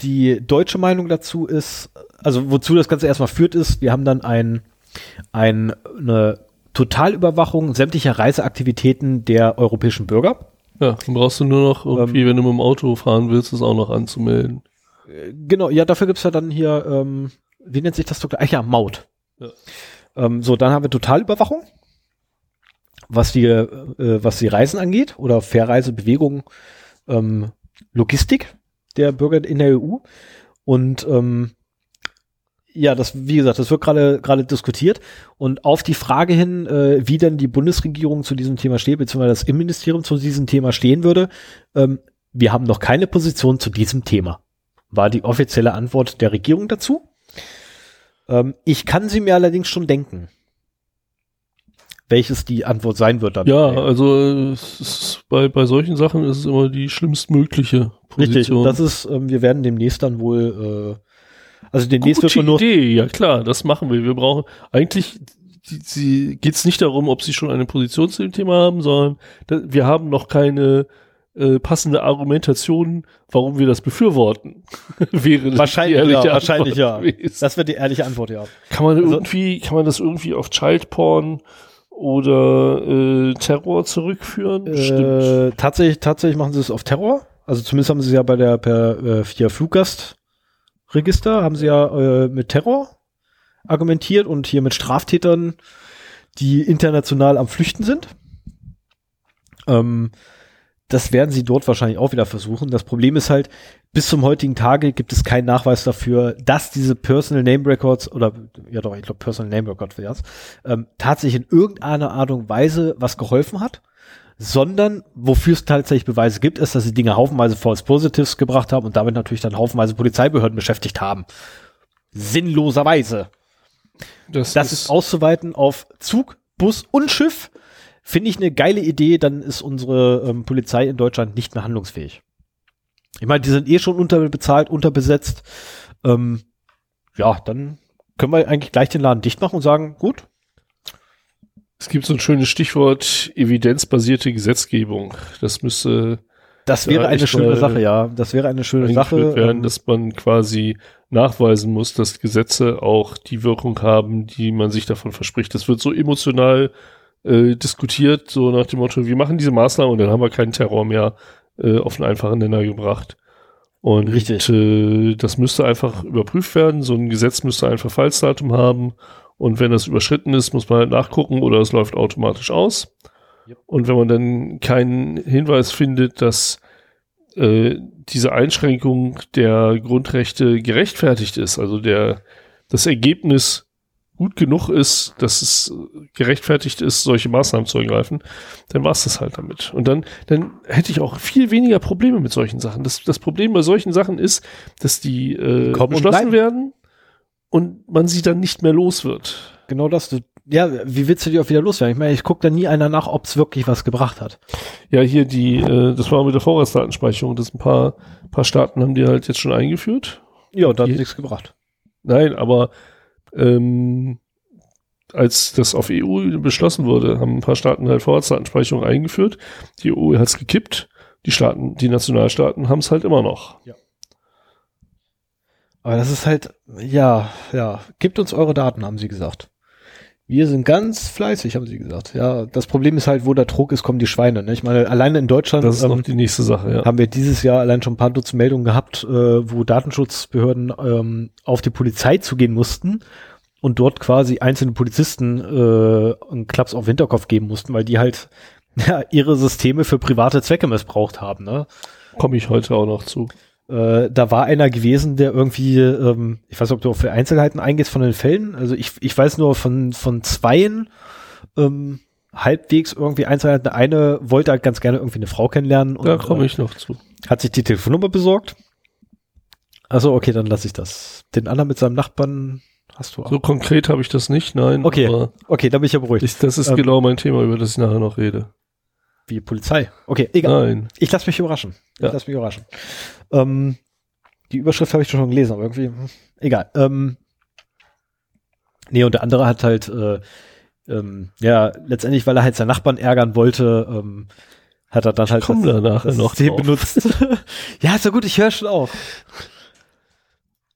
die deutsche Meinung dazu ist, also wozu das Ganze erstmal führt, ist, wir haben dann ein, ein, eine Totalüberwachung sämtlicher Reiseaktivitäten der europäischen Bürger. Ja, dann brauchst du nur noch irgendwie, ähm, wenn du mit dem Auto fahren willst, das auch noch anzumelden. Genau, ja, dafür gibt's ja dann hier, ähm, wie nennt sich das? Ach ja, Maut. Ja. Ähm, so, dann haben wir Totalüberwachung, was die, äh, was die Reisen angeht oder Verreise, Bewegung, ähm, Logistik der Bürger in der EU. Und ähm, ja, das, wie gesagt, das wird gerade gerade diskutiert und auf die Frage hin, äh, wie denn die Bundesregierung zu diesem Thema steht, beziehungsweise das Innenministerium zu diesem Thema stehen würde, ähm, wir haben noch keine Position zu diesem Thema, war die offizielle Antwort der Regierung dazu. Ähm, ich kann sie mir allerdings schon denken, welches die Antwort sein wird dann. Ja, also bei, bei solchen Sachen ist es immer die schlimmstmögliche Position. Richtig, und das ist, ähm, wir werden demnächst dann wohl äh, also demnächst Gute wird man nur. Idee, ja klar, das machen wir. Wir brauchen eigentlich geht es nicht darum, ob sie schon eine Position zu dem Thema haben, sondern wir haben noch keine äh, passende Argumentation, warum wir das befürworten. Wäre wahrscheinlich, ja, wahrscheinlich ja. Gewesen. Das wird die ehrliche Antwort, ja. Kann man also, irgendwie, kann man das irgendwie auf Childporn oder äh, Terror zurückführen? Äh, tatsächlich, tatsächlich machen sie es auf Terror. Also zumindest haben sie es ja bei der per äh, via Fluggast Register haben sie ja äh, mit Terror argumentiert und hier mit Straftätern, die international am Flüchten sind. Ähm, das werden sie dort wahrscheinlich auch wieder versuchen. Das Problem ist halt, bis zum heutigen Tage gibt es keinen Nachweis dafür, dass diese Personal Name Records oder ja doch, ich glaube Personal Name Record wäre ähm, tatsächlich in irgendeiner Art und Weise was geholfen hat sondern wofür es tatsächlich Beweise gibt, ist, dass sie Dinge haufenweise False Positives gebracht haben und damit natürlich dann haufenweise Polizeibehörden beschäftigt haben. Sinnloserweise. Das, das ist, ist auszuweiten auf Zug, Bus und Schiff. Finde ich eine geile Idee, dann ist unsere ähm, Polizei in Deutschland nicht mehr handlungsfähig. Ich meine, die sind eh schon unterbezahlt, unterbesetzt. Ähm, ja, dann können wir eigentlich gleich den Laden dicht machen und sagen, gut, es gibt so ein schönes Stichwort evidenzbasierte Gesetzgebung. Das müsste. Das wäre eine schöne Sache, ja. Das wäre eine schöne Sache. Werden, ähm, dass man quasi nachweisen muss, dass Gesetze auch die Wirkung haben, die man sich davon verspricht. Das wird so emotional äh, diskutiert, so nach dem Motto, wir machen diese Maßnahmen und dann haben wir keinen Terror mehr äh, auf einen einfachen Nenner gebracht. Und Richtig. Äh, das müsste einfach überprüft werden. So ein Gesetz müsste ein Verfallsdatum haben und wenn das überschritten ist, muss man halt nachgucken oder es läuft automatisch aus. Yep. Und wenn man dann keinen Hinweis findet, dass äh, diese Einschränkung der Grundrechte gerechtfertigt ist, also der das Ergebnis gut genug ist, dass es gerechtfertigt ist, solche Maßnahmen zu ergreifen, dann war es das halt damit. Und dann, dann hätte ich auch viel weniger Probleme mit solchen Sachen. Das, das Problem bei solchen Sachen ist, dass die äh, beschlossen werden und man sie dann nicht mehr los wird. Genau das. Du, ja, wie willst du die auch wieder loswerden? Ich meine, ich gucke da nie einer nach, ob es wirklich was gebracht hat. Ja, hier die, äh, das war mit der Vorratsdatenspeicherung, das ein paar, paar Staaten haben die halt jetzt schon eingeführt. Ja, und da hat nichts gebracht. Nein, aber ähm, als das auf EU beschlossen wurde, haben ein paar Staaten halt Vorratsdatenspeicherung eingeführt. Die EU hat es gekippt. Die Staaten, die Nationalstaaten haben es halt immer noch. Ja. Aber das ist halt, ja, ja, gibt uns eure Daten, haben sie gesagt. Wir sind ganz fleißig, haben sie gesagt. Ja, das Problem ist halt, wo der Druck ist, kommen die Schweine. Ne? Ich meine, alleine in Deutschland das ist ähm, noch die nächste Sache, ja. haben wir dieses Jahr allein schon ein paar Dutzend Meldungen gehabt, äh, wo Datenschutzbehörden ähm, auf die Polizei zugehen mussten und dort quasi einzelne Polizisten äh, einen Klaps auf den Hinterkopf geben mussten, weil die halt ja, ihre Systeme für private Zwecke missbraucht haben. Ne? Komme ich heute auch noch zu. Äh, da war einer gewesen, der irgendwie, ähm, ich weiß nicht, ob du auf für Einzelheiten eingehst von den Fällen. Also ich, ich weiß nur von, von zweien ähm, halbwegs irgendwie Einzelheiten. Eine wollte halt ganz gerne irgendwie eine Frau kennenlernen. Und, da komme ich noch zu. Hat sich die Telefonnummer besorgt. Also okay, dann lasse ich das. Den anderen mit seinem Nachbarn hast du auch. So konkret habe ich das nicht, nein. Okay, okay, da bin ich ja beruhigt. Ich, das ist ähm, genau mein Thema, über das ich nachher noch rede. Wie Polizei. Okay, egal. Nein. Ich lasse mich überraschen. Ich ja. lasse mich überraschen. Ähm, die Überschrift habe ich schon gelesen, aber irgendwie, hm, egal. Ähm, nee, und der andere hat halt, äh, ähm, ja, letztendlich, weil er halt seinen Nachbarn ärgern wollte, ähm, hat er dann ich halt das, da nachher noch System benutzt. ja, ist so gut, ich höre schon auf.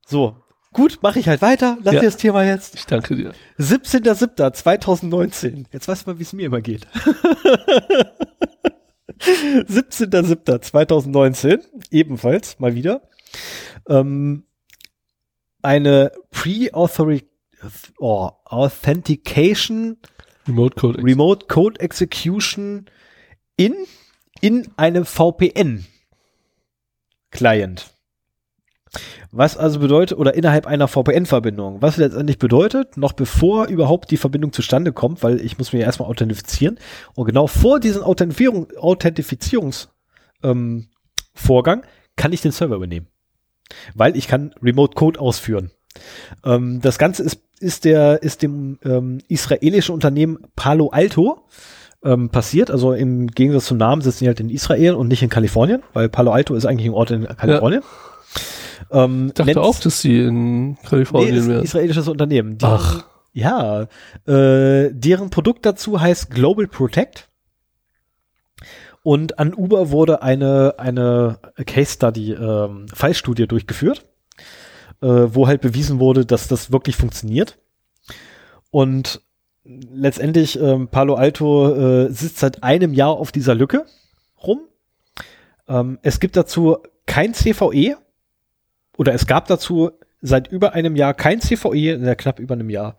So, gut, mache ich halt weiter. Lass ja. dir das Thema jetzt. Ich danke dir. 17.07.2019. Jetzt weißt du mal, wie es mir immer geht. 17.07.2019, ebenfalls mal wieder, ähm, eine Pre-Authentication Remote Code, Remote Code Execution in, in einem VPN Client. Was also bedeutet, oder innerhalb einer VPN-Verbindung, was letztendlich bedeutet, noch bevor überhaupt die Verbindung zustande kommt, weil ich muss mir erstmal authentifizieren, und genau vor diesem Authentifizierung, Authentifizierungsvorgang ähm, kann ich den Server übernehmen. Weil ich kann Remote Code ausführen. Ähm, das Ganze ist, ist, der, ist dem ähm, israelischen Unternehmen Palo Alto ähm, passiert. Also im Gegensatz zum Namen sitzen die halt in Israel und nicht in Kalifornien, weil Palo Alto ist eigentlich ein Ort in Kalifornien. Ja. Ähm, ich dachte auch, dass sie in Kalifornien nee, ist wären. israelisches Unternehmen. Die, Ach. Ja, äh, deren Produkt dazu heißt Global Protect. Und an Uber wurde eine, eine Case Study, ähm, Fallstudie durchgeführt, äh, wo halt bewiesen wurde, dass das wirklich funktioniert. Und letztendlich ähm, Palo Alto äh, sitzt seit einem Jahr auf dieser Lücke rum. Ähm, es gibt dazu kein CVE, oder es gab dazu seit über einem Jahr kein CVE, in knapp über einem Jahr,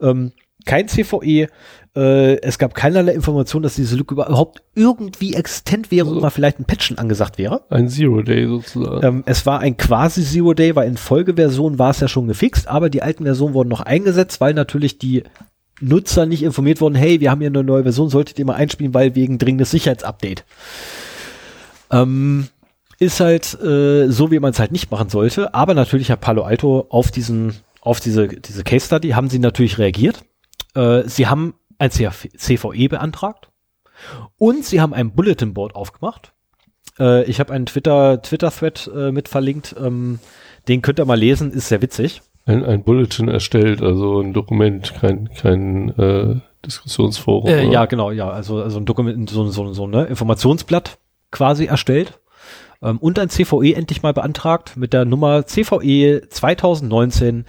ähm, kein CVE, äh, es gab keinerlei Information, dass diese Lücke überhaupt irgendwie existent wäre also, und mal vielleicht ein Patchen angesagt wäre. Ein Zero-Day sozusagen. Ähm, es war ein quasi Zero-Day, weil in Folgeversion war es ja schon gefixt, aber die alten Versionen wurden noch eingesetzt, weil natürlich die Nutzer nicht informiert wurden, hey, wir haben hier eine neue Version, solltet ihr mal einspielen, weil wegen dringendes Sicherheitsupdate. Ähm, ist halt äh, so, wie man es halt nicht machen sollte. Aber natürlich hat Palo Alto auf diesen, auf diese, diese Case Study haben sie natürlich reagiert. Äh, sie haben ein CVE beantragt und sie haben ein Bulletin Board aufgemacht. Äh, ich habe einen Twitter Twitter Thread äh, mit verlinkt. Ähm, den könnt ihr mal lesen, ist sehr witzig. Ein, ein Bulletin erstellt, also ein Dokument, kein kein äh, Diskussionsforum. Äh, ja, genau, ja, also also ein Dokument, so so so ne Informationsblatt quasi erstellt ähm, und ein CVE endlich mal beantragt mit der Nummer CVE 2019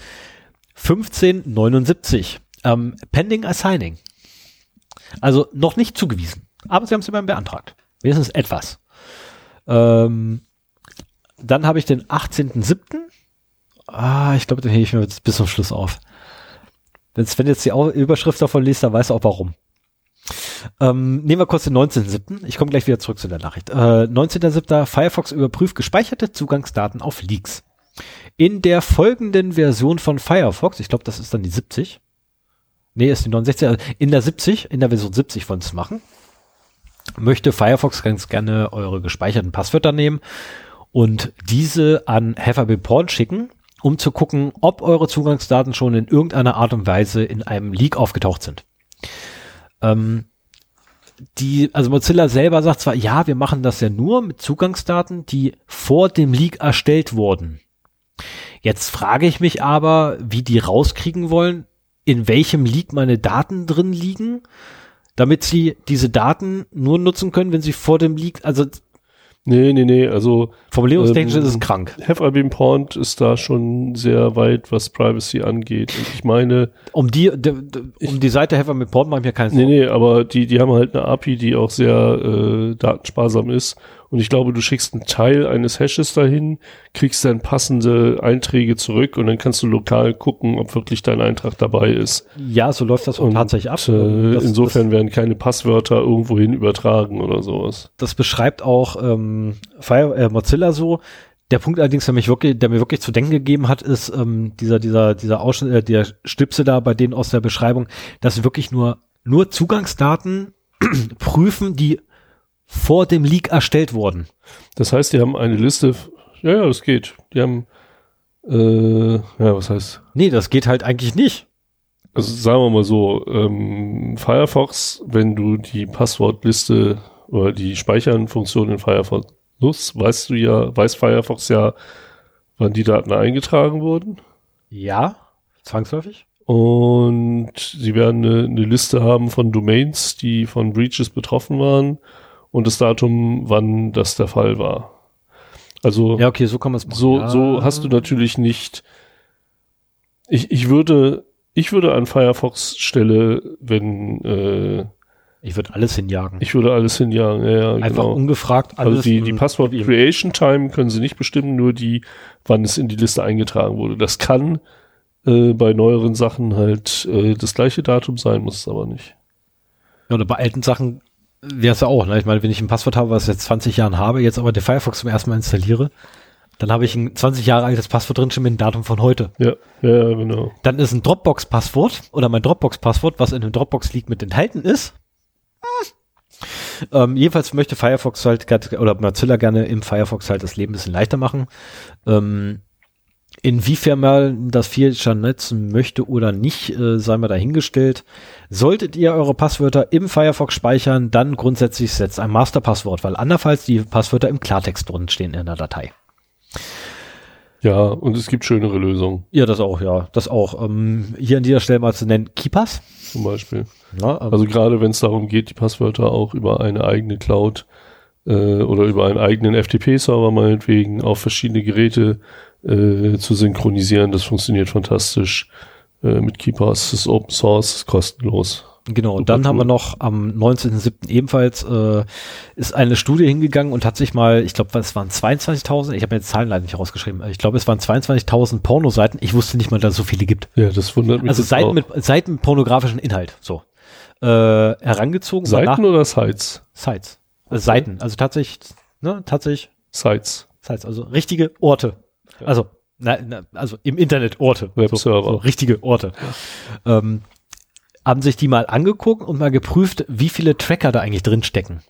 1579. Ähm, pending assigning. Also noch nicht zugewiesen. Aber sie haben es immerhin beantragt. Wenigstens etwas. Ähm, dann habe ich den 18.07. Ah, ich glaube, den hebe ich mir bis zum Schluss auf. Wenn jetzt die Überschrift davon liest, dann weiß er auch warum. Ähm, nehmen wir kurz den 19.07. Ich komme gleich wieder zurück zu der Nachricht. Äh, 19.07. Firefox überprüft gespeicherte Zugangsdaten auf Leaks. In der folgenden Version von Firefox, ich glaube, das ist dann die 70. Nee, ist die 69. Also in der 70, in der Version 70 wollen es machen. Möchte Firefox ganz gerne eure gespeicherten Passwörter nehmen und diese an Porn schicken, um zu gucken, ob eure Zugangsdaten schon in irgendeiner Art und Weise in einem Leak aufgetaucht sind. Ähm, die, also Mozilla selber sagt zwar, ja, wir machen das ja nur mit Zugangsdaten, die vor dem Leak erstellt wurden. Jetzt frage ich mich aber, wie die rauskriegen wollen, in welchem Leak meine Daten drin liegen, damit sie diese Daten nur nutzen können, wenn sie vor dem Leak, also Nee, nee, nee, also formulierungstechnisch ähm, ist es krank. Have I been pawned ist da schon sehr weit, was Privacy angeht. Und ich meine. Um die, de, de, um ich, die Seite Have I been pawned mache ich mir keinen Sorgen. Nee, nee, aber die, die haben halt eine API, die auch sehr äh, datensparsam ist und ich glaube, du schickst einen Teil eines Hashes dahin, kriegst dann passende Einträge zurück und dann kannst du lokal gucken, ob wirklich dein Eintrag dabei ist. Ja, so läuft das und, tatsächlich ab. Äh, das, insofern das, werden keine Passwörter irgendwohin übertragen oder sowas. Das beschreibt auch ähm, Fire, äh, Mozilla so. Der Punkt allerdings, der mich wirklich, der mir wirklich zu denken gegeben hat, ist ähm, dieser, dieser, dieser Ausschnitt, äh, der Stipse da bei denen aus der Beschreibung, dass wirklich nur, nur Zugangsdaten prüfen, die vor dem Leak erstellt wurden. Das heißt, die haben eine Liste, ja, ja, das geht. Die haben, äh, ja, was heißt? Nee, das geht halt eigentlich nicht. Also sagen wir mal so, ähm, Firefox, wenn du die Passwortliste oder die Speichernfunktion in Firefox nutzt, weißt du ja, weiß Firefox ja, wann die Daten eingetragen wurden. Ja, zwangsläufig. Und sie werden eine, eine Liste haben von Domains, die von Breaches betroffen waren und das Datum, wann das der Fall war. Also ja, okay, so kann man es So, ja. so hast du natürlich nicht. Ich, ich würde, ich würde an Firefox Stelle, wenn äh, ich würde alles hinjagen. Ich würde alles hinjagen, ja, ja Einfach genau. ungefragt alles. Also die, die Passwort Creation Time können sie nicht bestimmen, nur die, wann es in die Liste eingetragen wurde. Das kann äh, bei neueren Sachen halt äh, das gleiche Datum sein, muss es aber nicht. Ja, oder bei alten Sachen wäre es ja auch, ne? Ich meine, wenn ich ein Passwort habe, was ich jetzt 20 Jahren habe, jetzt aber der Firefox zum ersten Mal installiere, dann habe ich ein 20 Jahre altes Passwort drin schon mit dem Datum von heute. Ja, ja, genau. Dann ist ein Dropbox-Passwort oder mein Dropbox-Passwort, was in dem Dropbox liegt, mit enthalten ist. Ähm, jedenfalls möchte Firefox halt oder Mozilla gerne im Firefox halt das Leben ein bisschen leichter machen. Ähm, Inwiefern man das Feature nutzen möchte oder nicht, äh, sei mal dahingestellt. Solltet ihr eure Passwörter im Firefox speichern, dann grundsätzlich setzt ein Masterpasswort, weil andernfalls die Passwörter im Klartext drin stehen in der Datei. Ja, und es gibt schönere Lösungen. Ja, das auch, ja. Das auch. Ähm, hier an dieser Stelle mal zu nennen, Keepass. Zum Beispiel. Ja, ähm, also gerade wenn es darum geht, die Passwörter auch über eine eigene Cloud äh, oder über einen eigenen FTP-Server meinetwegen auf verschiedene Geräte äh, zu synchronisieren. Das funktioniert fantastisch äh, mit Keepers. Das ist Open Source, ist kostenlos. Genau, und dann haben wir noch am 19.07. ebenfalls äh, ist eine Studie hingegangen und hat sich mal, ich glaube, es waren 22.000, ich habe mir jetzt Zahlen leider nicht rausgeschrieben, ich glaube, es waren 22.000 Pornoseiten. Ich wusste nicht mal, dass es so viele gibt. Ja, das wundert mich. Also Seiten auch. mit, Seiten mit pornografischen Inhalt, so. Äh, herangezogen. Seiten oder Sites? Sites. Also Seiten, also tatsächlich, ne, tatsächlich. Sites. Sites, also richtige Orte. Also, na, na, also im Internet Orte. Webserver. So, so richtige Orte. Ähm, haben sich die mal angeguckt und mal geprüft, wie viele Tracker da eigentlich drin stecken.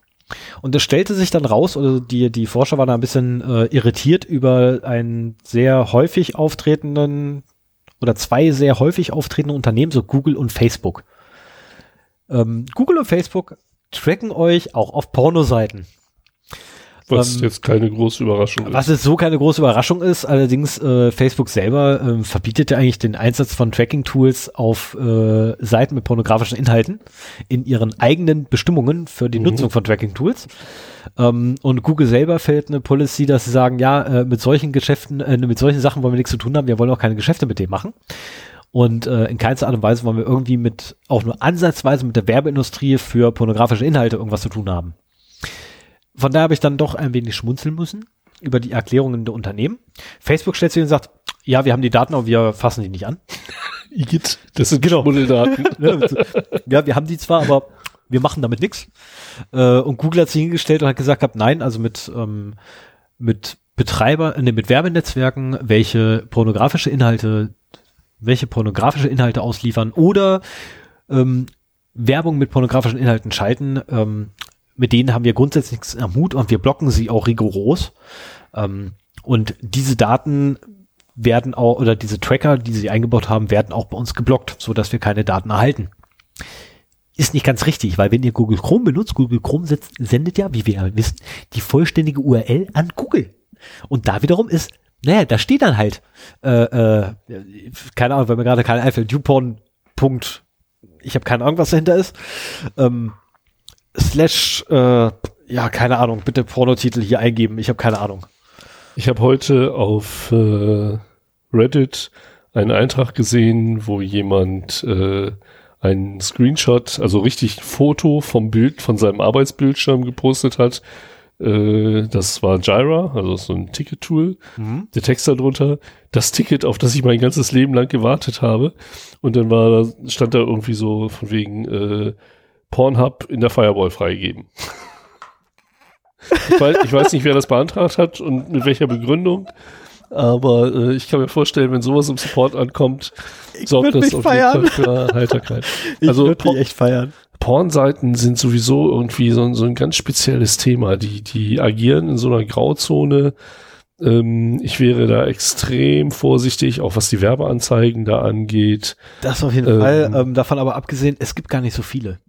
Und es stellte sich dann raus, oder die, die Forscher waren da ein bisschen äh, irritiert über einen sehr häufig auftretenden oder zwei sehr häufig auftretende Unternehmen, so Google und Facebook. Ähm, Google und Facebook tracken euch auch auf Pornoseiten. Was ähm, jetzt keine große Überraschung ist. Was jetzt so keine große Überraschung ist, allerdings äh, Facebook selber äh, verbietet ja eigentlich den Einsatz von Tracking-Tools auf äh, Seiten mit pornografischen Inhalten in ihren eigenen Bestimmungen für die mhm. Nutzung von Tracking-Tools. Ähm, und Google selber fällt eine Policy, dass sie sagen, ja, äh, mit solchen Geschäften, äh, mit solchen Sachen wollen wir nichts zu tun haben, wir wollen auch keine Geschäfte mit dem machen. Und äh, in keinster Art und Weise wollen wir irgendwie mit, auch nur ansatzweise mit der Werbeindustrie für pornografische Inhalte irgendwas zu tun haben. Von daher habe ich dann doch ein wenig schmunzeln müssen über die Erklärungen der Unternehmen. Facebook stellt sich und sagt, ja, wir haben die Daten, aber wir fassen die nicht an. Igitt, das sind genau. Schmuddeldaten. ja, wir haben die zwar, aber wir machen damit nichts. Äh, und Google hat sich hingestellt und hat gesagt gehabt, nein, also mit, ähm, mit Betreiber, äh, nee, mit Werbenetzwerken, welche pornografische Inhalte, welche pornografische Inhalte ausliefern oder ähm, Werbung mit pornografischen Inhalten schalten, ähm, mit denen haben wir grundsätzlich nichts am Hut und wir blocken sie auch rigoros. Ähm, und diese Daten werden auch, oder diese Tracker, die sie eingebaut haben, werden auch bei uns geblockt, so dass wir keine Daten erhalten. Ist nicht ganz richtig, weil wenn ihr Google Chrome benutzt, Google Chrome sendet ja, wie wir ja wissen, die vollständige URL an Google. Und da wiederum ist, naja, da steht dann halt, äh, äh, keine Ahnung, weil mir gerade kein einfällt, YouPorn. Punkt, ich habe keine Ahnung, was dahinter ist. Ähm, slash, äh, ja, keine Ahnung, bitte Pornotitel hier eingeben, ich habe keine Ahnung. Ich habe heute auf äh, Reddit einen Eintrag gesehen, wo jemand äh, einen Screenshot, also richtig Foto vom Bild von seinem Arbeitsbildschirm gepostet hat. Äh, das war Jira, also so ein Ticket-Tool. Mhm. Der Text darunter, das Ticket, auf das ich mein ganzes Leben lang gewartet habe. Und dann war, stand da irgendwie so von wegen äh, Pornhub in der Firewall freigegeben. ich, weiß, ich weiß nicht, wer das beantragt hat und mit welcher Begründung. Aber äh, ich kann mir vorstellen, wenn sowas im Support ankommt, ich sorgt das auf jeden Fall für Heiterkeit. Ich also würde echt feiern. Pornseiten sind sowieso irgendwie so, so ein ganz spezielles Thema. Die, die agieren in so einer Grauzone. Ähm, ich wäre da extrem vorsichtig, auch was die Werbeanzeigen da angeht. Das auf jeden ähm, Fall. Ähm, davon aber abgesehen, es gibt gar nicht so viele.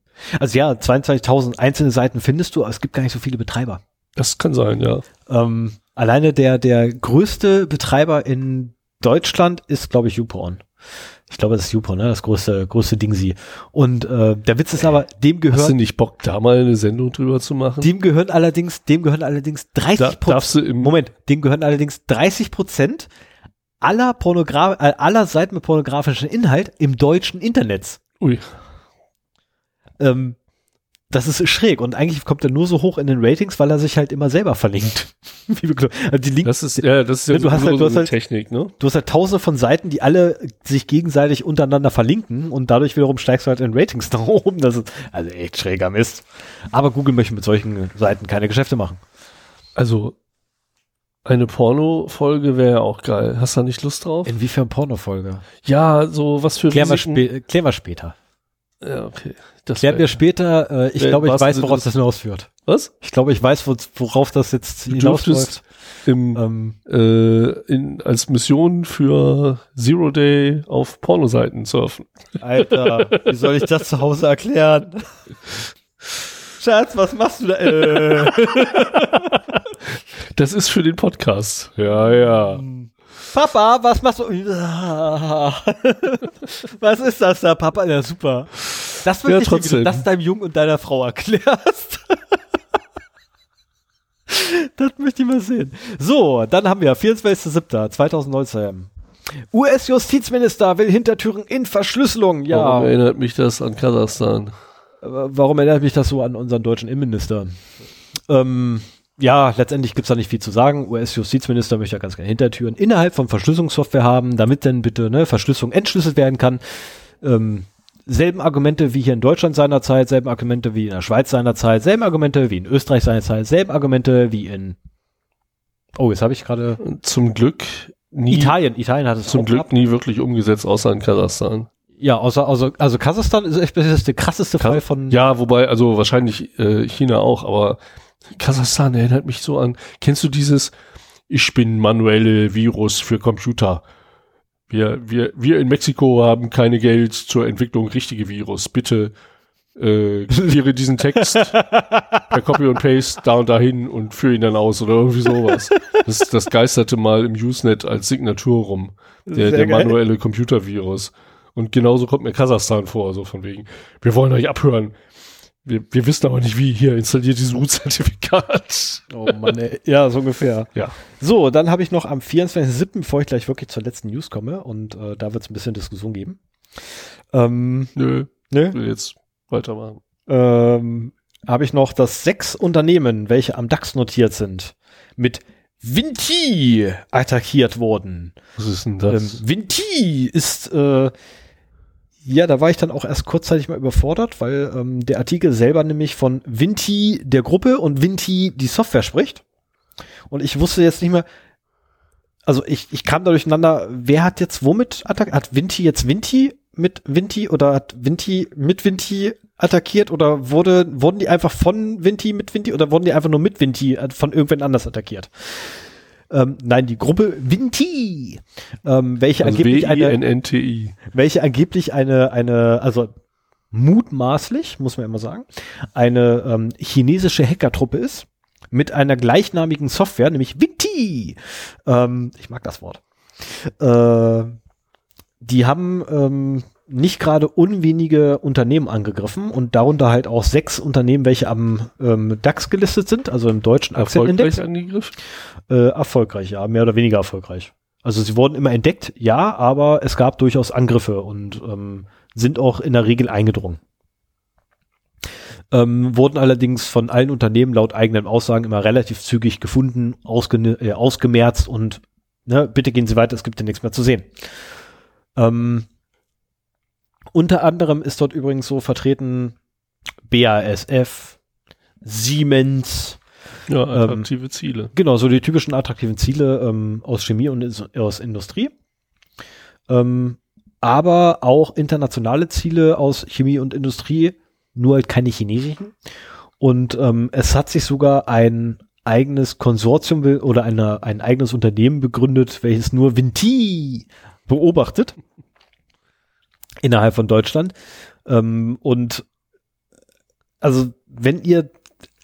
Also ja, 22.000 einzelne Seiten findest du, aber es gibt gar nicht so viele Betreiber. Das kann sein, ja. Ähm, alleine der, der größte Betreiber in Deutschland ist, glaube ich, YouPorn. Ich glaube, das ist YouPorn, ne? das größte, größte Ding sie. Und äh, der Witz ist aber, dem gehört. Hast du nicht Bock, da mal eine Sendung drüber zu machen? Dem gehören allerdings, dem gehören allerdings 30 Prozent. Moment, dem gehören allerdings 30 Prozent aller Pornograf äh, aller Seiten mit pornografischem Inhalt im deutschen Internet. Ui. Ähm, das ist schräg und eigentlich kommt er nur so hoch in den Ratings, weil er sich halt immer selber verlinkt. also die Links, das ist ja, das ist ja ne, du hast halt, du hast halt, Technik, ne? Du hast halt tausende von Seiten, die alle sich gegenseitig untereinander verlinken und dadurch wiederum steigst du halt in Ratings nach oben. Das ist also echt schräger Mist. Aber Google möchte mit solchen Seiten keine Geschäfte machen. Also eine Porno-Folge wäre ja auch geil. Hast du da nicht Lust drauf? Inwiefern Porno-Folge? Ja, so was für Klären wir, spä klären wir später. Ja, okay. Das klären wir später. Äh, ich glaube, ich weiß, worauf das hinausführt. Was? Ich glaube, ich weiß, worauf das jetzt hinausläuft. Im, ähm, äh, in, als Mission für Zero Day auf Pornoseiten surfen. Alter, wie soll ich das zu Hause erklären? Schatz, was machst du da? Äh. Das ist für den Podcast. Ja, ja. Papa, was machst du? was ist das da, Papa? Ja, super. Das wird ja, trotzdem. Wie du das deinem Jungen und deiner Frau erklärst. das möchte ich mal sehen. So, dann haben wir 24.07.2019. US-Justizminister will Hintertüren in Verschlüsselung. Ja. Warum erinnert mich das an Kasachstan? Warum erinnert mich das so an unseren deutschen Innenminister? Ähm, ja, letztendlich gibt's da nicht viel zu sagen. US-Justizminister möchte ja ganz gerne Hintertüren innerhalb von Verschlüsselungssoftware haben, damit dann bitte ne, Verschlüsselung entschlüsselt werden kann. Ähm, selben Argumente wie hier in Deutschland seinerzeit, selben Argumente wie in der Schweiz seinerzeit, selben Argumente wie in Österreich seinerzeit, selben Argumente wie in Oh, jetzt habe ich gerade zum Glück nie Italien, Italien hat es zum Glück gehabt. nie wirklich umgesetzt, außer in Kasachstan. Ja, außer also also Kasachstan ist echt das ist der krasseste Kas Fall von Ja, wobei also wahrscheinlich äh, China auch, aber Kasachstan erinnert mich so an. Kennst du dieses Ich bin manuelle Virus für Computer? Wir, wir, wir in Mexiko haben keine Geld zur Entwicklung richtige Virus. Bitte äh, kopiere diesen Text per Copy und Paste da und dahin und führe ihn dann aus oder irgendwie sowas. Das, das geisterte mal im Usenet als Signatur rum. Der, der manuelle Computervirus. Und genauso kommt mir Kasachstan vor, so von wegen. Wir wollen euch abhören. Wir, wir wissen aber nicht, wie hier installiert dieses Root-Zertifikat. Oh Mann, ey. ja, so ungefähr. Ja. So, dann habe ich noch am 24.07., bevor ich gleich wirklich zur letzten News komme, und äh, da wird es ein bisschen Diskussion geben. Ähm, Nö. Nö. Will jetzt weitermachen. Ähm, habe ich noch, dass sechs Unternehmen, welche am DAX notiert sind, mit Vinti attackiert wurden. Was ist denn das? Ähm, Vinti ist äh, Ja, da war ich dann auch erst kurzzeitig mal überfordert, weil ähm, der Artikel selber nämlich von Vinti der Gruppe und Vinti die Software spricht. Und ich wusste jetzt nicht mehr, also ich, ich kam da durcheinander, wer hat jetzt womit attackiert? Hat Vinti jetzt Vinti mit Vinti oder hat Vinti mit Vinti attackiert oder wurde, wurden die einfach von Vinti mit Vinti oder wurden die einfach nur mit Vinti äh, von irgendwen anders attackiert? Ähm, nein, die Gruppe Vinti, ähm, welche Also angeblich eine, welche angeblich eine, eine, also mutmaßlich, muss man immer sagen, eine ähm, chinesische Hackertruppe ist mit einer gleichnamigen Software, nämlich Vinti. Ähm, ich mag das Wort. Äh, die haben ähm, nicht gerade unwenige Unternehmen angegriffen und darunter halt auch sechs Unternehmen, welche am ähm, DAX gelistet sind, also im deutschen Aktienindex. Erfolgreich angegriffen? Äh, erfolgreich, ja, mehr oder weniger erfolgreich. Also sie wurden immer entdeckt, ja, aber es gab durchaus Angriffe und ähm, sind auch in der Regel eingedrungen. Ähm, wurden allerdings von allen Unternehmen laut eigenen Aussagen immer relativ zügig gefunden, ausge äh, ausgemerzt und ne, bitte gehen Sie weiter, es gibt ja nichts mehr zu sehen. Ähm, unter anderem ist dort übrigens so vertreten BASF, Siemens, Ja, Ähm, attraktive Ziele. Genau, so die typischen attraktiven Ziele ähm, aus Chemie und is- aus Industrie. Ähm, aber auch internationale Ziele aus Chemie und Industrie, nur halt keine chinesischen. Und ähm, es hat sich sogar ein eigenes Konsortium oder eine, ein eigenes Unternehmen begründet, welches nur Vinti beobachtet innerhalb von Deutschland. Ähm, und also wenn ihr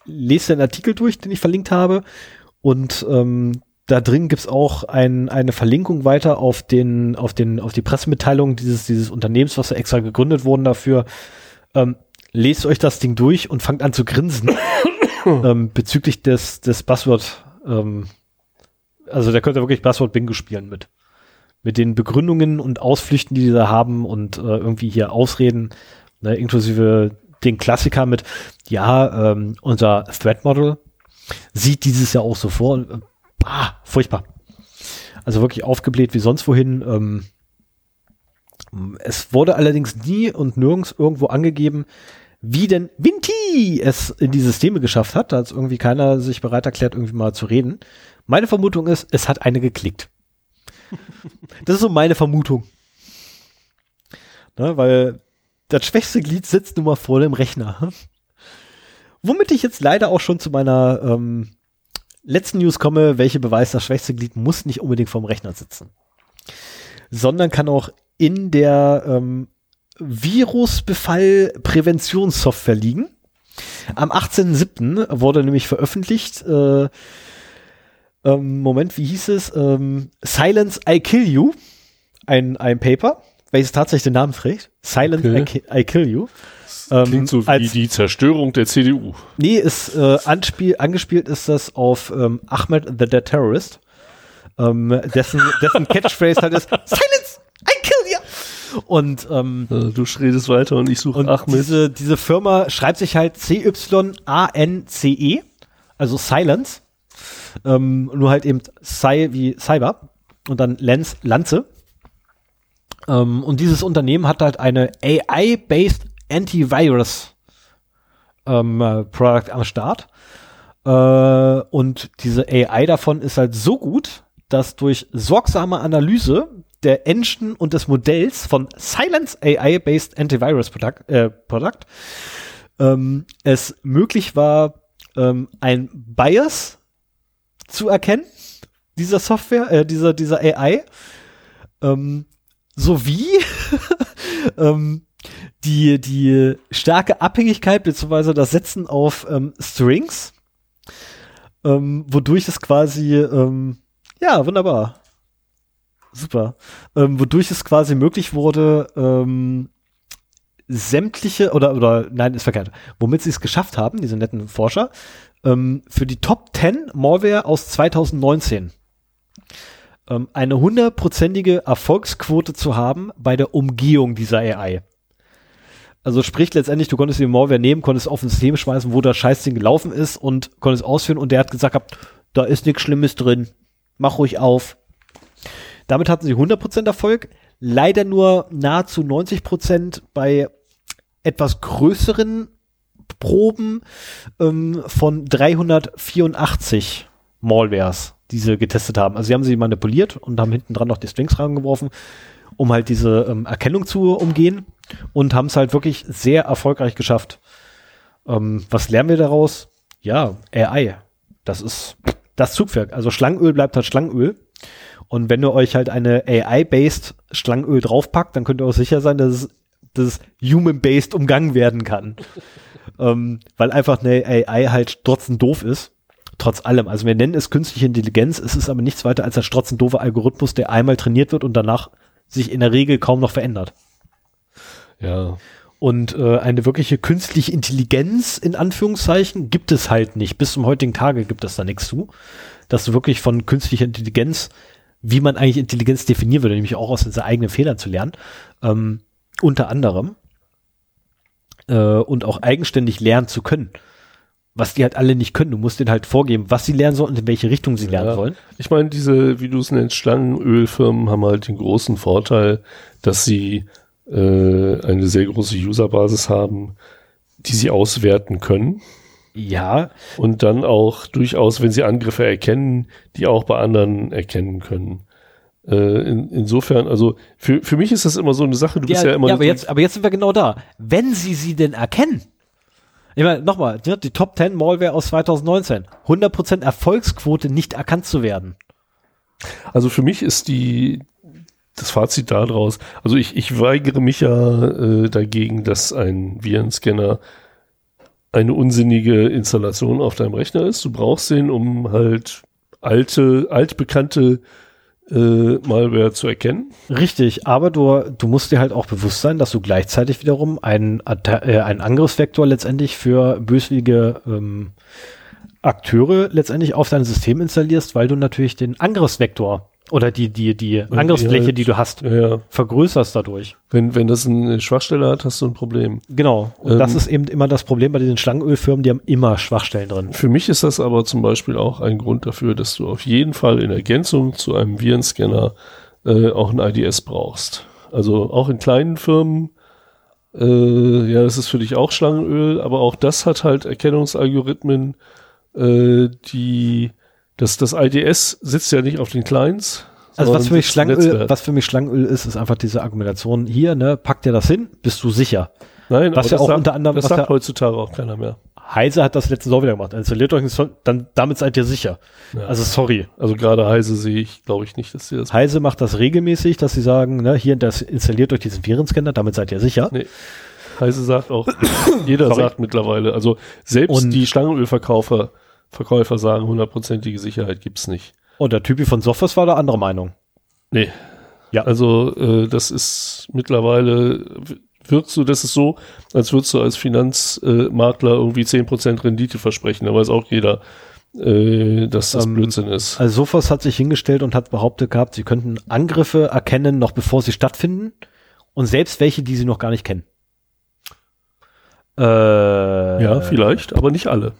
lest den Artikel durch, den ich verlinkt habe. Und ähm, da drin gibt's auch ein, eine Verlinkung weiter auf den, auf den, auf die Pressemitteilung dieses, dieses Unternehmens, was da extra gegründet wurden dafür. Ähm, lest euch das Ding durch und fangt an zu grinsen ähm, bezüglich des, des Buzzword. Ähm, also da könnt ihr wirklich Buzzword Bingo spielen mit. Mit den Begründungen und Ausflüchten, die die da haben und äh, irgendwie hier Ausreden, ne, inklusive den Klassiker mit, ja, ähm, unser Threat Model sieht dieses Jahr auch so vor. Und, äh, ah, furchtbar. Also wirklich aufgebläht wie sonst wohin. Ähm, es wurde allerdings nie und nirgends irgendwo angegeben, wie denn Vinti es in die Systeme geschafft hat. Da hat irgendwie keiner sich bereit erklärt, irgendwie mal zu reden. Meine Vermutung ist, es hat eine geklickt. Das ist so meine Vermutung. Ne, weil das schwächste Glied sitzt nun mal vor dem Rechner. Womit ich jetzt leider auch schon zu meiner ähm, letzten News komme, welche beweist, das schwächste Glied muss nicht unbedingt vorm Rechner sitzen. Sondern kann auch in der ähm, Virusbefall-Präventionssoftware liegen. Am 18.07. wurde nämlich veröffentlicht, äh, ähm, Moment, wie hieß es? Ähm, Silence I Kill You. Ein, ein Paper, welches tatsächlich den Namen trägt. Silence Okay. I, ki I Kill You. Ähm, Klingt so wie als- die Zerstörung der CDU. Nee, ist äh, anspiel, angespielt ist das auf ähm, Ahmed the Dead Terrorist, ähm, dessen, dessen Catchphrase halt ist Silence, I kill you. Und ähm, Äh, Du redest weiter und ich suche Ahmed. diese, diese Firma schreibt sich halt C-Y-A-N-C-E, also Silence. Ähm, nur halt eben Cy wie Cyber und dann Lens, Lanze. Ähm, und dieses Unternehmen hat halt eine AI-based Antivirus ähm, äh, Product am Start. Äh, und diese AI davon ist halt so gut, dass durch sorgsame Analyse der Engine und des Modells von Silence AI-based Antivirus Product, äh, Product ähm, es möglich war, ähm, ein Bias zu erkennen, dieser Software, äh, dieser, dieser AI, ähm, sowie ähm, die, die starke Abhängigkeit beziehungsweise das Setzen auf ähm, Strings, ähm, wodurch es quasi, ähm, ja, wunderbar. Super. Ähm, wodurch es quasi möglich wurde, ähm, sämtliche oder oder nein, ist verkehrt. Womit sie es geschafft haben, diese netten Forscher, ähm, für die Top 10 Malware aus 2019 ähm, eine hundertprozentige Erfolgsquote zu haben bei der Umgehung dieser AI. Also sprich letztendlich, du konntest den Malware nehmen, konntest auf ein System schmeißen, wo das Scheißding gelaufen ist und konntest ausführen und der hat gesagt, da ist nichts Schlimmes drin, mach ruhig auf. Damit hatten sie 100% Erfolg. leider nur nahezu 90 Prozent bei etwas größeren Proben ähm, von 384 Malwares, die sie getestet haben. Also sie haben sie manipuliert und haben hinten dran noch die Strings rangeworfen, um halt diese ähm, Erkennung zu umgehen und haben es halt wirklich sehr erfolgreich geschafft. Ähm, was lernen wir daraus? Ja, AI. Das ist das Zugwerk. Also Schlangenöl bleibt halt Schlangenöl. Und wenn ihr euch halt eine AI-based Schlangenöl draufpackt, dann könnt ihr auch sicher sein, dass es, dass es human-based umgangen werden kann. Ähm, weil einfach eine AI halt trotzdem doof ist. Trotz allem. Also wir nennen es künstliche Intelligenz. Es ist aber nichts weiter als ein strotzen doofer Algorithmus, der einmal trainiert wird und danach sich in der Regel kaum noch verändert. Ja. Und äh, eine wirkliche künstliche Intelligenz in Anführungszeichen gibt es halt nicht. Bis zum heutigen Tage gibt es da nichts zu. Dass du wirklich von künstlicher Intelligenz, wie man eigentlich Intelligenz definieren würde, nämlich auch aus seinen eigenen Fehlern zu lernen, ähm, unter anderem äh, und auch eigenständig lernen zu können. Was die halt alle nicht können. Du musst denen halt vorgeben, was sie lernen sollen und in welche Richtung sie lernen Ja. sollen. Ich meine, diese, wie du es nennst, Schlangenölfirmen haben halt den großen Vorteil, dass sie äh, eine sehr große Userbasis haben, die sie auswerten können Ja, und dann auch durchaus, wenn sie Angriffe erkennen, die auch bei anderen erkennen können. Äh, in, insofern, also für, für mich ist das immer so eine Sache, du bist ja, ja, immer ja aber, jetzt, aber jetzt sind wir genau da. Wenn sie sie denn erkennen. Ich meine, nochmal, die Top 10 Malware aus 2019. 100% Erfolgsquote nicht erkannt zu werden. Also für mich ist die das Fazit daraus, also ich, ich weigere mich ja äh, dagegen, dass ein Virenscanner eine unsinnige Installation auf deinem Rechner ist. Du brauchst den, um halt alte, altbekannte äh, Malware zu erkennen. Richtig, aber du, du musst dir halt auch bewusst sein, dass du gleichzeitig wiederum einen, äh, einen Angriffsvektor letztendlich für böswillige ähm, Akteure letztendlich auf dein System installierst, weil du natürlich den Angriffsvektor oder die, die, die Angriffsfläche, halt- die du hast, Ja, vergrößerst dadurch. Wenn, wenn das eine Schwachstelle hat, hast du ein Problem. Genau. Und das Ähm, ist eben immer das Problem bei diesen Schlangenölfirmen, die haben immer Schwachstellen drin. Für mich ist das aber zum Beispiel auch ein Grund dafür, dass du auf jeden Fall in Ergänzung zu einem Virenscanner äh, auch ein IDS brauchst. Also auch in kleinen Firmen, äh, ja, das ist für dich auch Schlangenöl, aber auch das hat halt Erkennungsalgorithmen, äh, die das, das IDS sitzt ja nicht auf den Clients. Also was für mich Schlangenöl, was für mich Schlangenöl ist, ist einfach diese Argumentation hier, ne, pack dir das hin, bist du sicher. Nein, was ja auch sagt, unter anderem- das was sagt ja- heutzutage auch keiner mehr. Heise hat das letztens auch wieder gemacht. Installiert euch ein Sol- dann damit seid ihr sicher. Ja. Also sorry. Also gerade Heise sehe ich, glaube ich nicht, dass sie das Heise macht das regelmäßig, dass sie sagen, ne, hier, das installiert euch diesen Virenscanner, damit seid ihr sicher. Nee. Heise sagt auch, jeder Sorry. sagt mittlerweile, also selbst Und- die Schlangenölverkäufer Verkäufer sagen, hundertprozentige Sicherheit gibt's nicht. Und der Typi von Software war da anderer Meinung. Nee. Ja. Also äh, das ist mittlerweile, wirkt so, das ist so, als würdest du als Finanzmakler irgendwie 10% Rendite versprechen. Da weiß auch jeder, äh, dass das Ähm, Blödsinn ist. Also Sophos hat sich hingestellt und hat behauptet gehabt, sie könnten Angriffe erkennen, noch bevor sie stattfinden. Und selbst welche, die sie noch gar nicht kennen. Äh, ja, vielleicht, aber nicht alle.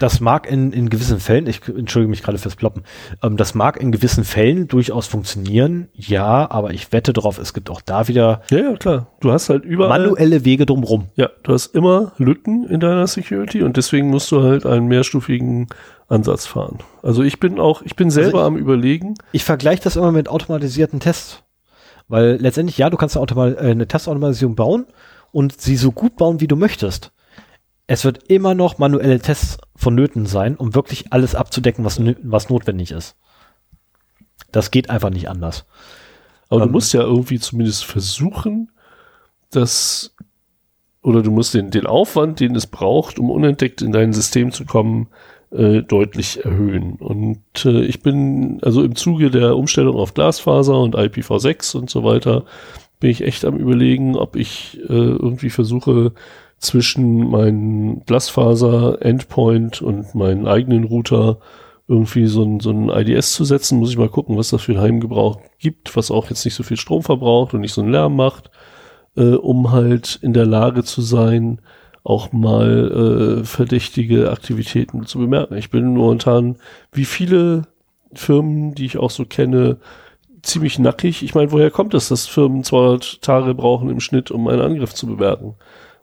Das mag in, in gewissen Fällen, ich entschuldige mich gerade fürs Ploppen, ähm, das mag in gewissen Fällen durchaus funktionieren, ja, aber ich wette darauf, es gibt auch da wieder Ja, ja, klar. Du hast halt überall. manuelle Wege drumrum. Ja, du hast immer Lücken in deiner Security und deswegen musst du halt einen mehrstufigen Ansatz fahren. Also ich bin auch, ich bin selber ich- am überlegen. Ich vergleiche das immer mit automatisierten Tests. Weil letztendlich, ja, du kannst eine, Automa äh, eine Testautomatisierung bauen und sie so gut bauen, wie du möchtest. Es wird immer noch manuelle Tests vonnöten sein, um wirklich alles abzudecken, was, was notwendig ist. Das geht einfach nicht anders. Aber Ähm. du musst ja irgendwie zumindest versuchen, dass, oder du musst den, den Aufwand, den es braucht, um unentdeckt in dein System zu kommen, äh, deutlich erhöhen. Und äh, ich bin, also im Zuge der Umstellung auf Glasfaser und IPv6 und so weiter, bin ich echt am überlegen, ob ich äh, irgendwie versuche, zwischen meinen Glasfaser-Endpoint und meinen eigenen Router irgendwie so ein, so ein IDS zu setzen, muss ich mal gucken, was das für einen Heimgebrauch gibt, was auch jetzt nicht so viel Strom verbraucht und nicht so einen Lärm macht, äh, um halt in der Lage zu sein, auch mal äh, verdächtige Aktivitäten zu bemerken. Ich bin momentan, wie viele Firmen, die ich auch so kenne, ziemlich nackig. Ich meine, woher kommt es, dass Firmen 200 Tage brauchen im Schnitt, um einen Angriff zu bewerten?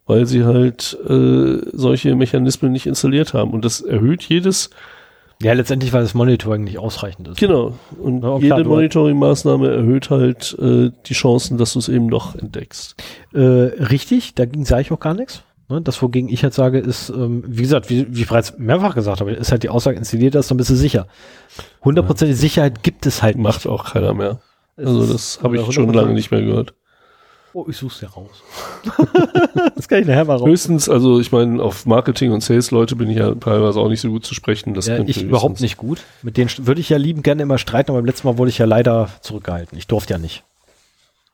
Weil sie halt äh, solche Mechanismen nicht installiert haben. Und das erhöht jedes. Ja, letztendlich, weil das Monitoring nicht ausreichend ist. Genau. Und Ja, jede Monitoring-Maßnahme erhöht halt äh, die Chancen, dass du es eben doch entdeckst. Äh, richtig, dagegen sage ich auch gar nichts. Ne, das, wogegen ich jetzt sage, ist, ähm, wie gesagt, wie, wie ich bereits mehrfach gesagt habe, ist halt die Aussage, installiert das, dann bist du sicher. Hundertprozentige Sicherheit gibt es halt Macht nicht. auch keiner mehr. Also das habe ich schon 100%. lange nicht mehr gehört. Oh, ich such's ja raus. das kann ich nachher mal raus. Höchstens, also ich meine, auf Marketing- und Sales-Leute bin ich ja teilweise auch nicht so gut zu sprechen. Das Ja, ich überhaupt nicht gut. Mit denen würde ich ja lieben gerne immer streiten, aber beim letzten Mal wurde ich ja leider zurückgehalten. Ich durfte ja nicht.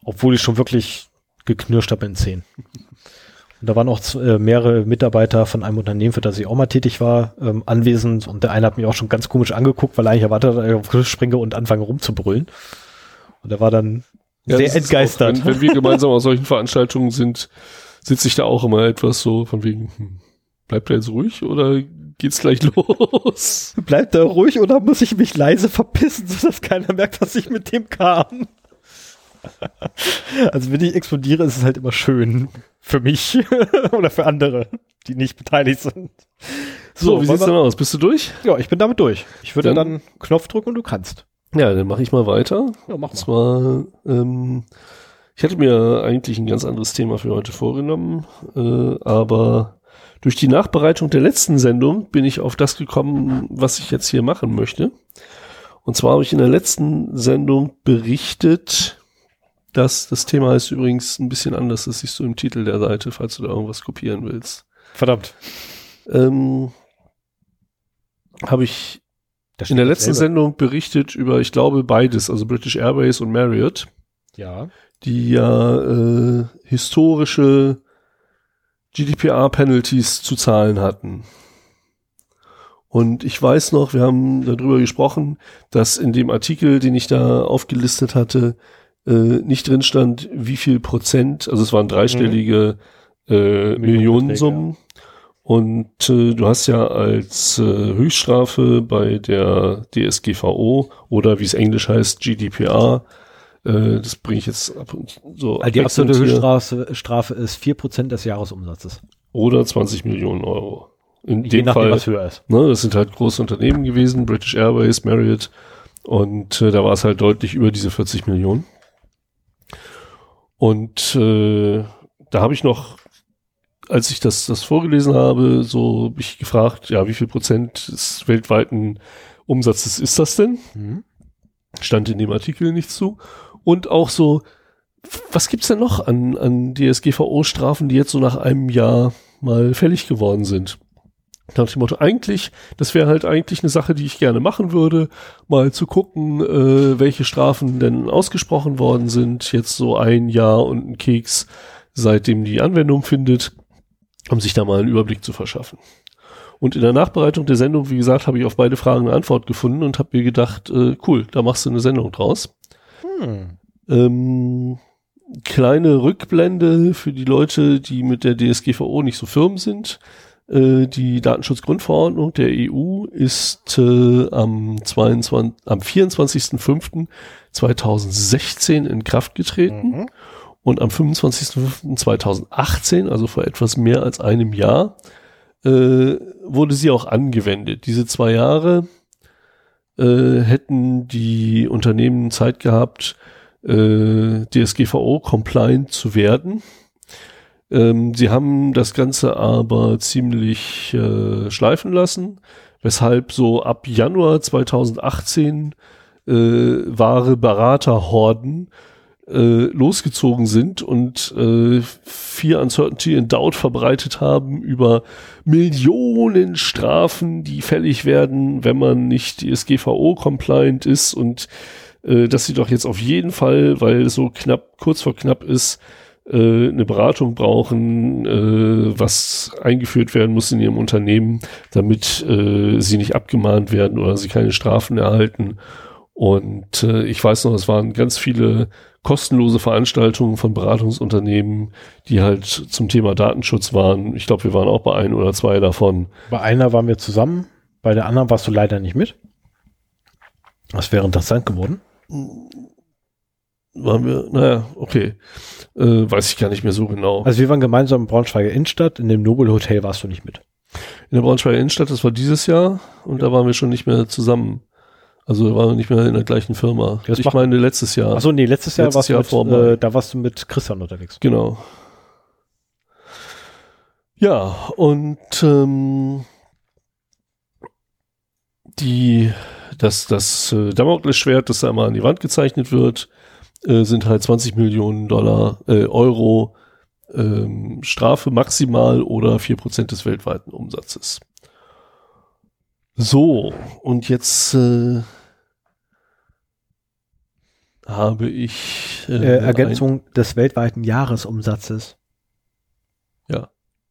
Obwohl ich schon wirklich geknirscht habe in zehn. Und da waren auch äh, mehrere Mitarbeiter von einem Unternehmen, für das ich auch mal tätig war, ähm, anwesend. Und der eine hat mich auch schon ganz komisch angeguckt, weil er eigentlich erwartet hat, dass ich auf den Tisch springe und anfange rumzubrüllen. Und er war dann Ja, sehr entgeistert. Auch, wenn, wenn wir gemeinsam auf solchen Veranstaltungen sind, sitze ich da auch immer etwas so von wegen, hm, bleibt er jetzt ruhig oder geht's gleich los? Bleibt er ruhig oder muss ich mich leise verpissen, sodass keiner merkt, dass ich mit dem kam? Also wenn ich explodiere, ist es halt immer schön. Für mich oder für andere, die nicht beteiligt sind. So, wie wollen sieht's denn aus? Bist du durch? Ja, ich bin damit durch. Ich würde Dann- dann, Knopf drücken und du kannst. Ja, dann mache ich mal weiter. Ja, mach Und zwar, ähm, ich hatte mir eigentlich ein ganz anderes Thema für heute vorgenommen, äh, aber durch die Nachbereitung der letzten Sendung bin ich auf das gekommen, was ich jetzt hier machen möchte. Und zwar habe ich in der letzten Sendung berichtet, dass das Thema heißt übrigens ein bisschen anders, das siehst du im Titel der Seite, falls du da irgendwas kopieren willst. Verdammt. Ähm, habe ich in der letzten selber. Sendung berichtet über, ich glaube, beides, also British Airways und Marriott. Ja. die ja äh, historische GDPR-Penalties zu zahlen hatten. Und ich weiß noch, wir haben darüber gesprochen, dass in dem Artikel, den ich da aufgelistet hatte, äh, nicht drin stand, wie viel Prozent, also es waren dreistellige äh, Millionensummen. Und äh, du hast ja als äh, Höchststrafe bei der DSGVO oder wie es englisch heißt, GDPR, äh, das bringe ich jetzt ab und so. Also die absolute Höchststrafe Strafe ist 4% des Jahresumsatzes. Oder 20 Millionen Euro. In Je dem nachdem, Fall, was höher ist. ne, das sind halt große Unternehmen gewesen, British Airways, Marriott, und äh, da war es halt deutlich über diese 40 Millionen. Und äh, da habe ich noch, als ich das, das vorgelesen habe, so mich gefragt, ja, wie viel Prozent des weltweiten Umsatzes ist das denn? Mhm. stand in dem Artikel nichts zu. Und auch so, was gibt's denn noch an, an DSGVO-Strafen, die jetzt so nach einem Jahr mal fällig geworden sind? Nach dem Motto, eigentlich, das wäre halt eigentlich eine Sache, die ich gerne machen würde, mal zu gucken, äh, welche Strafen denn ausgesprochen worden sind, jetzt so ein Jahr und ein Keks, seitdem die Anwendung findet, um sich da mal einen Überblick zu verschaffen. Und in der Nachbereitung der Sendung, wie gesagt, habe ich auf beide Fragen eine Antwort gefunden und habe mir gedacht, äh, cool, da machst du eine Sendung draus. Hm. Ähm, kleine Rückblende für die Leute, die mit der DSGVO nicht so firm sind. Äh, die Datenschutzgrundverordnung der EU ist äh, am, 22, am 24.05.2016 in Kraft getreten Mhm. Und am 25.05.2018, also vor etwas mehr als einem Jahr, äh, wurde sie auch angewendet. Diese zwei Jahre äh, hätten die Unternehmen Zeit gehabt, äh, DSGVO-compliant zu werden. Ähm, sie haben das Ganze aber ziemlich äh, schleifen lassen, weshalb so ab Januar 2018 äh, wahre Beraterhorden äh, losgezogen sind und äh, Fear, Uncertainty and Doubt verbreitet haben über Millionen Strafen, die fällig werden, wenn man nicht DSGVO-compliant ist und äh, dass sie doch jetzt auf jeden Fall, weil so knapp, kurz vor knapp ist, äh, eine Beratung brauchen, äh, was eingeführt werden muss in ihrem Unternehmen, damit äh, sie nicht abgemahnt werden oder sie keine Strafen erhalten. Und äh, ich weiß noch, es waren ganz viele kostenlose Veranstaltungen von Beratungsunternehmen, die halt zum Thema Datenschutz waren. Ich glaube, wir waren auch bei ein oder zwei davon. Bei einer waren wir zusammen, bei der anderen warst du leider nicht mit. Das wäre interessant geworden. waren wir, naja, okay. Äh, weiß ich gar nicht mehr so genau. Also wir waren gemeinsam in Braunschweiger Innenstadt, in dem Nobel Hotel warst du nicht mit. In der Braunschweiger Innenstadt, das war dieses Jahr und da waren wir schon nicht mehr zusammen. Also da waren wir nicht mehr in der gleichen Firma. Das ich meine letztes Jahr. Achso, nee, letztes Jahr Letztes warst Jahr du mit, äh, da warst du mit Christian unterwegs. Genau. Ja, und ähm, die, das, das äh, Damoklesschwert, das da immer an die Wand gezeichnet wird, äh, sind halt 20 Millionen Dollar, äh, Euro ähm, Strafe maximal oder 4% des weltweiten Umsatzes. So, und jetzt äh, habe ich Äh, ein- Ergänzung des weltweiten Jahresumsatzes.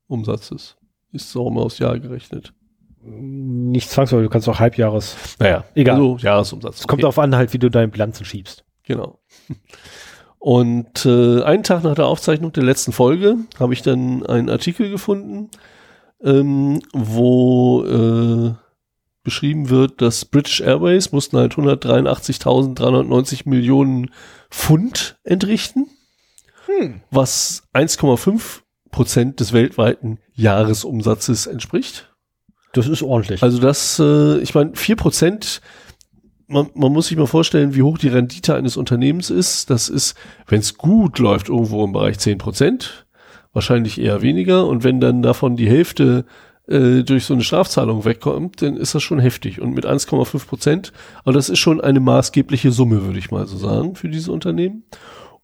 Umsatzes. Ist so immer aufs Jahr gerechnet. Nicht zwangsläufig, du kannst auch Halbjahres. Naja, Egal. Also Jahresumsatz. Es kommt darauf an, halt, wie du deine Bilanzen schiebst. Genau. Und äh, einen Tag nach der Aufzeichnung der letzten Folge habe ich dann einen Artikel gefunden, ähm, wo äh, beschrieben wird, dass British Airways mussten halt 183.390 Millionen Pfund entrichten, was 1,5 Prozent des weltweiten Jahresumsatzes entspricht. Das ist ordentlich. Also das, äh, ich meine, 4%, man, man muss sich mal vorstellen, wie hoch die Rendite eines Unternehmens ist. Das ist, wenn es gut läuft, irgendwo im Bereich 10%, wahrscheinlich eher weniger. Und wenn dann davon die Hälfte äh, durch so eine Strafzahlung wegkommt, dann ist das schon heftig. Und mit 1,5 Prozent, aber das ist schon eine maßgebliche Summe, würde ich mal so sagen, für diese Unternehmen.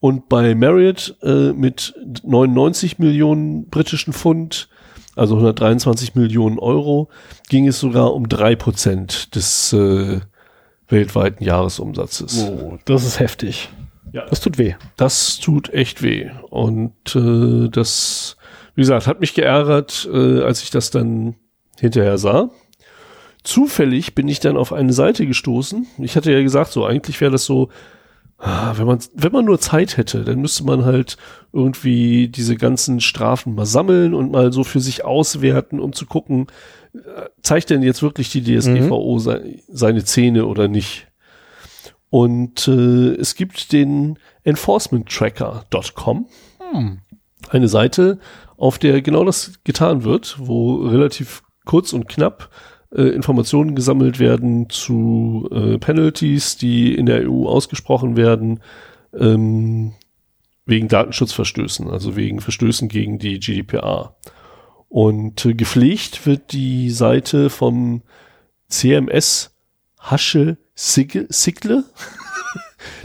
Und bei Marriott äh, mit 99 Millionen britischen Pfund, also 123 Millionen Euro, ging es sogar um drei Prozent des äh, weltweiten Jahresumsatzes. oh, das ist heftig. Ja. Das tut weh. Das tut echt weh. Und äh, das, wie gesagt, hat mich geärgert, äh, als ich das dann hinterher sah. Zufällig bin ich dann auf eine Seite gestoßen. Ich hatte ja gesagt, so eigentlich wäre das so, ah, wenn man, wenn man nur Zeit hätte, dann müsste man halt irgendwie diese ganzen Strafen mal sammeln und mal so für sich auswerten, um zu gucken, äh, zeigt denn jetzt wirklich die DSGVO sei, seine Zähne oder nicht? Und äh, es gibt den enforcementtracker.com, eine Seite, auf der genau das getan wird, wo relativ kurz und knapp äh, Informationen gesammelt werden zu äh, Penalties, die in der EU ausgesprochen werden, ähm, wegen Datenschutzverstößen, also wegen Verstößen gegen die GDPR. Und äh, gepflegt wird die Seite vom CMS Hasche Sigge- Sigle.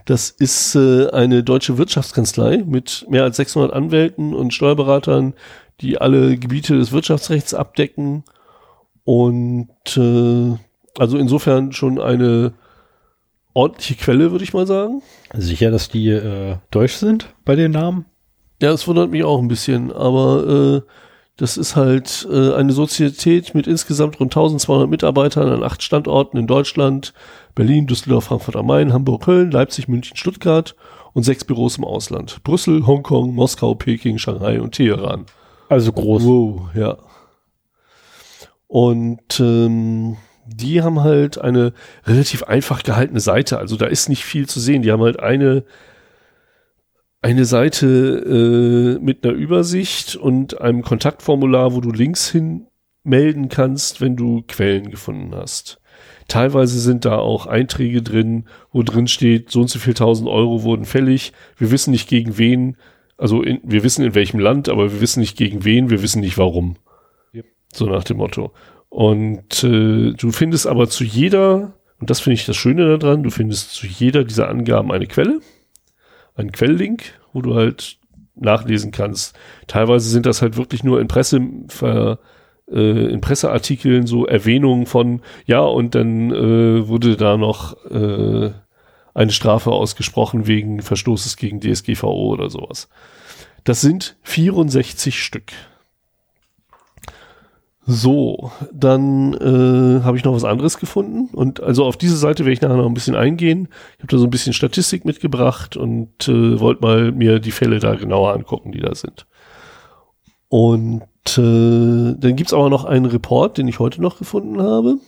Das ist äh, eine deutsche Wirtschaftskanzlei mit mehr als 600 Anwälten und Steuerberatern, die alle Gebiete des Wirtschaftsrechts abdecken. Und äh, also insofern schon eine ordentliche Quelle, würde ich mal sagen. Sicher, dass die äh, deutsch sind bei den Namen? Ja, das wundert mich auch ein bisschen, aber äh, das ist halt äh, eine Sozietät mit insgesamt rund 1200 Mitarbeitern an acht Standorten in Deutschland, Berlin, Düsseldorf, Frankfurt am Main, Hamburg, Köln, Leipzig, München, Stuttgart und sechs Büros im Ausland. Brüssel, Hongkong, Moskau, Peking, Shanghai und Teheran. Also groß. Wow, ja. Und ähm, die haben halt eine relativ einfach gehaltene Seite. Also da ist nicht viel zu sehen. Die haben halt eine eine Seite äh, mit einer Übersicht und einem Kontaktformular, wo du Links hin melden kannst, wenn du Quellen gefunden hast. Teilweise sind da auch Einträge drin, wo drin steht, so und so viel tausend Euro wurden fällig. Wir wissen nicht gegen wen, also in, wir wissen in welchem Land, aber wir wissen nicht gegen wen, wir wissen nicht warum. Yep. So nach dem Motto. Und äh, du findest aber zu jeder, und das finde ich das Schöne daran, du findest zu jeder dieser Angaben eine Quelle, einen Quelllink, wo du halt nachlesen kannst. Teilweise sind das halt wirklich nur in Presse, ver, äh, in Presseartikeln so Erwähnungen von, ja, und dann äh, wurde da noch äh, eine Strafe ausgesprochen wegen Verstoßes gegen DSGVO oder sowas. Das sind 64 Stück. So, dann äh, habe ich noch was anderes gefunden und also auf diese Seite werde ich nachher noch ein bisschen eingehen. Ich habe da so ein bisschen Statistik mitgebracht und äh, wollte mal mir die Fälle da genauer angucken, die da sind. Und äh, dann gibt's aber noch einen Report, den ich heute noch gefunden habe.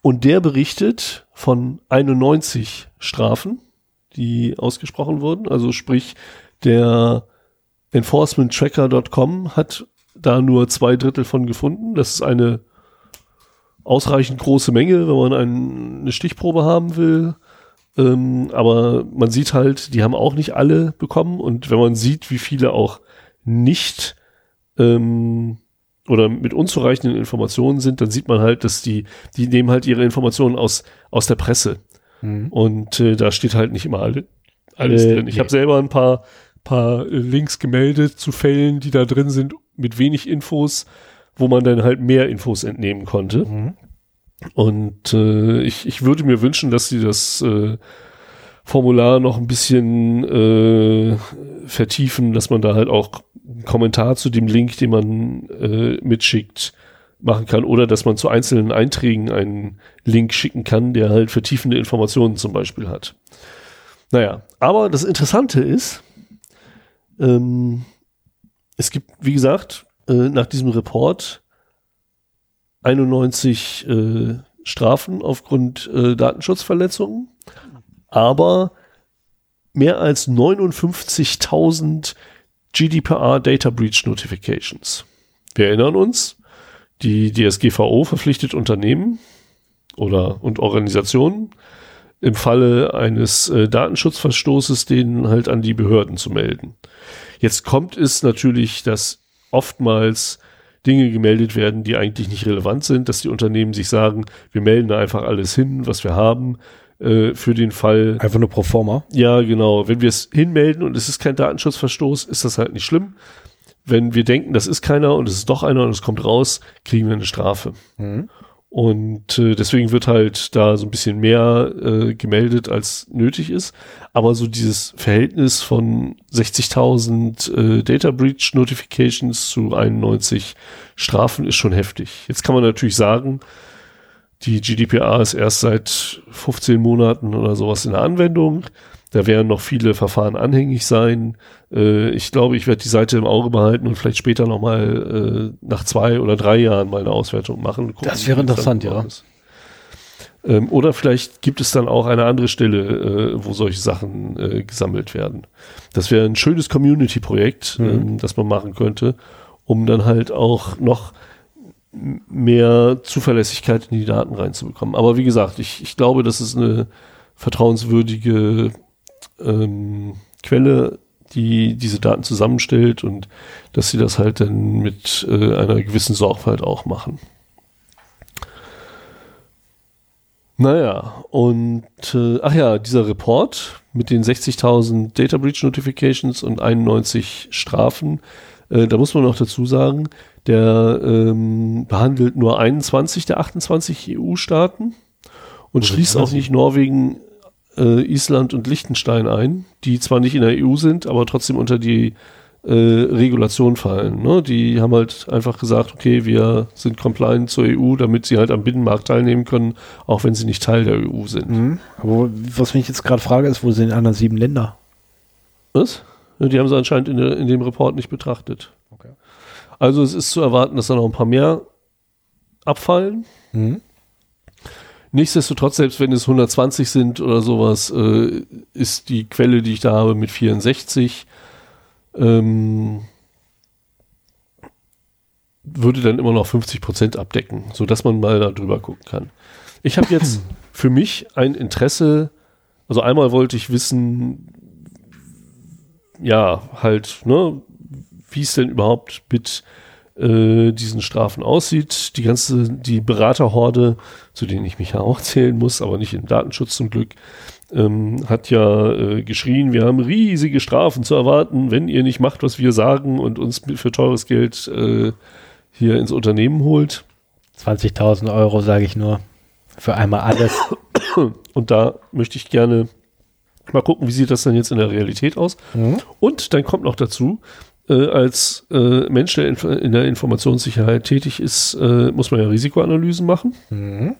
Und der berichtet von 91 Strafen, die ausgesprochen wurden. Also sprich, der enforcementtracker.com hat da nur zwei Drittel von gefunden. Das ist eine ausreichend große Menge, wenn man ein, eine Stichprobe haben will. Ähm, aber man sieht halt, die haben auch nicht alle bekommen. Und wenn man sieht, wie viele auch nicht ähm, oder mit unzureichenden Informationen sind, dann sieht man halt, dass die, die nehmen halt ihre Informationen aus, aus der Presse. Mhm. Und äh, da steht halt nicht immer alle, alles äh, drin. Ich nee. habe selber ein paar, paar Links gemeldet zu Fällen, die da drin sind, mit wenig Infos, wo man dann halt mehr Infos entnehmen konnte. Mhm. Und äh, ich, ich würde mir wünschen, dass sie das äh, Formular noch ein bisschen äh, vertiefen, dass man da halt auch einen Kommentar zu dem Link, den man äh, mitschickt, machen kann oder dass man zu einzelnen Einträgen einen Link schicken kann, der halt vertiefende Informationen zum Beispiel hat. Naja, aber das Interessante ist, ähm, es gibt, wie gesagt, äh, nach diesem Report 91 äh, Strafen aufgrund äh, Datenschutzverletzungen, aber mehr als 59.000 GDPR Data Breach Notifications. Wir erinnern uns, die DSGVO verpflichtet Unternehmen oder und Organisationen im Falle eines äh, Datenschutzverstoßes den halt an die Behörden zu melden. Jetzt kommt es natürlich, dass oftmals Dinge gemeldet werden, die eigentlich nicht relevant sind, dass die Unternehmen sich sagen, wir melden da einfach alles hin, was wir haben, äh, für den Fall. Einfach nur pro forma. Ja, genau. Wenn wir es hinmelden und es ist kein Datenschutzverstoß, ist das halt nicht schlimm. Wenn wir denken, das ist keiner und es ist doch einer und es kommt raus, kriegen wir eine Strafe. Mhm. Und äh, deswegen wird halt da so ein bisschen mehr äh, gemeldet, als nötig ist. Aber so dieses Verhältnis von 60.000 äh, Data Breach Notifications zu 91 Strafen ist schon heftig. Jetzt kann man natürlich sagen, die GDPR ist erst seit 15 Monaten oder sowas in der Anwendung. Da werden noch viele Verfahren anhängig sein. Äh, ich glaube, ich werde die Seite im Auge behalten und vielleicht später nochmal äh, nach zwei oder drei Jahren mal eine Auswertung machen. Gucken, das wäre interessant, ja. Ähm, oder vielleicht gibt es dann auch eine andere Stelle, äh, wo solche Sachen äh, gesammelt werden. Das wäre ein schönes Community-Projekt, mhm. ähm, das man machen könnte, um dann halt auch noch mehr Zuverlässigkeit in die Daten reinzubekommen. Aber wie gesagt, ich, ich glaube, das ist eine vertrauenswürdige ähm, Quelle, die diese Daten zusammenstellt und dass sie das halt dann mit äh, einer gewissen Sorgfalt auch machen. Naja, und äh, ach ja, dieser Report mit den 60.000 Data Breach Notifications und 91 Strafen, äh, da muss man noch dazu sagen, der ähm, behandelt nur 21 der 28 EU-Staaten und schließt auch nicht Norwegen, äh, Island und Liechtenstein ein, die zwar nicht in der EU sind, aber trotzdem unter die äh, Regulation fallen. Ne? Die haben halt einfach gesagt, okay, wir sind compliant zur EU, damit sie halt am Binnenmarkt teilnehmen können, auch wenn sie nicht Teil der EU sind. Mhm. Aber was mich jetzt gerade frage, ist, wo sind die anderen sieben Länder? Was? Die haben sie anscheinend in, in dem Report nicht betrachtet. Okay. Also es ist zu erwarten, dass da noch ein paar mehr abfallen. Mhm. Nichtsdestotrotz, selbst wenn es 120 sind oder sowas, äh, ist die Quelle, die ich da habe, mit 64, ähm, würde dann immer noch 50 Prozent abdecken, sodass man mal da drüber gucken kann. Ich habe jetzt für mich ein Interesse, also einmal wollte ich wissen, ja, halt, ne, wie es denn überhaupt mit äh, diesen Strafen aussieht. Die ganze, die Beraterhorde, zu denen ich mich ja auch zählen muss, aber nicht im Datenschutz zum Glück, ähm, hat ja äh, geschrien, wir haben riesige Strafen zu erwarten, wenn ihr nicht macht, was wir sagen und uns für teures Geld äh, hier ins Unternehmen holt. 20.000 Euro, sage ich nur, für einmal alles. Und da möchte ich gerne mal gucken, wie sieht das dann jetzt in der Realität aus. Mhm. Und dann kommt noch dazu, äh, als äh, Mensch, der Inf in der Informationssicherheit tätig ist, äh, muss man ja Risikoanalysen machen. Mhm.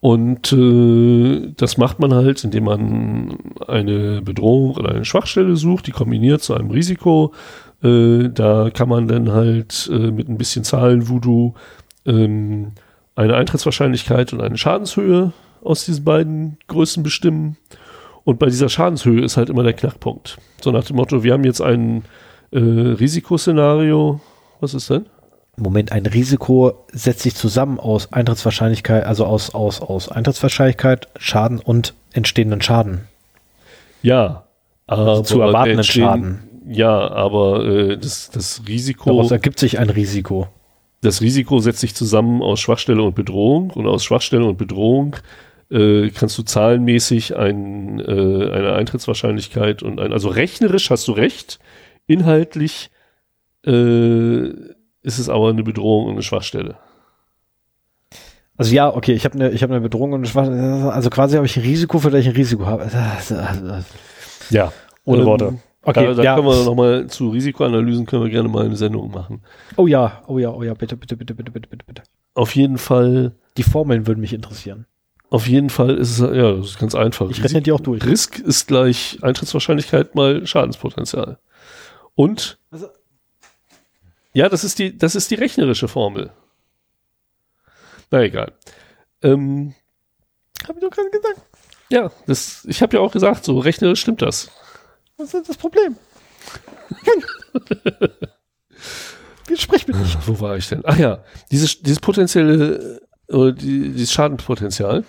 Und äh, das macht man halt, indem man eine Bedrohung oder eine Schwachstelle sucht, die kombiniert zu einem Risiko. Äh, da kann man dann halt äh, mit ein bisschen Zahlen-Voodoo ähm, eine Eintrittswahrscheinlichkeit und eine Schadenshöhe aus diesen beiden Größen bestimmen. Und bei dieser Schadenshöhe ist halt immer der Knackpunkt. So nach dem Motto, wir haben jetzt ein äh, Risikoszenario. Was ist denn? Moment, ein Risiko setzt sich zusammen aus Eintrittswahrscheinlichkeit, also aus, aus, aus Eintrittswahrscheinlichkeit, Schaden und entstehenden Schaden. Ja, also zu erwartenden Schaden. Ja, aber äh, das, das Risiko. Daraus ergibt sich ein Risiko. Das Risiko setzt sich zusammen aus Schwachstelle und Bedrohung und aus Schwachstelle und Bedrohung äh, kannst du zahlenmäßig ein, äh, eine Eintrittswahrscheinlichkeit und ein, also rechnerisch hast du recht, inhaltlich äh, ist es aber eine Bedrohung und eine Schwachstelle. Also ja, okay, ich habe eine ich habe eine Bedrohung und eine Schwachstelle, also quasi habe ich ein Risiko, für das ich ein Risiko habe. Ja, ohne ähm, Worte. Okay, da, da ja. können wir nochmal zu Risikoanalysen können wir gerne mal eine Sendung machen. Oh ja, oh ja, oh ja, bitte, bitte, bitte, bitte, bitte, bitte, bitte. Auf jeden Fall. Die Formeln würden mich interessieren. Auf jeden Fall ist es, ja, das ist ganz einfach. Ich rechne die auch durch. Risk ist gleich Eintrittswahrscheinlichkeit mal Schadenspotenzial. Und, also, ja, das ist die, das ist die rechnerische Formel. Na egal. Ähm, hab ich doch gerade gesagt. Ja, das, ich habe ja auch gesagt, so rechnerisch stimmt das. Was ist das Problem? Wie spricht mit nicht? Wo war ich denn? Ach ja, dieses, dieses potenzielle oder die, dieses Schadenpotenzial.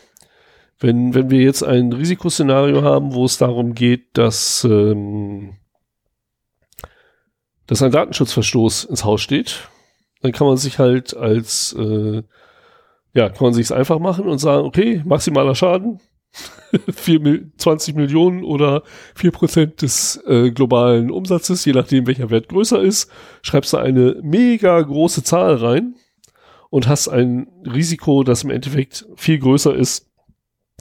Wenn, wenn wir jetzt ein Risikoszenario haben, wo es darum geht, dass, ähm, dass ein Datenschutzverstoß ins Haus steht, dann kann man sich halt als, äh, ja, kann man sich es einfach machen und sagen, okay, maximaler Schaden, 4, 20 Millionen oder 4% des äh, globalen Umsatzes, je nachdem welcher Wert größer ist, schreibst du eine mega große Zahl rein und hast ein Risiko, das im Endeffekt viel größer ist,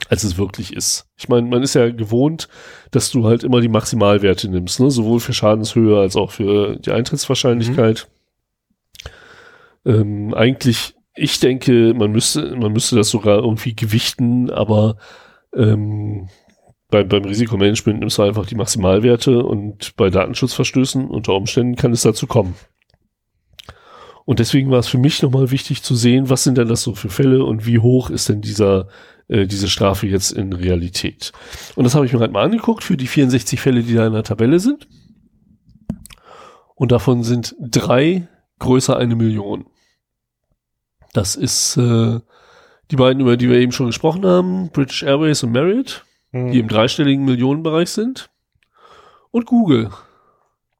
als es wirklich ist. Ich meine, man ist ja gewohnt, dass du halt immer die Maximalwerte nimmst, ne? sowohl für Schadenshöhe als auch für die Eintrittswahrscheinlichkeit. Mhm. Ähm, eigentlich, ich denke, man müsste, man müsste das sogar irgendwie gewichten, aber ähm, bei, beim Risikomanagement nimmst du einfach die Maximalwerte und bei Datenschutzverstößen unter Umständen kann es dazu kommen. Und deswegen war es für mich nochmal wichtig zu sehen, was sind denn das so für Fälle und wie hoch ist denn dieser, äh, diese Strafe jetzt in Realität. Und das habe ich mir halt mal angeguckt für die 64 Fälle, die da in der Tabelle sind. Und davon sind drei größer eine Million. Das ist äh, die beiden, über die wir eben schon gesprochen haben, British Airways und Marriott, mhm. die im dreistelligen Millionenbereich sind. Und Google.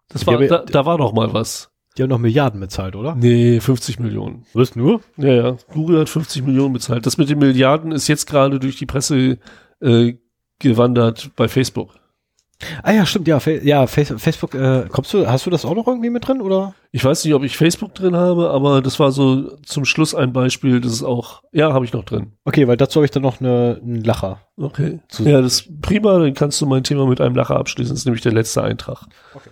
Das war, da, da war doch mal was. Die haben noch Milliarden bezahlt, oder? Nee, 50 Millionen. Was nur? Ja, ja. Google hat 50 Millionen bezahlt. Das mit den Milliarden ist jetzt gerade durch die Presse äh, gewandert bei Facebook. Ah ja, stimmt, ja, ja Facebook, äh, kommst du, hast du das auch noch irgendwie mit drin, oder? Ich weiß nicht, ob ich Facebook drin habe, aber das war so zum Schluss ein Beispiel, das ist auch, ja, habe ich noch drin. Okay, weil dazu habe ich dann noch eine, einen Lacher. Okay. Ja, das ist prima, dann kannst du mein Thema mit einem Lacher abschließen, das ist nämlich der letzte Eintrag. Okay.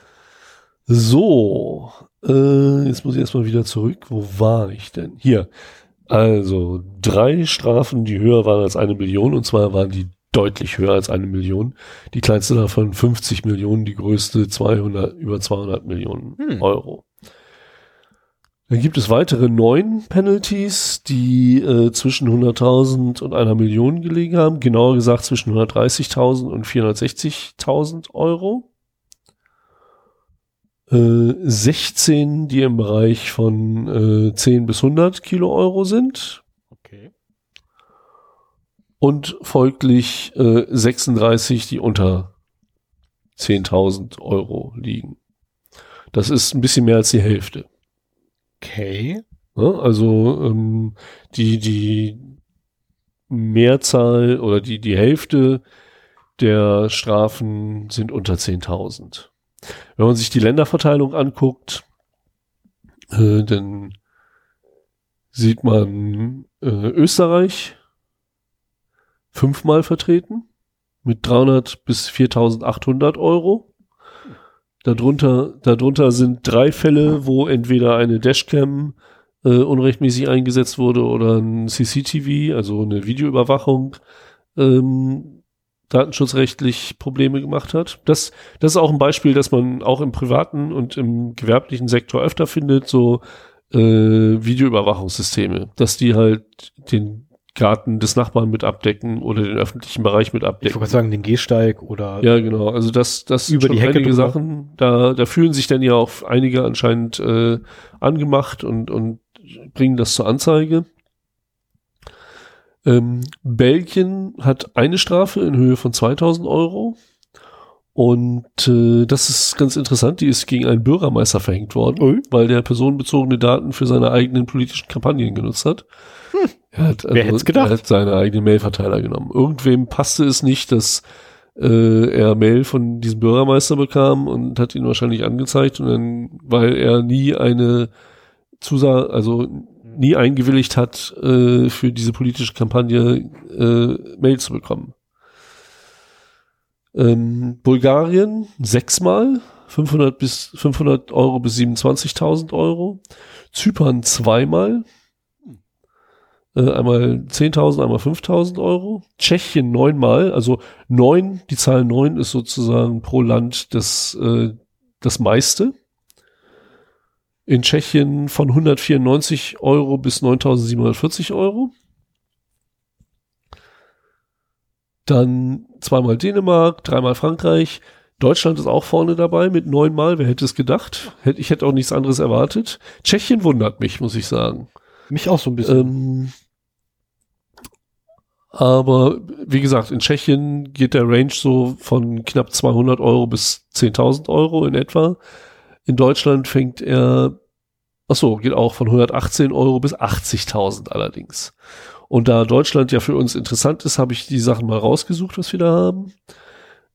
So, äh, jetzt muss ich erstmal wieder zurück. Wo war ich denn? Hier. Also, drei Strafen, die höher waren als eine Million, und zwar waren die deutlich höher als eine Million. Die kleinste davon 50 Millionen, die größte 200, über 200 Millionen hm. Euro. Dann gibt es weitere neun Penalties, die äh, zwischen 100.000 und einer Million gelegen haben. Genauer gesagt zwischen 130.000 und 460.000 Euro. 16, äh, die im Bereich von äh, 10 bis 100 Kilo Euro sind. Okay. Und folglich äh, 36, die unter 10.000 Euro liegen. Das ist ein bisschen mehr als die Hälfte. Okay. Ja, also ähm, die, die Mehrzahl oder die, die Hälfte der Strafen sind unter 10.000. Wenn man sich die Länderverteilung anguckt, äh, dann sieht man äh, Österreich fünfmal vertreten mit 300 bis 4.800 Euro. Darunter, darunter sind drei Fälle, wo entweder eine Dashcam äh, unrechtmäßig eingesetzt wurde oder ein CCTV, also eine Videoüberwachung, ähm, datenschutzrechtlich Probleme gemacht hat. Das, das ist auch ein Beispiel, das man auch im privaten und im gewerblichen Sektor öfter findet, so äh, Videoüberwachungssysteme, dass die halt den Garten des Nachbarn mit abdecken oder den öffentlichen Bereich mit Ich abdecken. wollte sagen, den Gehsteig oder Ja, genau. Also das, das sind Über die Hecke einige drüber. Sachen. Da, da fühlen sich dann ja auch einige anscheinend äh, angemacht und, und bringen das zur Anzeige. Ähm, Belgien hat eine Strafe in Höhe von 2000 Euro. Und äh, das ist ganz interessant, die ist gegen einen Bürgermeister verhängt worden, Ui. weil der personenbezogene Daten für seine eigenen politischen Kampagnen genutzt hat. Er hat, Wer hätt's gedacht? Er hat seine eigenen Mailverteiler genommen. Irgendwem passte es nicht, dass äh, er Mail von diesem Bürgermeister bekam und hat ihn wahrscheinlich angezeigt und dann, weil er nie eine Zusage, also nie eingewilligt hat, äh, für diese politische Kampagne äh, Mail zu bekommen. Ähm, Bulgarien sechsmal 500 bis 500 Euro bis 27.000 Euro. Zypern zweimal äh, einmal 10.000, einmal 5.000 Euro. Tschechien neunmal, also neun, die Zahl neun ist sozusagen pro Land das, äh, das meiste. In Tschechien von 194 Euro bis 9.740 Euro. Dann zweimal Dänemark, dreimal Frankreich. Deutschland ist auch vorne dabei mit neunmal. Wer hätte es gedacht? Ich hätte auch nichts anderes erwartet. Tschechien wundert mich, muss ich sagen. mich auch so ein bisschen. Ähm, aber wie gesagt, in Tschechien geht der Range so von knapp 200 Euro bis 10.000 Euro in etwa. In Deutschland fängt er, ach so, geht auch von 118 Euro bis 80.000 allerdings. Und da Deutschland ja für uns interessant ist, habe ich die Sachen mal rausgesucht, was wir da haben.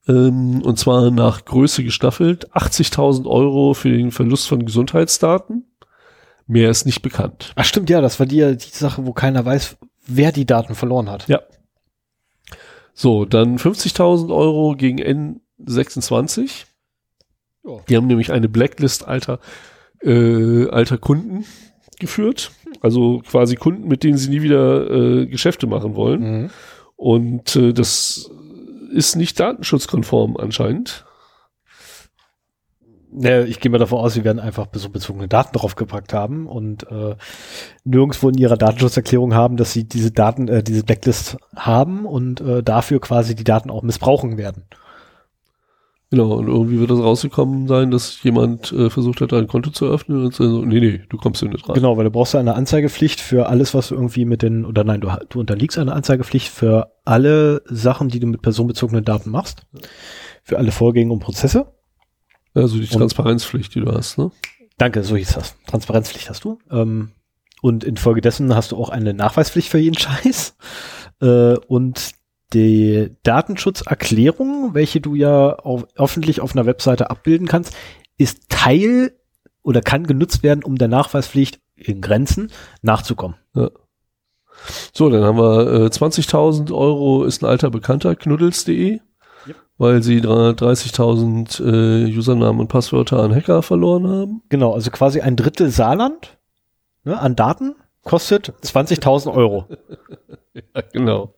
Ähm, und zwar nach Größe gestaffelt. 80.000 Euro für den Verlust von Gesundheitsdaten. Mehr ist nicht bekannt. Ach stimmt, ja, das war die, die Sache, wo keiner weiß, wer die Daten verloren hat. Ja. So, dann 50.000 Euro gegen N26. Ja. Die haben nämlich eine Blacklist alter, äh, alter Kunden geführt. Also quasi Kunden, mit denen sie nie wieder äh, Geschäfte machen wollen. Mhm. Und äh, das ist nicht datenschutzkonform anscheinend. Ja, ich gehe mal davon aus, sie werden einfach so bezogene Daten draufgepackt haben und äh, nirgendwo in ihrer Datenschutzerklärung haben, dass sie diese Daten, äh, diese Blacklist haben und äh, dafür quasi die Daten auch missbrauchen werden. Genau, und irgendwie wird das rausgekommen sein, dass jemand äh, versucht hat, ein Konto zu öffnen und so, nee, nee, du kommst hier nicht rein. Genau, weil du brauchst eine Anzeigepflicht für alles, was du irgendwie mit den, oder nein, du, du unterliegst einer Anzeigepflicht für alle Sachen, die du mit personenbezogenen Daten machst, für alle Vorgänge und Prozesse. Also die Transparenzpflicht, die du hast, ne? Danke, so hieß das. Transparenzpflicht hast du. Ähm, und infolgedessen hast du auch eine Nachweispflicht für jeden Scheiß. Äh, und die Datenschutzerklärung, welche du ja auf, öffentlich auf einer Webseite abbilden kannst, ist Teil oder kann genutzt werden, um der Nachweispflicht in Grenzen nachzukommen. So, dann haben wir äh, 20.000 Euro ist ein alter Bekannter, knuddels.de, Yep. weil sie 330.000 äh, Usernamen und Passwörter an Hacker verloren haben. Genau, also quasi ein Drittel Saarland ne, an Daten kostet 20.000 Euro. Ja, genau.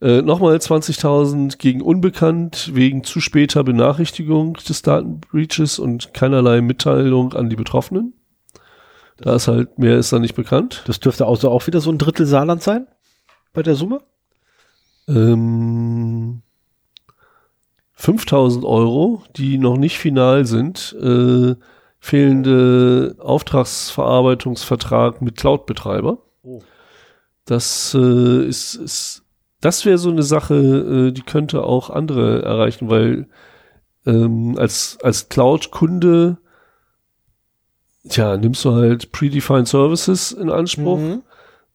Äh, Nochmal 20.000 gegen Unbekannt wegen zu später Benachrichtigung des Datenbreaches und keinerlei Mitteilung an die Betroffenen. Da ist halt, mehr ist da nicht bekannt. Das dürfte also auch wieder so ein Drittel Saarland sein bei der Summe. Ähm, 5000 Euro, die noch nicht final sind, äh, fehlende Auftragsverarbeitungsvertrag mit Cloud-Betreiber. Oh. Das äh, ist, ist das wäre so eine Sache, äh, die könnte auch andere erreichen, weil ähm, als, als Cloud-Kunde, tja, nimmst du halt Predefined Services in Anspruch Mhm.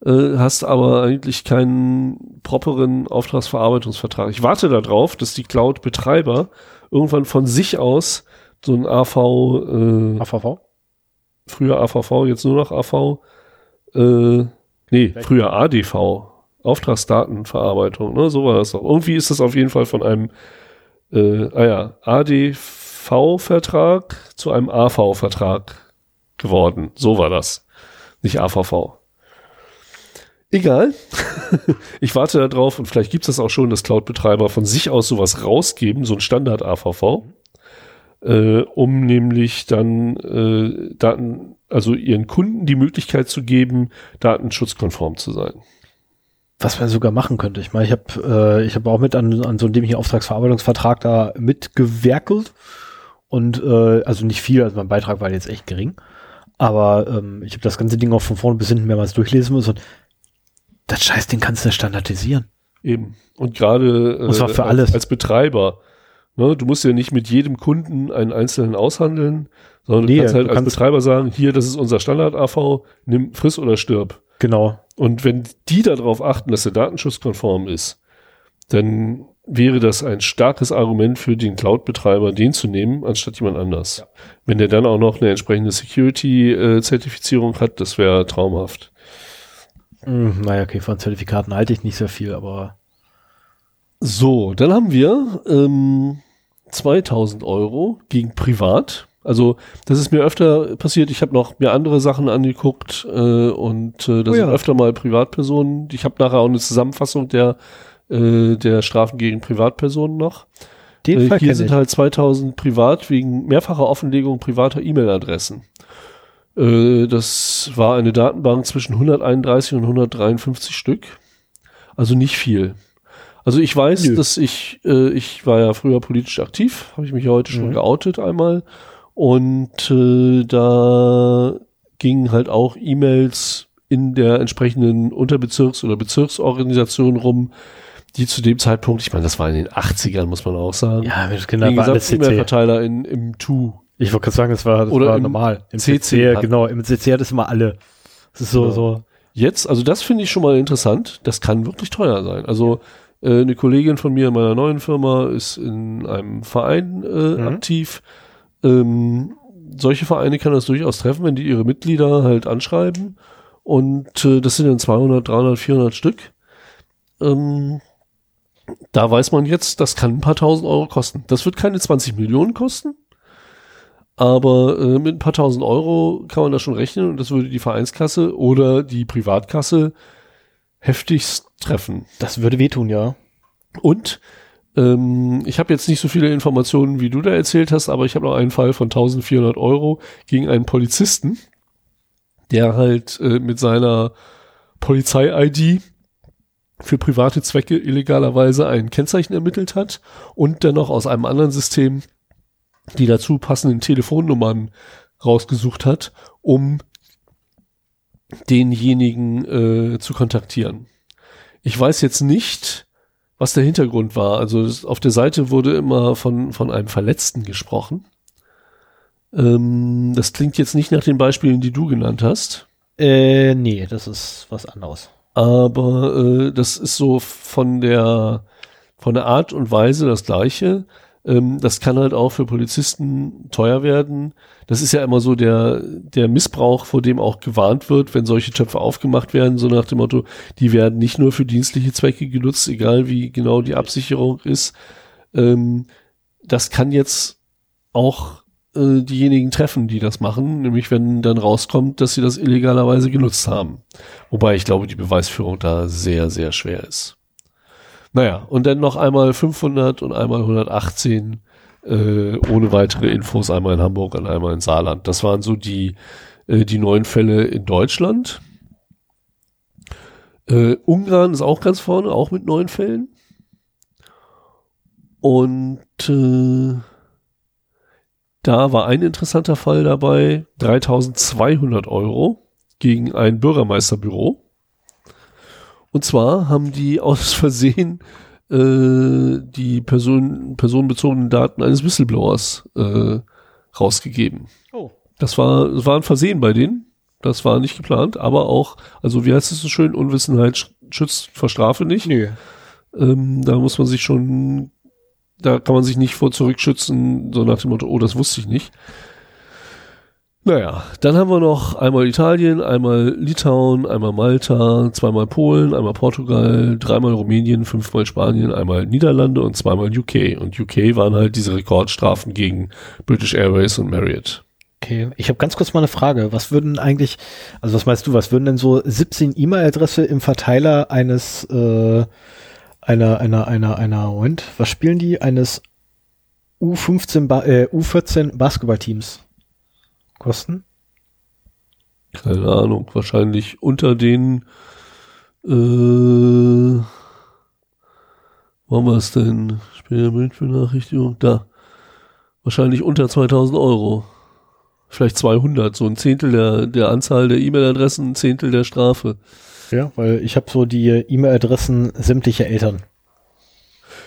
äh, hast aber eigentlich keinen properen Auftragsverarbeitungsvertrag. Ich warte darauf, dass die Cloud-Betreiber irgendwann von sich aus so ein AV, äh, AVV? früher AVV, jetzt nur noch AV, äh, nee, früher ADV, Auftragsdatenverarbeitung, ne, so war das doch. Irgendwie ist das auf jeden Fall von einem, äh, ah ja, ADV-Vertrag zu einem AV-Vertrag geworden. So war das. Nicht AVV. Egal. ich warte da drauf und vielleicht gibt es das auch schon, dass Cloud-Betreiber von sich aus sowas rausgeben, so ein Standard-AVV, äh, um nämlich dann äh, Daten, also ihren Kunden die Möglichkeit zu geben, datenschutzkonform zu sein. Was man sogar machen könnte. Ich meine, ich habe äh, ich habe auch mit an, an so einem dämlichen Auftragsverarbeitungsvertrag da mitgewerkelt und äh, also nicht viel, also mein Beitrag war jetzt echt gering, aber ähm, ich habe das ganze Ding auch von vorne bis hinten mehrmals durchlesen müssen und das Scheiß, den kannst du standardisieren. Eben. Und gerade äh, für als, alles. als Betreiber, ne, du musst ja nicht mit jedem Kunden einen einzelnen aushandeln, sondern Nee, du kannst halt du als kannst- Betreiber sagen, hier, das ist unser Standard-AV, nimm, friss oder stirb. Genau. Und wenn die darauf achten, dass der datenschutzkonform ist, dann wäre das ein starkes Argument für den Cloud-Betreiber, den zu nehmen, anstatt jemand anders. Wenn der dann auch noch eine entsprechende Security-Zertifizierung hat, das wäre traumhaft. Hm, naja, okay, von Zertifikaten halte ich nicht sehr viel, aber So, dann haben wir ähm, 2000 Euro gegen Privat. Also das ist mir öfter passiert. Ich habe noch mir andere Sachen angeguckt äh, und äh, das Oh ja. sind öfter mal Privatpersonen. Ich habe nachher auch eine Zusammenfassung der äh, der Strafen gegen Privatpersonen noch. den Äh, Fall hier sind ich. halt 2000 privat wegen mehrfacher Offenlegung privater E-Mail-Adressen. Äh, das war eine Datenbank zwischen 131 und 153 Stück. Also nicht viel. Also ich weiß, Nö. dass ich, äh, ich war ja früher politisch aktiv, habe ich mich ja heute schon Mhm. geoutet einmal. Und äh, da gingen halt auch E-Mails in der entsprechenden Unterbezirks- oder Bezirksorganisation rum, die zu dem Zeitpunkt, ich meine, das war in den 80ern, muss man auch sagen, Ja, Kindern den war alles. E-Mail-Verteiler in, im Tu. Ich wollte gerade sagen, das war, das Oder war im normal. Im CC CC, genau, im CC hat es immer alle. Das ist so, Genau. so. Jetzt, also das finde ich schon mal interessant, das kann wirklich teuer sein. Also äh, eine Kollegin von mir in meiner neuen Firma ist in einem Verein äh, Mhm. aktiv. Ähm, solche Vereine kann das durchaus treffen, wenn die ihre Mitglieder halt anschreiben. Und äh, das sind dann 200, 300, 400 Stück. Ähm, da weiß man jetzt, das kann ein paar tausend Euro kosten. Das wird keine 20 Millionen kosten. Aber äh, mit ein paar tausend Euro kann man da schon rechnen und das würde die Vereinskasse oder die Privatkasse heftigst treffen. Das würde wehtun, ja. Und ähm, ich habe jetzt nicht so viele Informationen, wie du da erzählt hast, aber ich habe noch einen Fall von 1400 Euro gegen einen Polizisten, der halt äh, mit seiner Polizei-ID für private Zwecke illegalerweise ein Kennzeichen ermittelt hat und dennoch aus einem anderen System die dazu passenden Telefonnummern rausgesucht hat, um denjenigen äh, zu kontaktieren. Ich weiß jetzt nicht, was der Hintergrund war. Also auf der Seite wurde immer von, von einem Verletzten gesprochen. Ähm, das klingt jetzt nicht nach den Beispielen, die du genannt hast. Äh, nee, das ist was anderes. aber äh, das ist so von der von der Art und Weise das gleiche. Ähm, das kann halt auch für Polizisten teuer werden. Das ist ja immer so der der Missbrauch, vor dem auch gewarnt wird, wenn solche Töpfe aufgemacht werden, so nach dem Motto, die werden nicht nur für dienstliche Zwecke genutzt, egal wie genau die Absicherung ist. Ähm, das kann jetzt auch äh, diejenigen treffen, die das machen, nämlich wenn dann rauskommt, dass sie das illegalerweise genutzt haben. Wobei ich glaube, die Beweisführung da sehr, sehr schwer ist. Naja, und dann noch einmal 500 und einmal 118 äh, ohne weitere Infos, einmal in Hamburg und einmal in Saarland. Das waren so die, äh, die neuen Fälle in Deutschland. Äh, Ungarn ist auch ganz vorne, auch mit neun Fällen. Und äh, da war ein interessanter Fall dabei, 3200 Euro gegen ein Bürgermeisterbüro. Und zwar haben die aus Versehen äh, die Person, personenbezogenen Daten eines Whistleblowers äh, rausgegeben. Oh. Das war, das war ein Versehen bei denen. Das war nicht geplant, aber auch, also wie heißt es so schön, Unwissenheit sch- schützt vor Strafe nicht. Nö. Ähm, da muss man sich schon, da kann man sich nicht vor zurückschützen, so nach dem Motto, oh, das wusste ich nicht. Naja, dann haben wir noch einmal Italien, einmal Litauen, einmal Malta, zweimal Polen, einmal Portugal, dreimal Rumänien, fünfmal Spanien, einmal Niederlande und zweimal UK. Und UK waren halt diese Rekordstrafen gegen British Airways und Marriott. Okay, ich habe ganz kurz mal eine Frage. Was würden eigentlich, also was meinst du, was würden denn so 17 E-Mail-Adresse im Verteiler eines, äh, einer, einer, einer, einer, Moment, was spielen die? Eines U15, ba äh, U14 Basketballteams kosten? Keine Ahnung, wahrscheinlich unter den Äh, wo haben wir es denn? Später. Da. Wahrscheinlich unter 2000 Euro. Vielleicht 200. So ein Zehntel der, der Anzahl der E-Mail-Adressen, ein Zehntel der Strafe. Ja, weil ich habe so die E-Mail-Adressen sämtlicher Eltern.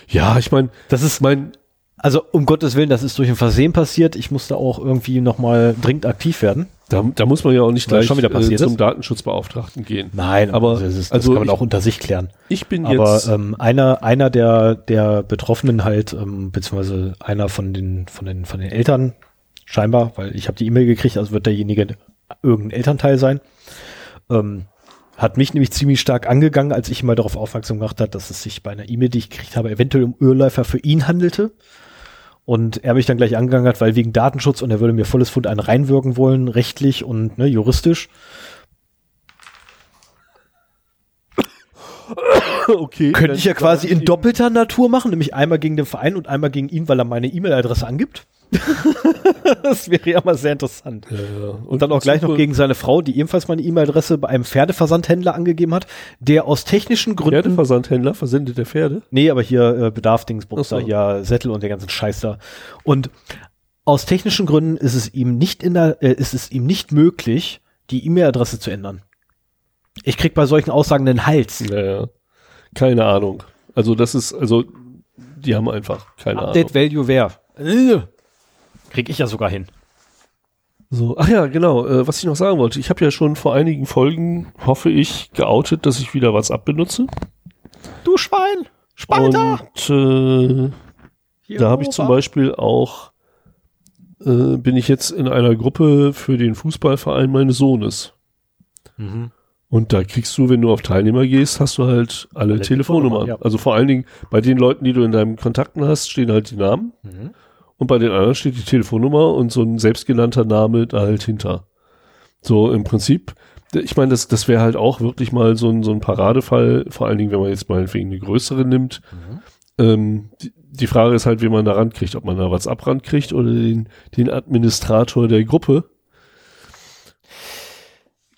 Ja, ich meine, Das ist mein, also um Gottes Willen, das ist durch ein Versehen passiert. Ich musste auch irgendwie nochmal dringend aktiv werden. da, da muss man ja auch nicht Weil gleich schon wieder passiert äh, zum? Datenschutzbeauftragten gehen. Nein, Aber, das, ist, das also kann man ich- auch unter sich klären. Ich bin Aber jetzt. ähm, einer, einer der, der Betroffenen halt, ähm, beziehungsweise einer von den, von den, von den Eltern, scheinbar, weil ich habe die E-Mail gekriegt, also wird derjenige irgendein Elternteil sein, ähm, hat mich nämlich ziemlich stark angegangen, als ich mal darauf aufmerksam gemacht hat, dass es sich bei einer E-Mail, die ich gekriegt habe, eventuell um Ölläufer für ihn handelte. Und er mich dann gleich angegangen hat, weil wegen Datenschutz und er würde mir volles Fund einen reinwirken wollen, rechtlich und ne, juristisch. okay. Könnte ich ja quasi in doppelter Natur machen, nämlich einmal gegen den Verein und einmal gegen ihn, weil er meine E-Mail-Adresse angibt. das wäre ja mal sehr interessant. Ja, ja. Und dann auch gleich noch gegen seine Frau, die ebenfalls meine E-Mail-Adresse bei einem Pferdeversandhändler angegeben hat, der aus technischen Gründen. Pferdeversandhändler versendet der Pferde. Nee, aber hier äh, Bedarf-Dingsbums so. da, hier Sättel und der ganzen Scheiß da. Und aus technischen Gründen ist es ihm nicht in der, äh, ist es ihm nicht möglich, die E-Mail-Adresse zu ändern. Ich krieg bei solchen Aussagen den Hals. Ja, ja. Keine Ahnung. Also das ist, also die haben einfach keine Update Ahnung. Value wer? Krieg ich ja sogar hin. So, ach ja, genau. Äh, was ich noch sagen wollte, ich habe ja schon vor einigen Folgen, hoffe ich, geoutet, dass ich wieder WhatsApp benutze. Du Schwein! Und äh, da habe ich zum Beispiel auch, äh, bin ich jetzt in einer Gruppe für den Fußballverein meines Sohnes. Mhm. Und da kriegst du, wenn du auf Teilnehmer gehst, hast du halt alle, Alle Telefonnummern. Telefonnummern, ja. Also vor allen Dingen bei den Leuten, die du in deinen Kontakten hast, stehen halt die Namen. Mhm. Und bei den anderen steht die Telefonnummer und so ein selbstgenannter Name da halt hinter. So im Prinzip, ich meine, das, das wäre halt auch wirklich mal so ein, so ein Paradefall, vor allen Dingen, wenn man jetzt meinetwegen eine größere nimmt. Mhm. Ähm, die, die Frage ist halt, wie man da rankriegt, ob man da WhatsApp rankriegt oder den, den Administrator der Gruppe.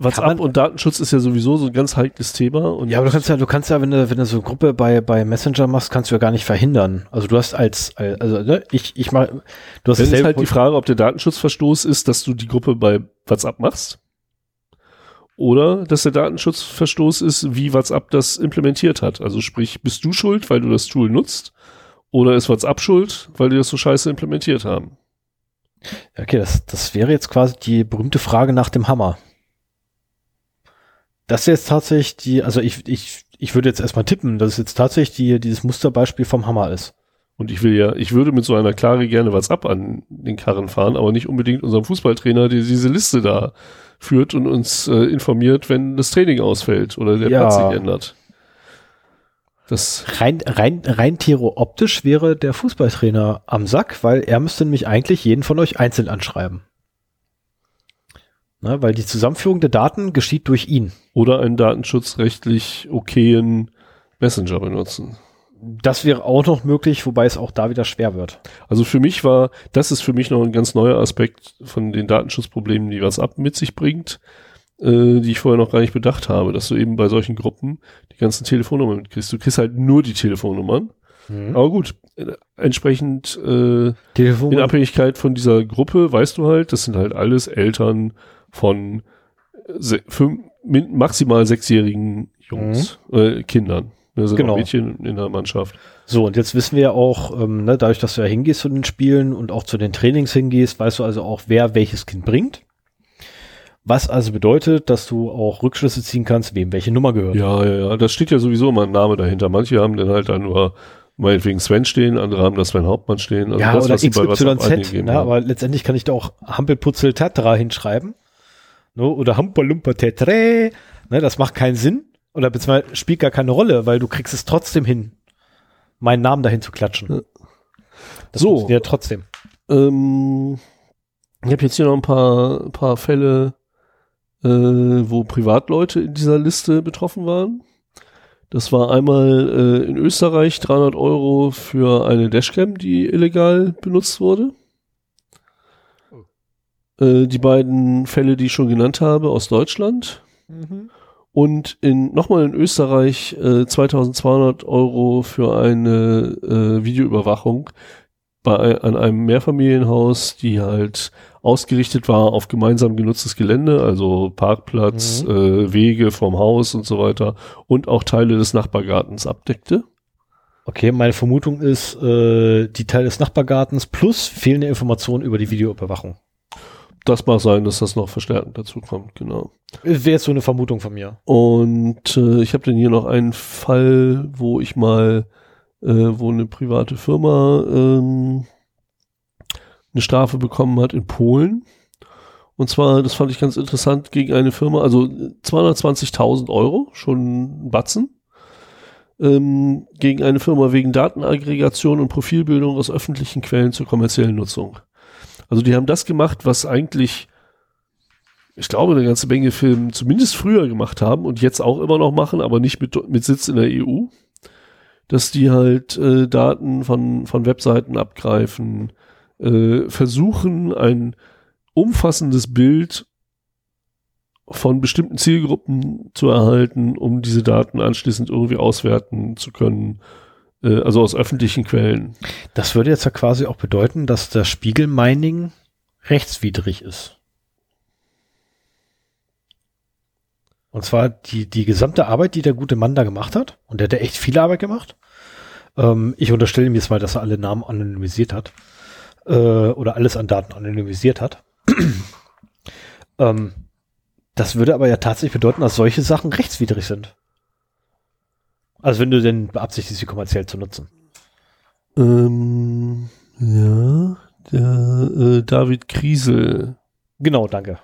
WhatsApp und Datenschutz ist ja sowieso so ein ganz heikles Thema. Und Ja, aber du kannst ja, du kannst ja, wenn du, wenn du so eine Gruppe bei, bei Messenger machst, kannst du ja gar nicht verhindern. Also du hast als, als also ne, ich, ich mach, du hast Das ist halt die Frage, ob der Datenschutzverstoß ist, dass du die Gruppe bei WhatsApp machst. Oder dass der Datenschutzverstoß ist, wie WhatsApp das implementiert hat. Also sprich, bist du schuld, weil du das Tool nutzt? Oder ist WhatsApp schuld, weil die das so scheiße implementiert haben? Okay, das, das wäre jetzt quasi die berühmte Frage nach dem Hammer. Das ist jetzt tatsächlich die, also ich, ich, ich würde jetzt erstmal tippen, dass es jetzt tatsächlich die, dieses Musterbeispiel vom Hammer ist. Und ich will ja, ich würde mit so einer Klage gerne WhatsApp an den Karren fahren, aber nicht unbedingt unserem Fußballtrainer, der diese Liste da führt und uns äh, informiert, wenn das Training ausfällt oder der Ja. Platz sich ändert. Das Rein, rein, rein theoroptisch wäre der Fußballtrainer am Sack, weil er müsste nämlich eigentlich jeden von euch einzeln anschreiben. Ne, weil die Zusammenführung der Daten geschieht durch ihn. oder einen datenschutzrechtlich okayen Messenger benutzen. Das wäre auch noch möglich, wobei es auch da wieder schwer wird. Also für mich war, das ist für mich noch ein ganz neuer Aspekt von den Datenschutzproblemen, die WhatsApp mit sich bringt, äh, die ich vorher noch gar nicht bedacht habe, dass du eben bei solchen Gruppen die ganzen Telefonnummern mitkriegst. Du kriegst halt nur die Telefonnummern. Aber gut, äh, entsprechend äh, Telefon. in Abhängigkeit von dieser Gruppe weißt du halt, das sind halt alles Eltern von se fünf, maximal sechsjährigen Jungs, äh, Kindern. Da sind Genau. Mädchen in der Mannschaft. So, und jetzt wissen wir ja auch, ähm, ne, dadurch, dass du ja hingehst zu den Spielen und auch zu den Trainings hingehst, weißt du also auch, wer welches Kind bringt. Was also bedeutet, dass du auch Rückschlüsse ziehen kannst, wem welche Nummer gehört. Ja, ja, ja. Das steht ja sowieso immer ein Name dahinter. Manche haben dann halt dann nur meinetwegen Sven stehen, andere haben da Sven Hauptmann stehen. Also ja das, oder was bei XYZ, ne, aber letztendlich kann ich da auch Hampelputzel Tatra hinschreiben. Ne, oder Hampalumpa Tetre. Ne, das macht keinen Sinn. Oder beziehungsweise spielt gar keine Rolle, weil du kriegst es trotzdem hin, meinen Namen dahin zu klatschen. Ja. Das So. funktioniert trotzdem. Ähm, ich habe jetzt hier noch ein paar, paar Fälle, äh, wo Privatleute in dieser Liste betroffen waren. Das war einmal äh, in Österreich 300 Euro für eine Dashcam, die illegal benutzt wurde. Äh, die beiden Fälle, die ich schon genannt habe, aus Deutschland. Mhm. Und in nochmal in Österreich äh, 2200 Euro für eine äh, Videoüberwachung bei an einem Mehrfamilienhaus, die halt ausgerichtet war auf gemeinsam genutztes Gelände, also Parkplatz, Mhm. äh, Wege vom Haus und so weiter und auch Teile des Nachbargartens abdeckte. Okay, meine Vermutung ist, äh, die Teil des Nachbargartens plus fehlende Informationen über die Videoüberwachung. Das mag sein, dass das noch verstärkend dazu kommt, genau. Wäre jetzt so eine Vermutung von mir. Und äh, ich habe dann hier noch einen Fall, wo ich mal, äh, wo eine private Firma ähm, eine Strafe bekommen hat in Polen. Und zwar, das fand ich ganz interessant, gegen eine Firma, also 220.000 Euro, schon ein Batzen, ähm, gegen eine Firma wegen Datenaggregation und Profilbildung aus öffentlichen Quellen zur kommerziellen Nutzung. Also die haben das gemacht, was eigentlich ich glaube, eine ganze Menge Filme zumindest früher gemacht haben und jetzt auch immer noch machen, aber nicht mit, mit Sitz in der EU, dass die halt äh, Daten von, von Webseiten abgreifen, äh, versuchen, ein umfassendes Bild von bestimmten Zielgruppen zu erhalten, um diese Daten anschließend irgendwie auswerten zu können, äh, also aus öffentlichen Quellen. Das würde jetzt ja quasi auch bedeuten, dass das Spiegelmining rechtswidrig ist. Und zwar die, die gesamte Arbeit, die der gute Mann da gemacht hat, und der hat ja echt viel Arbeit gemacht. Ähm, ich unterstelle ihm jetzt mal, dass er alle Namen anonymisiert hat. Äh, oder alles an Daten anonymisiert hat. ähm, das würde aber ja tatsächlich bedeuten, dass solche Sachen rechtswidrig sind. Also wenn du denn beabsichtigst, sie kommerziell zu nutzen. Ähm, ja, der äh, David Kriesel Genau, danke.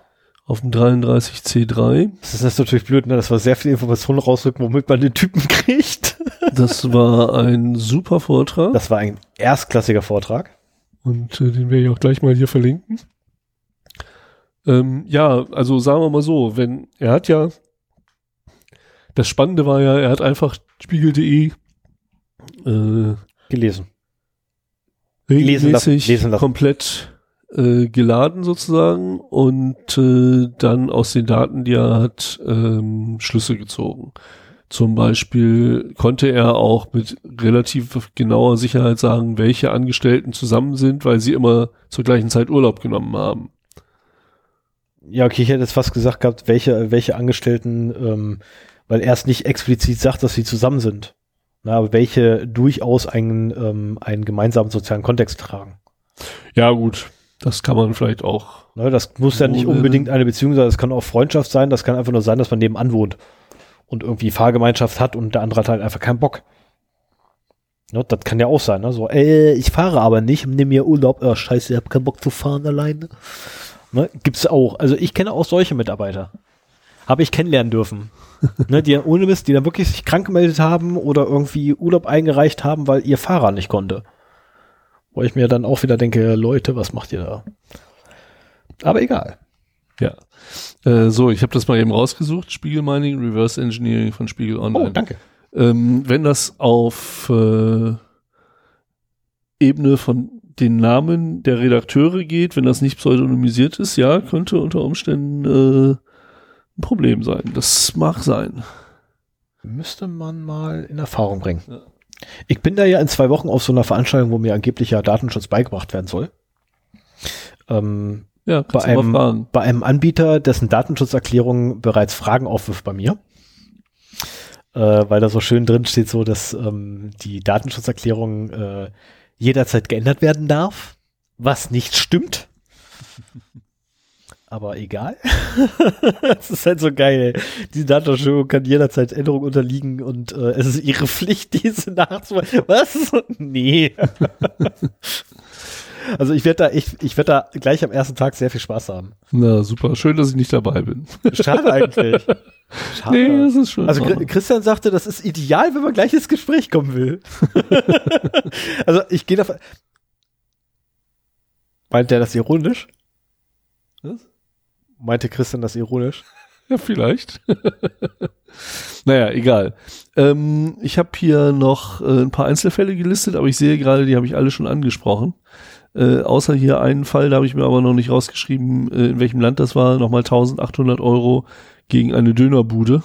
auf dem 33C3. Das ist natürlich blöd, ne? dass wir sehr viel Informationen rausrücken, womit man den Typen kriegt. Das war ein super Vortrag Das war ein erstklassiger Vortrag. und äh, den werde ich auch gleich mal hier verlinken. Ähm, ja, also sagen wir mal so, wenn er hat ja das Spannende war ja, er hat einfach spiegel.de äh, Gelesen. Lesen lassen, lesen lassen. komplett äh, geladen sozusagen und äh, dann aus den Daten, die er hat, ähm, Schlüsse gezogen. Zum Beispiel konnte er auch mit relativ genauer Sicherheit sagen, welche Angestellten zusammen sind, weil sie immer zur gleichen Zeit Urlaub genommen haben. Ja, okay, ich hätte jetzt fast gesagt gehabt, welche, welche Angestellten, ähm, weil er es nicht explizit sagt, dass sie zusammen sind. Na, welche durchaus einen, ähm, einen gemeinsamen sozialen Kontext tragen. Ja gut, das kann man vielleicht auch. Ne, das muss ja nicht unbedingt eine Beziehung sein, das kann auch Freundschaft sein, das kann einfach nur sein, dass man nebenan wohnt und irgendwie Fahrgemeinschaft hat und der andere hat halt einfach keinen Bock. Ne, das kann ja auch sein, ne? So, ey, ich fahre aber nicht, nimm mir Urlaub, oh, scheiße, ich hab keinen Bock zu fahren alleine. Ne, gibt's auch. Also ich kenne auch solche Mitarbeiter. Habe ich kennenlernen dürfen. ne, die ohne Mist, die dann wirklich sich krank gemeldet haben oder irgendwie Urlaub eingereicht haben, weil ihr Fahrer nicht konnte. Wo ich mir dann auch wieder denke, Leute, was macht ihr da? Aber egal. Ja. Äh, so, ich habe das mal eben rausgesucht. Spiegel Mining, Reverse Engineering von Spiegel Online. Oh, danke. Ähm, wenn das auf äh, Ebene von den Namen der Redakteure geht, wenn das nicht pseudonymisiert ist, ja, könnte unter Umständen äh, ein Problem sein. Das mag sein. Müsste man mal in Erfahrung bringen. Ja. Ich bin da ja in zwei Wochen auf so einer Veranstaltung, wo mir angeblich ja Datenschutz beigebracht werden soll. Ähm, Ja, bei einem, bei einem Anbieter, dessen Datenschutzerklärung bereits Fragen aufwirft bei mir. Äh, weil da so schön drin steht, so dass ähm, die Datenschutzerklärung äh, jederzeit geändert werden darf, was nicht stimmt. Aber egal. das ist halt so geil. ey. Die Datenschutzerklärung kann jederzeit Änderung unterliegen und äh, es ist ihre Pflicht, diese nachzuweisen. Was? Nee. also ich werde da, ich, ich werde da gleich am ersten Tag sehr viel Spaß haben. Na super, schön, dass ich nicht dabei bin. Schade eigentlich. Schade. nee, das ist schön. Also Chri- Christian sagte, das ist ideal, wenn man gleich ins Gespräch kommen will. also ich gehe davon. Meint der das ironisch? Meinte Christian das ironisch? Ja, vielleicht. naja, egal. Ähm, ich habe hier noch äh, ein paar Einzelfälle gelistet, aber ich sehe gerade, die habe ich alle schon angesprochen. Äh, außer hier einen Fall, da habe ich mir aber noch nicht rausgeschrieben, äh, in welchem Land das war. Nochmal 1800 Euro gegen eine Dönerbude.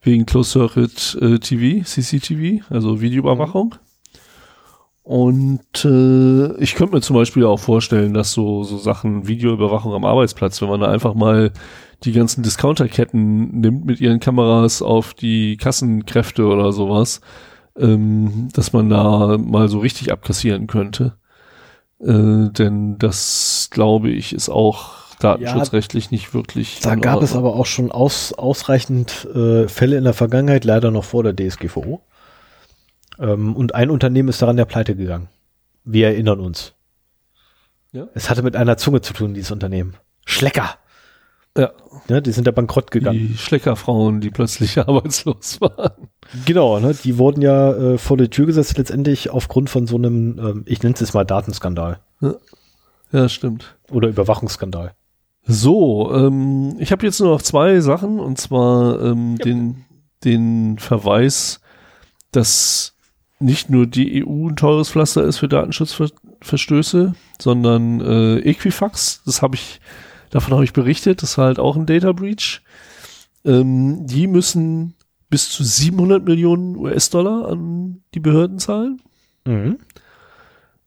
wegen Closed Circuit äh, TV, CCTV, also Videoüberwachung. Und äh, ich könnte mir zum Beispiel auch vorstellen, dass so, so Sachen Videoüberwachung am Arbeitsplatz, wenn man da einfach mal die ganzen Discounterketten nimmt mit ihren Kameras auf die Kassenkräfte oder sowas, ähm, dass man da mal so richtig abkassieren könnte. Äh, denn das, glaube ich, ist auch datenschutzrechtlich ja, nicht wirklich. Da gab es aber auch schon aus, ausreichend äh, Fälle in der Vergangenheit, leider noch vor der DSGVO. Ähm, und ein Unternehmen ist daran der Pleite gegangen. Wir erinnern uns. Ja. Es hatte mit einer Zunge zu tun, dieses Unternehmen. Schlecker. Ja. ja. Die sind da bankrott gegangen. Die Schleckerfrauen, die plötzlich arbeitslos waren. Genau, ne? Die wurden ja äh, vor die Tür gesetzt letztendlich aufgrund von so einem, ähm, ich nenne es jetzt mal Datenskandal. Ja. ja, stimmt. Oder Überwachungsskandal. So, ähm, ich habe jetzt nur noch zwei Sachen und zwar ähm, ja. den, den Verweis, dass nicht nur die EU ein teures Pflaster ist für Datenschutzverstöße, sondern äh, Equifax, das habe ich, davon habe ich berichtet, das war halt auch ein Data Breach. Ähm, die müssen bis zu 700 Millionen US-Dollar an die Behörden zahlen. Mhm.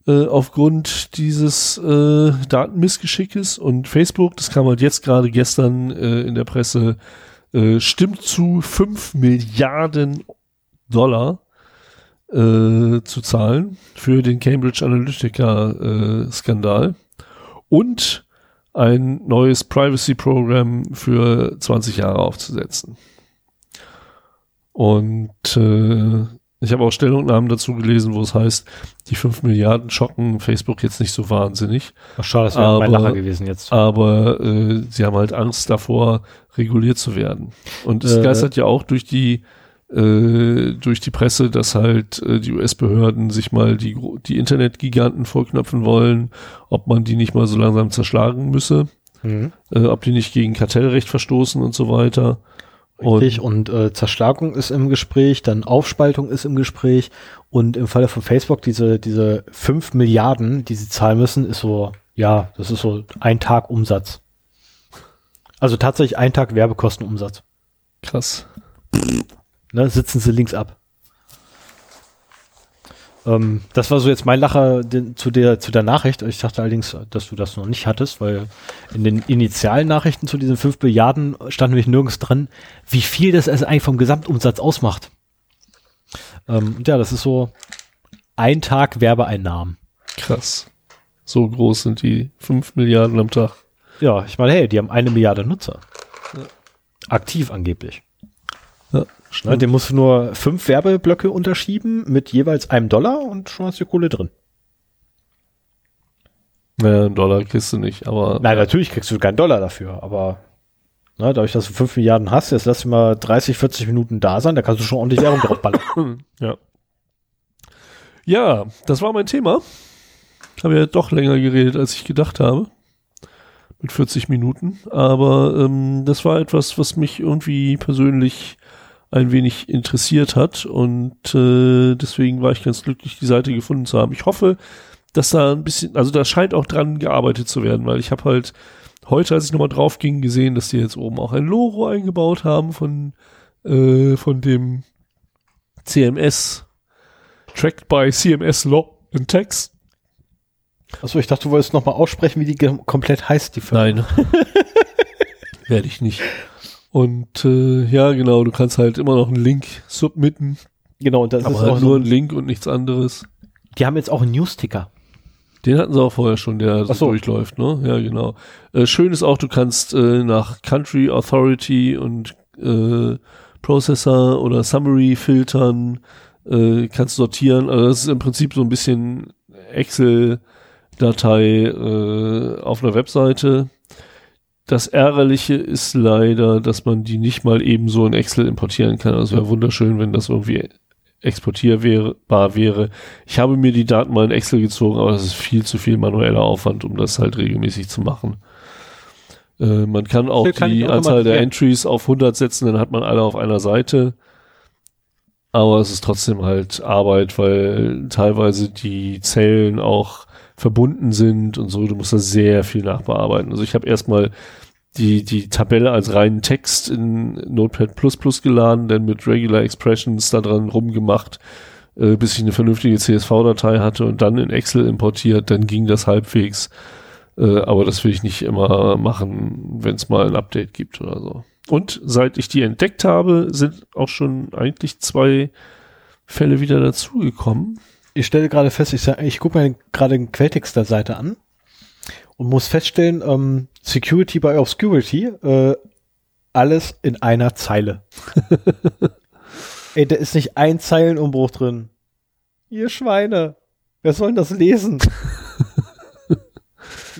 Äh, aufgrund dieses äh, Datenmissgeschickes und Facebook, das kam halt jetzt gerade gestern äh, in der Presse, äh, stimmt zu 5 Milliarden Dollar äh, zu zahlen für den Cambridge Analytica-Skandal äh, und ein neues Privacy-Programm für 20 Jahre aufzusetzen. Und äh, ich habe auch Stellungnahmen dazu gelesen, wo es heißt, die 5 Milliarden schocken Facebook jetzt nicht so wahnsinnig. Ach schade, das wäre mein Lacher gewesen jetzt. Aber äh, sie haben halt Angst davor, reguliert zu werden. Und es äh, geistert ja auch durch die äh, durch die Presse, dass halt äh, die US-Behörden sich mal die, die Internetgiganten vorknöpfen wollen, ob man die nicht mal so langsam zerschlagen müsse, mhm. äh, ob die nicht gegen Kartellrecht verstoßen und so weiter. Richtig, und, und äh, Zerschlagung ist im Gespräch, dann Aufspaltung ist im Gespräch und im Falle von Facebook diese, diese fünf Milliarden, die sie zahlen müssen, ist so, ja, das ist so ein Tag Umsatz. Also tatsächlich ein Tag Werbekostenumsatz. Krass. Ne, sitzen sie links ab. Ähm, das war so jetzt mein Lacher den, zu der zu der Nachricht. Ich dachte allerdings, dass du das noch nicht hattest, weil in den initialen Nachrichten zu diesen 5 Milliarden stand nämlich nirgends dran, wie viel das eigentlich vom Gesamtumsatz ausmacht. Ähm, ja, das ist so ein Tag Werbeeinnahmen. Krass. So groß sind die 5 Milliarden am Tag. Ja, ich meine, hey, die haben eine Milliarde Nutzer. Ja. Aktiv angeblich. Ja. Ne, dem musst du nur fünf Werbeblöcke unterschieben mit jeweils einem Dollar und schon hast du Kohle drin. Naja, einen Dollar kriegst du nicht, aber. Nein, natürlich kriegst du keinen Dollar dafür, aber ne, dadurch, dass du fünf Milliarden hast, jetzt lass dich mal 30, 40 Minuten da sein, da kannst du schon ordentlich Werbung draufballern. ja. Ja, das war mein Thema. Habe ja doch länger geredet, als ich gedacht habe. Mit 40 Minuten. Aber ähm, das war etwas, was mich irgendwie persönlich ein wenig interessiert hat und äh, deswegen war ich ganz glücklich, die Seite gefunden zu haben. Ich hoffe, dass da ein bisschen, also da scheint auch dran gearbeitet zu werden, weil ich habe halt heute, als ich nochmal drauf ging, gesehen, dass die jetzt oben auch ein Logo eingebaut haben von, äh, von dem CMS, Tracked by CMS Law and Text. Achso, ich dachte, du wolltest nochmal aussprechen, wie die komplett heißt, die Firma. Nein. Werde ich nicht. Und äh, ja, genau, du kannst halt immer noch einen Link submitten. Genau, und das aber ist halt auch nur ein Link und nichts anderes. Die haben jetzt auch einen News-Ticker. Den hatten sie auch vorher schon, der so, durchläuft, ne? Ja, genau. Äh, schön ist auch, du kannst äh, nach Country, Authority und äh, Processor oder Summary filtern, äh, kannst sortieren. Also das ist im Prinzip so ein bisschen Excel-Datei äh, auf einer Webseite das Ärgerliche ist leider, dass man die nicht mal eben so in Excel importieren kann. Also wäre wunderschön, wenn das irgendwie exportierbar wäre. Ich habe mir die Daten mal in Excel gezogen, aber das ist viel zu viel manueller Aufwand, um das halt regelmäßig zu machen. Äh, man kann auch kann die auch Anzahl der Entries auf 100 setzen, dann hat man alle auf einer Seite. Aber es ist trotzdem halt Arbeit, weil teilweise die Zellen auch verbunden sind und so. Du musst da sehr viel nachbearbeiten. Also ich habe erstmal die, die Tabelle als reinen Text in Notepad geladen, dann mit Regular Expressions da dran rumgemacht, äh, bis ich eine vernünftige CSV-Datei hatte und dann in Excel importiert, dann ging das halbwegs. Äh, aber das will ich nicht immer machen, wenn es mal ein Update gibt oder so. Und seit ich die entdeckt habe, sind auch schon eigentlich zwei Fälle wieder dazugekommen. Ich stelle gerade fest, ich, ich gucke mir gerade den Quelltext der Seite an und muss feststellen, ähm, Security by Obscurity, äh, alles in einer Zeile. Ey, da ist nicht ein Zeilenumbruch drin. Ihr Schweine. Wer soll denn das lesen?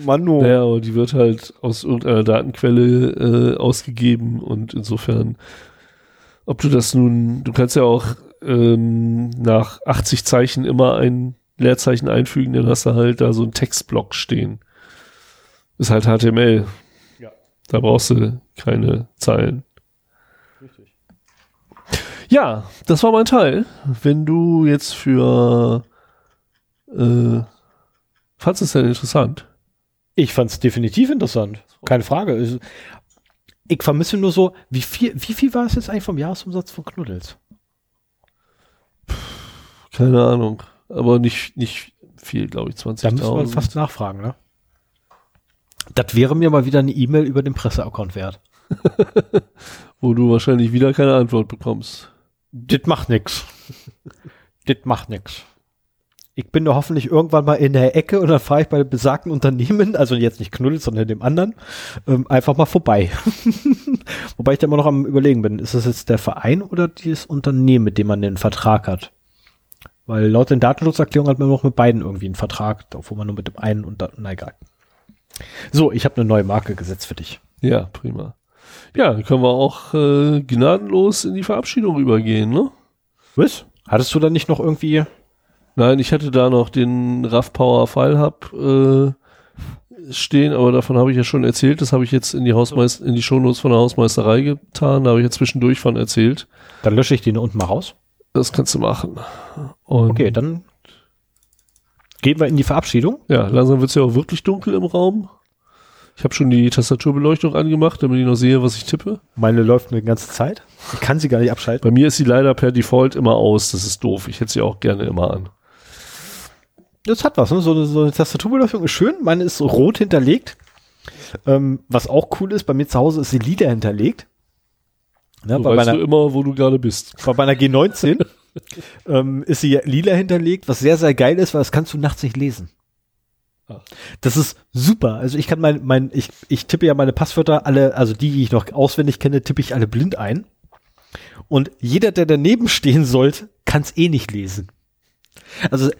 Manu. Ja, aber die wird halt aus irgendeiner Datenquelle äh, ausgegeben und insofern, ob du das nun, du kannst ja auch ähm, nach 80 Zeichen immer ein Leerzeichen einfügen, dann hast du halt da so einen Textblock stehen. Ist halt HTML. Ja. Da brauchst du keine Zeilen. Richtig. Ja, das war mein Teil. Wenn du jetzt für äh, fandest es denn interessant? Ich fand es definitiv interessant. Keine Frage. Ich vermisse nur so, wie viel, wie viel war es jetzt eigentlich vom Jahresumsatz von Knuddels? Keine Ahnung. Aber nicht, nicht viel, glaube ich, 20.000. Da müssen wir fast nachfragen, ne? Das wäre mir mal wieder eine E-Mail über den Presseaccount wert. Wo du wahrscheinlich wieder keine Antwort bekommst. Das macht nix. das macht nix ich bin da hoffentlich irgendwann mal in der Ecke und dann fahre ich bei besagten Unternehmen, also jetzt nicht Knuddel, sondern dem anderen, ähm, einfach mal vorbei. Wobei ich da immer noch am überlegen bin, ist das jetzt der Verein oder dieses Unternehmen, mit dem man den Vertrag hat? Weil laut den Datenschutzerklärungen hat man noch mit beiden irgendwie einen Vertrag, obwohl man nur mit dem einen und na egal. So, ich habe eine neue Marke gesetzt für dich. Ja, prima. Ja, dann können wir auch äh, gnadenlos in die Verabschiedung übergehen, ne? Was? Hattest du da nicht noch irgendwie Nein, ich hatte da noch den RAV Power File Hub äh, stehen, aber davon habe ich ja schon erzählt. Das habe ich jetzt in die Hausmeister, in die Shownotes von der Hausmeisterei getan. Da habe ich ja zwischendurch von erzählt. Dann lösche ich den unten mal raus. Das kannst du machen. Und okay, dann gehen wir in die Verabschiedung. Ja, langsam wird es ja auch wirklich dunkel im Raum. Ich habe schon die Tastaturbeleuchtung angemacht, damit ich noch sehe, was ich tippe. Meine läuft eine ganze Zeit. Ich kann sie gar nicht abschalten. Bei mir ist sie leider per Default immer aus. Das ist doof. Ich hätte sie auch gerne immer an. Das hat was, ne? So, so eine Tastaturbeleuchtung ist schön. Meine ist rot hinterlegt. Ähm, was auch cool ist, bei mir zu Hause ist sie lila hinterlegt. Ja, so bei weißt meiner, du immer, wo du gerade bist. Bei meiner G19 ähm, ist sie lila hinterlegt, was sehr, sehr geil ist, weil das kannst du nachts nicht lesen. Ah. Das ist super. Also ich kann mein, mein, ich, ich tippe ja meine Passwörter alle, also die, die ich noch auswendig kenne, tippe ich alle blind ein. Und jeder, der daneben stehen sollte, kann es eh nicht lesen. Also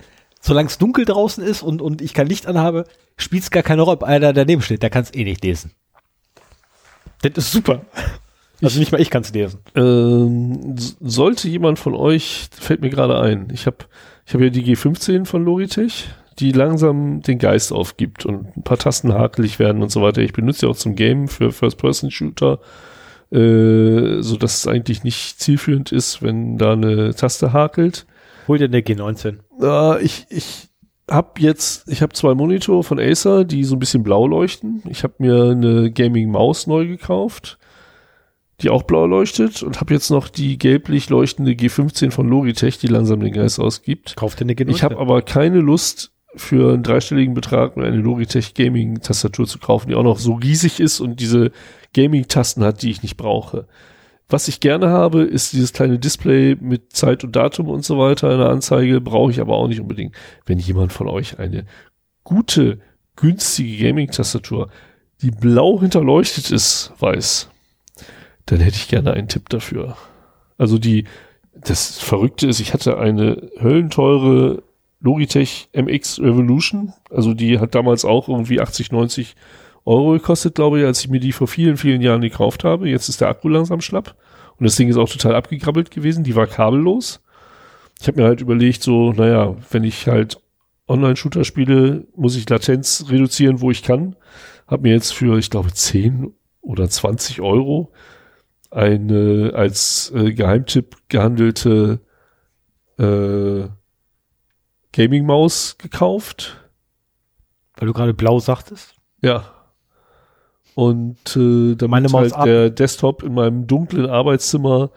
solange es dunkel draußen ist und, und ich kein Licht anhabe, spielt es gar keine Rolle, ob einer daneben steht. Der kann es eh nicht lesen. Das ist super. Also nicht mal ich kann es lesen. Ähm, sollte jemand von euch, fällt mir gerade ein, ich habe ich hab ja die G15 von Logitech, die langsam den Geist aufgibt und ein paar Tasten hakelig werden und so weiter. Ich benutze ja auch zum Game für First-Person-Shooter, äh, so dass es eigentlich nicht zielführend ist, wenn da eine Taste hakelt. Hol dir eine G19. Äh, ich ich habe jetzt, ich habe zwei Monitore von Acer, die so ein bisschen blau leuchten. Ich habe mir eine Gaming-Maus neu gekauft, die auch blau leuchtet und habe jetzt noch die gelblich leuchtende G15 von Logitech, die langsam den Geist ausgibt. Kauf dir eine G19. Ich habe aber keine Lust, für einen dreistelligen Betrag eine Logitech Gaming-Tastatur zu kaufen, die auch noch so riesig ist und diese Gaming-Tasten hat, die ich nicht brauche. Was ich gerne habe, ist dieses kleine Display mit Zeit und Datum und so weiter in der Anzeige, brauche ich aber auch nicht unbedingt. Wenn jemand von euch eine gute, günstige Gaming-Tastatur, die blau hinterleuchtet ist, weiß, dann hätte ich gerne einen Tipp dafür. Also die, das Verrückte ist, ich hatte eine höllenteure Logitech MX Revolution, also die hat damals auch irgendwie 80, 90 Euro gekostet, glaube ich, als ich mir die vor vielen, vielen Jahren gekauft habe. Jetzt ist der Akku langsam schlapp. Und das Ding ist auch total abgekrabbelt gewesen. Die war kabellos. Ich habe mir halt überlegt, so, naja, wenn ich halt Online-Shooter spiele, muss ich Latenz reduzieren, wo ich kann. Hab mir jetzt für, ich glaube, 10 oder 20 Euro eine als äh, Geheimtipp gehandelte äh, Gaming-Maus gekauft. Weil du gerade blau sagtest? Ja. Und äh, damit halt ab. der Desktop in meinem dunklen Arbeitszimmer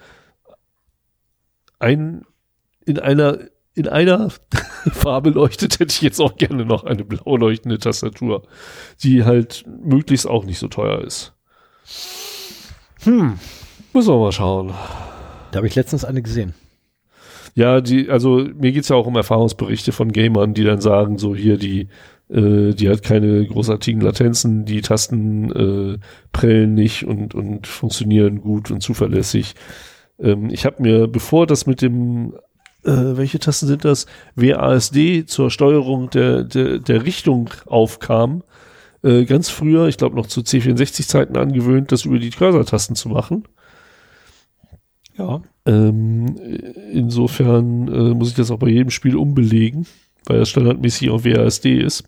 ein in einer in einer Farbe leuchtet, hätte ich jetzt auch gerne noch eine blau leuchtende Tastatur, die halt möglichst auch nicht so teuer ist. Hm. Müssen wir mal schauen. Da habe ich letztens eine gesehen. Ja, die, also mir geht's ja auch um Erfahrungsberichte von Gamern, die dann sagen, so hier, die, äh, die hat keine großartigen Latenzen, die Tasten äh, prellen nicht und, und funktionieren gut und zuverlässig. Ähm, ich habe mir, bevor das mit dem, äh, welche Tasten sind das, WASD zur Steuerung der, der, der Richtung aufkam, äh, ganz früher, ich glaube noch zu C64-Zeiten angewöhnt, das über die Cursor-Tasten zu machen. Ja. Ähm, insofern äh, muss ich das auch bei jedem Spiel umbelegen, weil das standardmäßig auf WASD ist.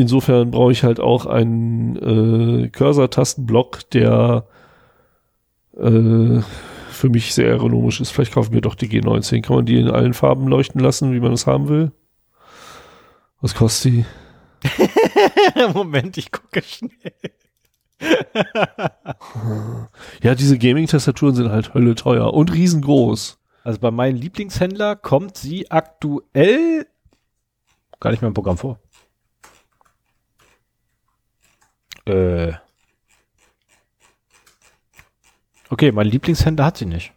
Insofern brauche ich halt auch einen äh, Cursor-Tastenblock, der äh, für mich sehr ergonomisch ist. Vielleicht kaufen wir doch die G19. Kann man die in allen Farben leuchten lassen, wie man es haben will? Was kostet die? Moment, ich gucke schnell. Ja, diese Gaming-Tastaturen sind halt Hölle teuer und riesengroß. Also bei meinem Lieblingshändler kommt sie aktuell gar nicht mehr im Programm vor. Äh. Okay, mein Lieblingshändler hat sie nicht.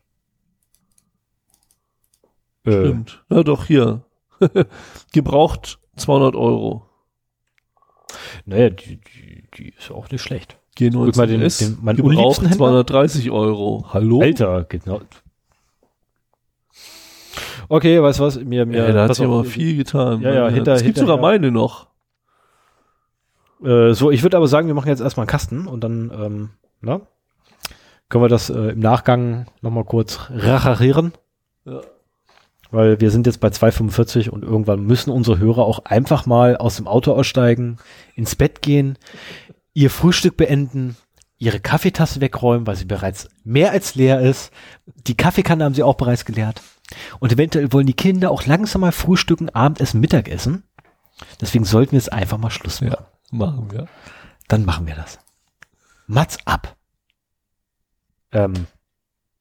Äh, Stimmt. Ja, doch, hier. Gebraucht 200 Euro. naja, die, die, die ist auch nicht schlecht. G19 Guck mal, den- S, den- meinen gebraucht unliebsten Händler? 230 Euro. Hallo? Alter, genau. Okay, weißt du was? Mir, mir, Ja, da hat sich aber viel getan. Ja, ja, hinter- es gibt hinterher- sogar meine noch. Äh, so, ich würde aber sagen, wir machen jetzt erstmal einen Kasten und dann, ähm, na, können wir das äh, im Nachgang nochmal kurz racharieren. Ja. Weil wir sind jetzt bei 2,45 und irgendwann müssen unsere Hörer auch einfach mal aus dem Auto aussteigen, ins Bett gehen, ihr Frühstück beenden, ihre Kaffeetasse wegräumen, weil sie bereits mehr als leer ist. Die Kaffeekanne haben sie auch bereits geleert. Und eventuell wollen die Kinder auch langsam mal frühstücken, Abendessen, Mittagessen. Deswegen sollten wir jetzt einfach mal Schluss machen. Ja, machen wir. Dann machen wir das. Mats ab. Ähm,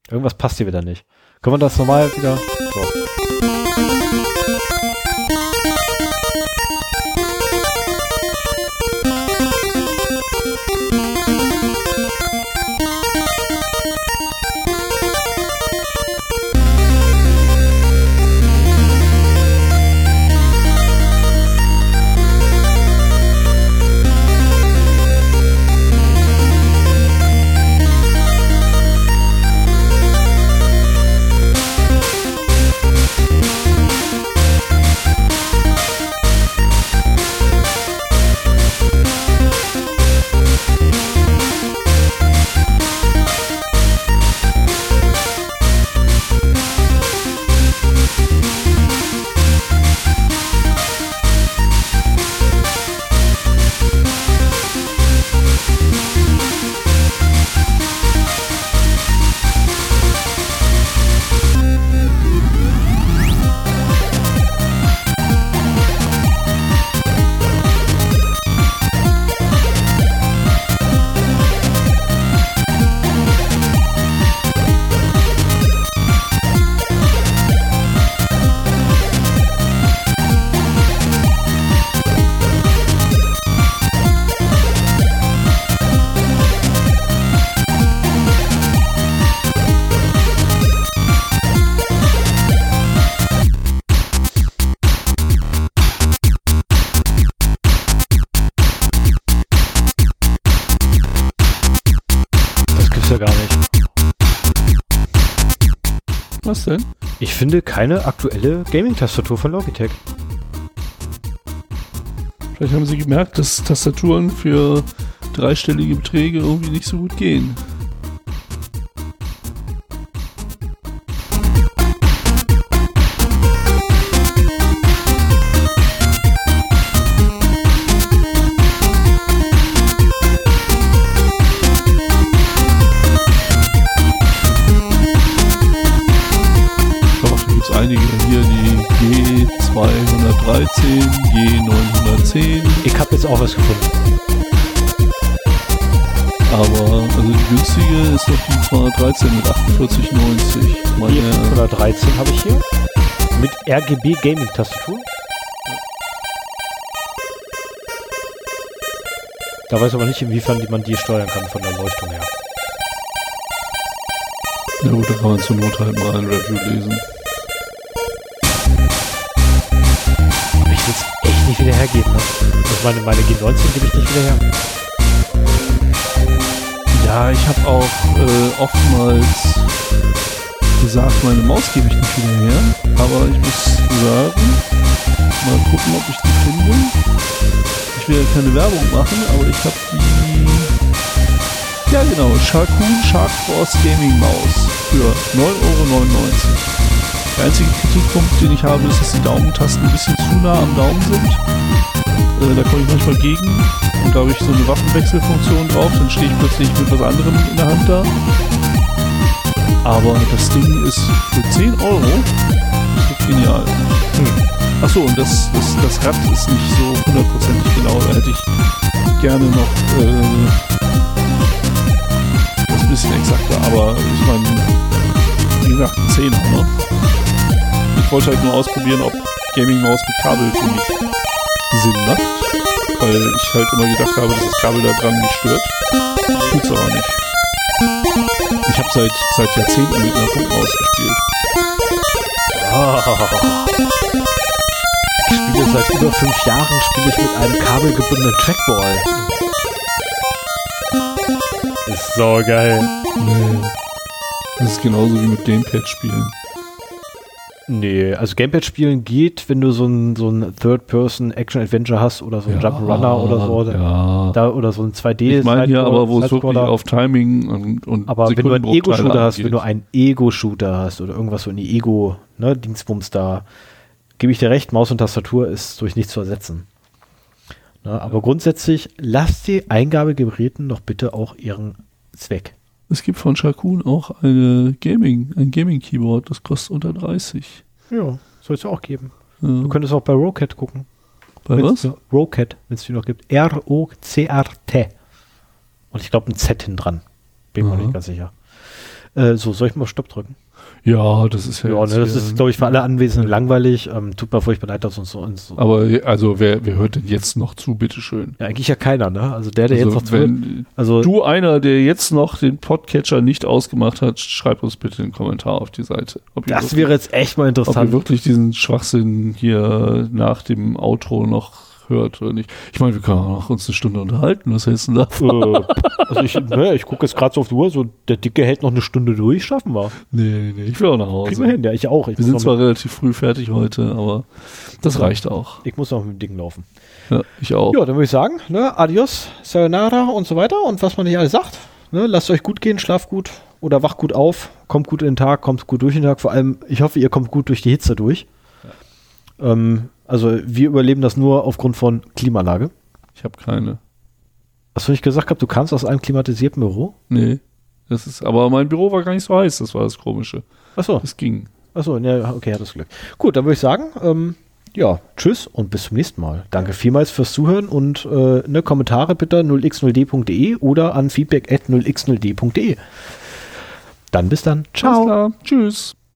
irgendwas passt hier wieder nicht. Können wir das normal wieder? So. Denn? Ich finde keine aktuelle Gaming-Tastatur von Logitech. Vielleicht haben sie gemerkt, dass Tastaturen für dreistellige Beträge irgendwie nicht so gut gehen. Jetzt auch was gefunden. Aber also die günstige ist doch die 213 mit 48,90. Meine, 413 habe ich hier. Mit RGB Gaming Tastatur. Da weiß ich aber nicht, inwiefern die- man die steuern kann von der Leuchtung her. ja gut, da kann man zur Not halt mal ein Review lesen. Nicht wieder hergeben. Ne? Also meine, meine G19 gebe ich nicht wieder her. Ja, ich habe auch äh, oftmals gesagt, meine Maus gebe ich nicht wieder her. Aber ich muss sagen, mal gucken, ob ich die finde. Ich will ja keine Werbung machen, aber ich habe die. Ja, genau, Sharkoon Shark Force Gaming Maus für 9,99 Euro. Der einzige Kritikpunkt, den ich habe, ist, dass die Daumentasten ein bisschen zu nah am Daumen sind. Äh, da komme ich manchmal gegen und da habe ich so eine Waffenwechselfunktion drauf, dann stehe ich plötzlich mit was anderem in der Hand da. Aber das Ding ist für 10 Euro genial. Hm. Achso, und das, das, das Rad ist nicht so hundertprozentig genau. Da hätte ich gerne noch äh, das ein bisschen exakter. Aber ich meine, wie gesagt, ein 10er, ne? Ich wollte halt nur ausprobieren, ob Gaming Maus mit Kabel für mich Sinn macht. Weil ich halt immer gedacht habe, dass das Kabel da dran nicht stört. Tut's aber nicht. Ich habe seit, seit Jahrzehnten mit einer Funkmaus gespielt. Ich spiele seit über fünf Jahren spiele ich mit einem kabelgebundenen Trackball. Ist so geil. Nee. Das ist genauso wie mit Gamepad spielen. Nee, also Gamepad spielen geht, wenn du so ein, so ein Third-Person-Action-Adventure hast oder so ein Jump'n'Runner oder so. Ja. Da, oder so ein 2D. ich meine Sidescroller- aber, wo es wirklich auf Timing und, und Aber wenn du einen Ego-Shooter hast, wenn du einen Ego-Shooter hast oder irgendwas so in die Ego, ne, Dingsbums da, gebe ich dir recht, Maus und Tastatur ist durch nichts zu ersetzen. Ne, aber grundsätzlich, lasst die Eingabegeräten doch bitte auch ihren Zweck. Es gibt von Sharkoon auch eine Gaming, ein Gaming-Keyboard, das kostet unter 30. Ja, soll es auch geben. Ja. Du könntest auch bei Rocat gucken. Bei Wenn's- was? Rocat, wenn es die noch gibt. R-O-C-R-T. Und ich glaube ein Z hin dran. Bin mir nicht ganz sicher. Äh, so, soll ich mal Stopp drücken? Ja, das ist ja. Ja, ne, das ist, glaube ich, für alle Anwesenden langweilig. Ähm, tut mir furchtbar leid, dass uns so. Uns so Aber also wer, wer hört denn jetzt noch zu, bitteschön? ja, eigentlich ja keiner, ne? Also der, der Also, jetzt noch zuhört. Also, du einer, der jetzt noch den Podcatcher nicht ausgemacht hat, schreib uns bitte einen Kommentar auf die Seite. Das wäre jetzt echt mal ob ihr interessant. wirklich diesen Schwachsinn hier nach dem Outro noch hört oder nicht. Ich meine, wir können auch uns eine Stunde unterhalten. Was hältst du davon? Äh, also ich, ne, ich gucke jetzt gerade so auf die Uhr, so der Dicke hält noch eine Stunde durch, schaffen wir. Nee, nee, nee. Ich will auch nach Hause. Kriegen wir hin, ja, ich auch. Ich Wir sind zwar relativ früh fertig heute, aber das reicht auch. ich muss noch mit dem Ding laufen. Ja, ich auch. Ja, dann würde ich sagen, ne, adios, sayonara und so weiter und was man nicht alles sagt. Ne, lasst euch gut gehen, schlaft gut oder wacht gut auf, kommt gut in den Tag, kommt gut durch den Tag. Vor allem, ich hoffe, ihr kommt gut durch die Hitze durch. Ähm, also wir überleben das nur aufgrund von Klimaanlage. Ich habe keine. Hast du nicht gesagt gehabt, du kannst aus einem klimatisierten Büro? Nee. Das ist, aber mein Büro war gar nicht so heiß, das war das Komische. Achso, Das ging. achso, ja, okay, hat das Glück. Gut, dann würde ich sagen, ähm, ja, tschüss und bis zum nächsten Mal. Danke vielmals fürs Zuhören und äh, ne, Kommentare bitte 0x0d.de oder an feedback at 0x0d.de. Dann bis dann. Ciao. Tschüss.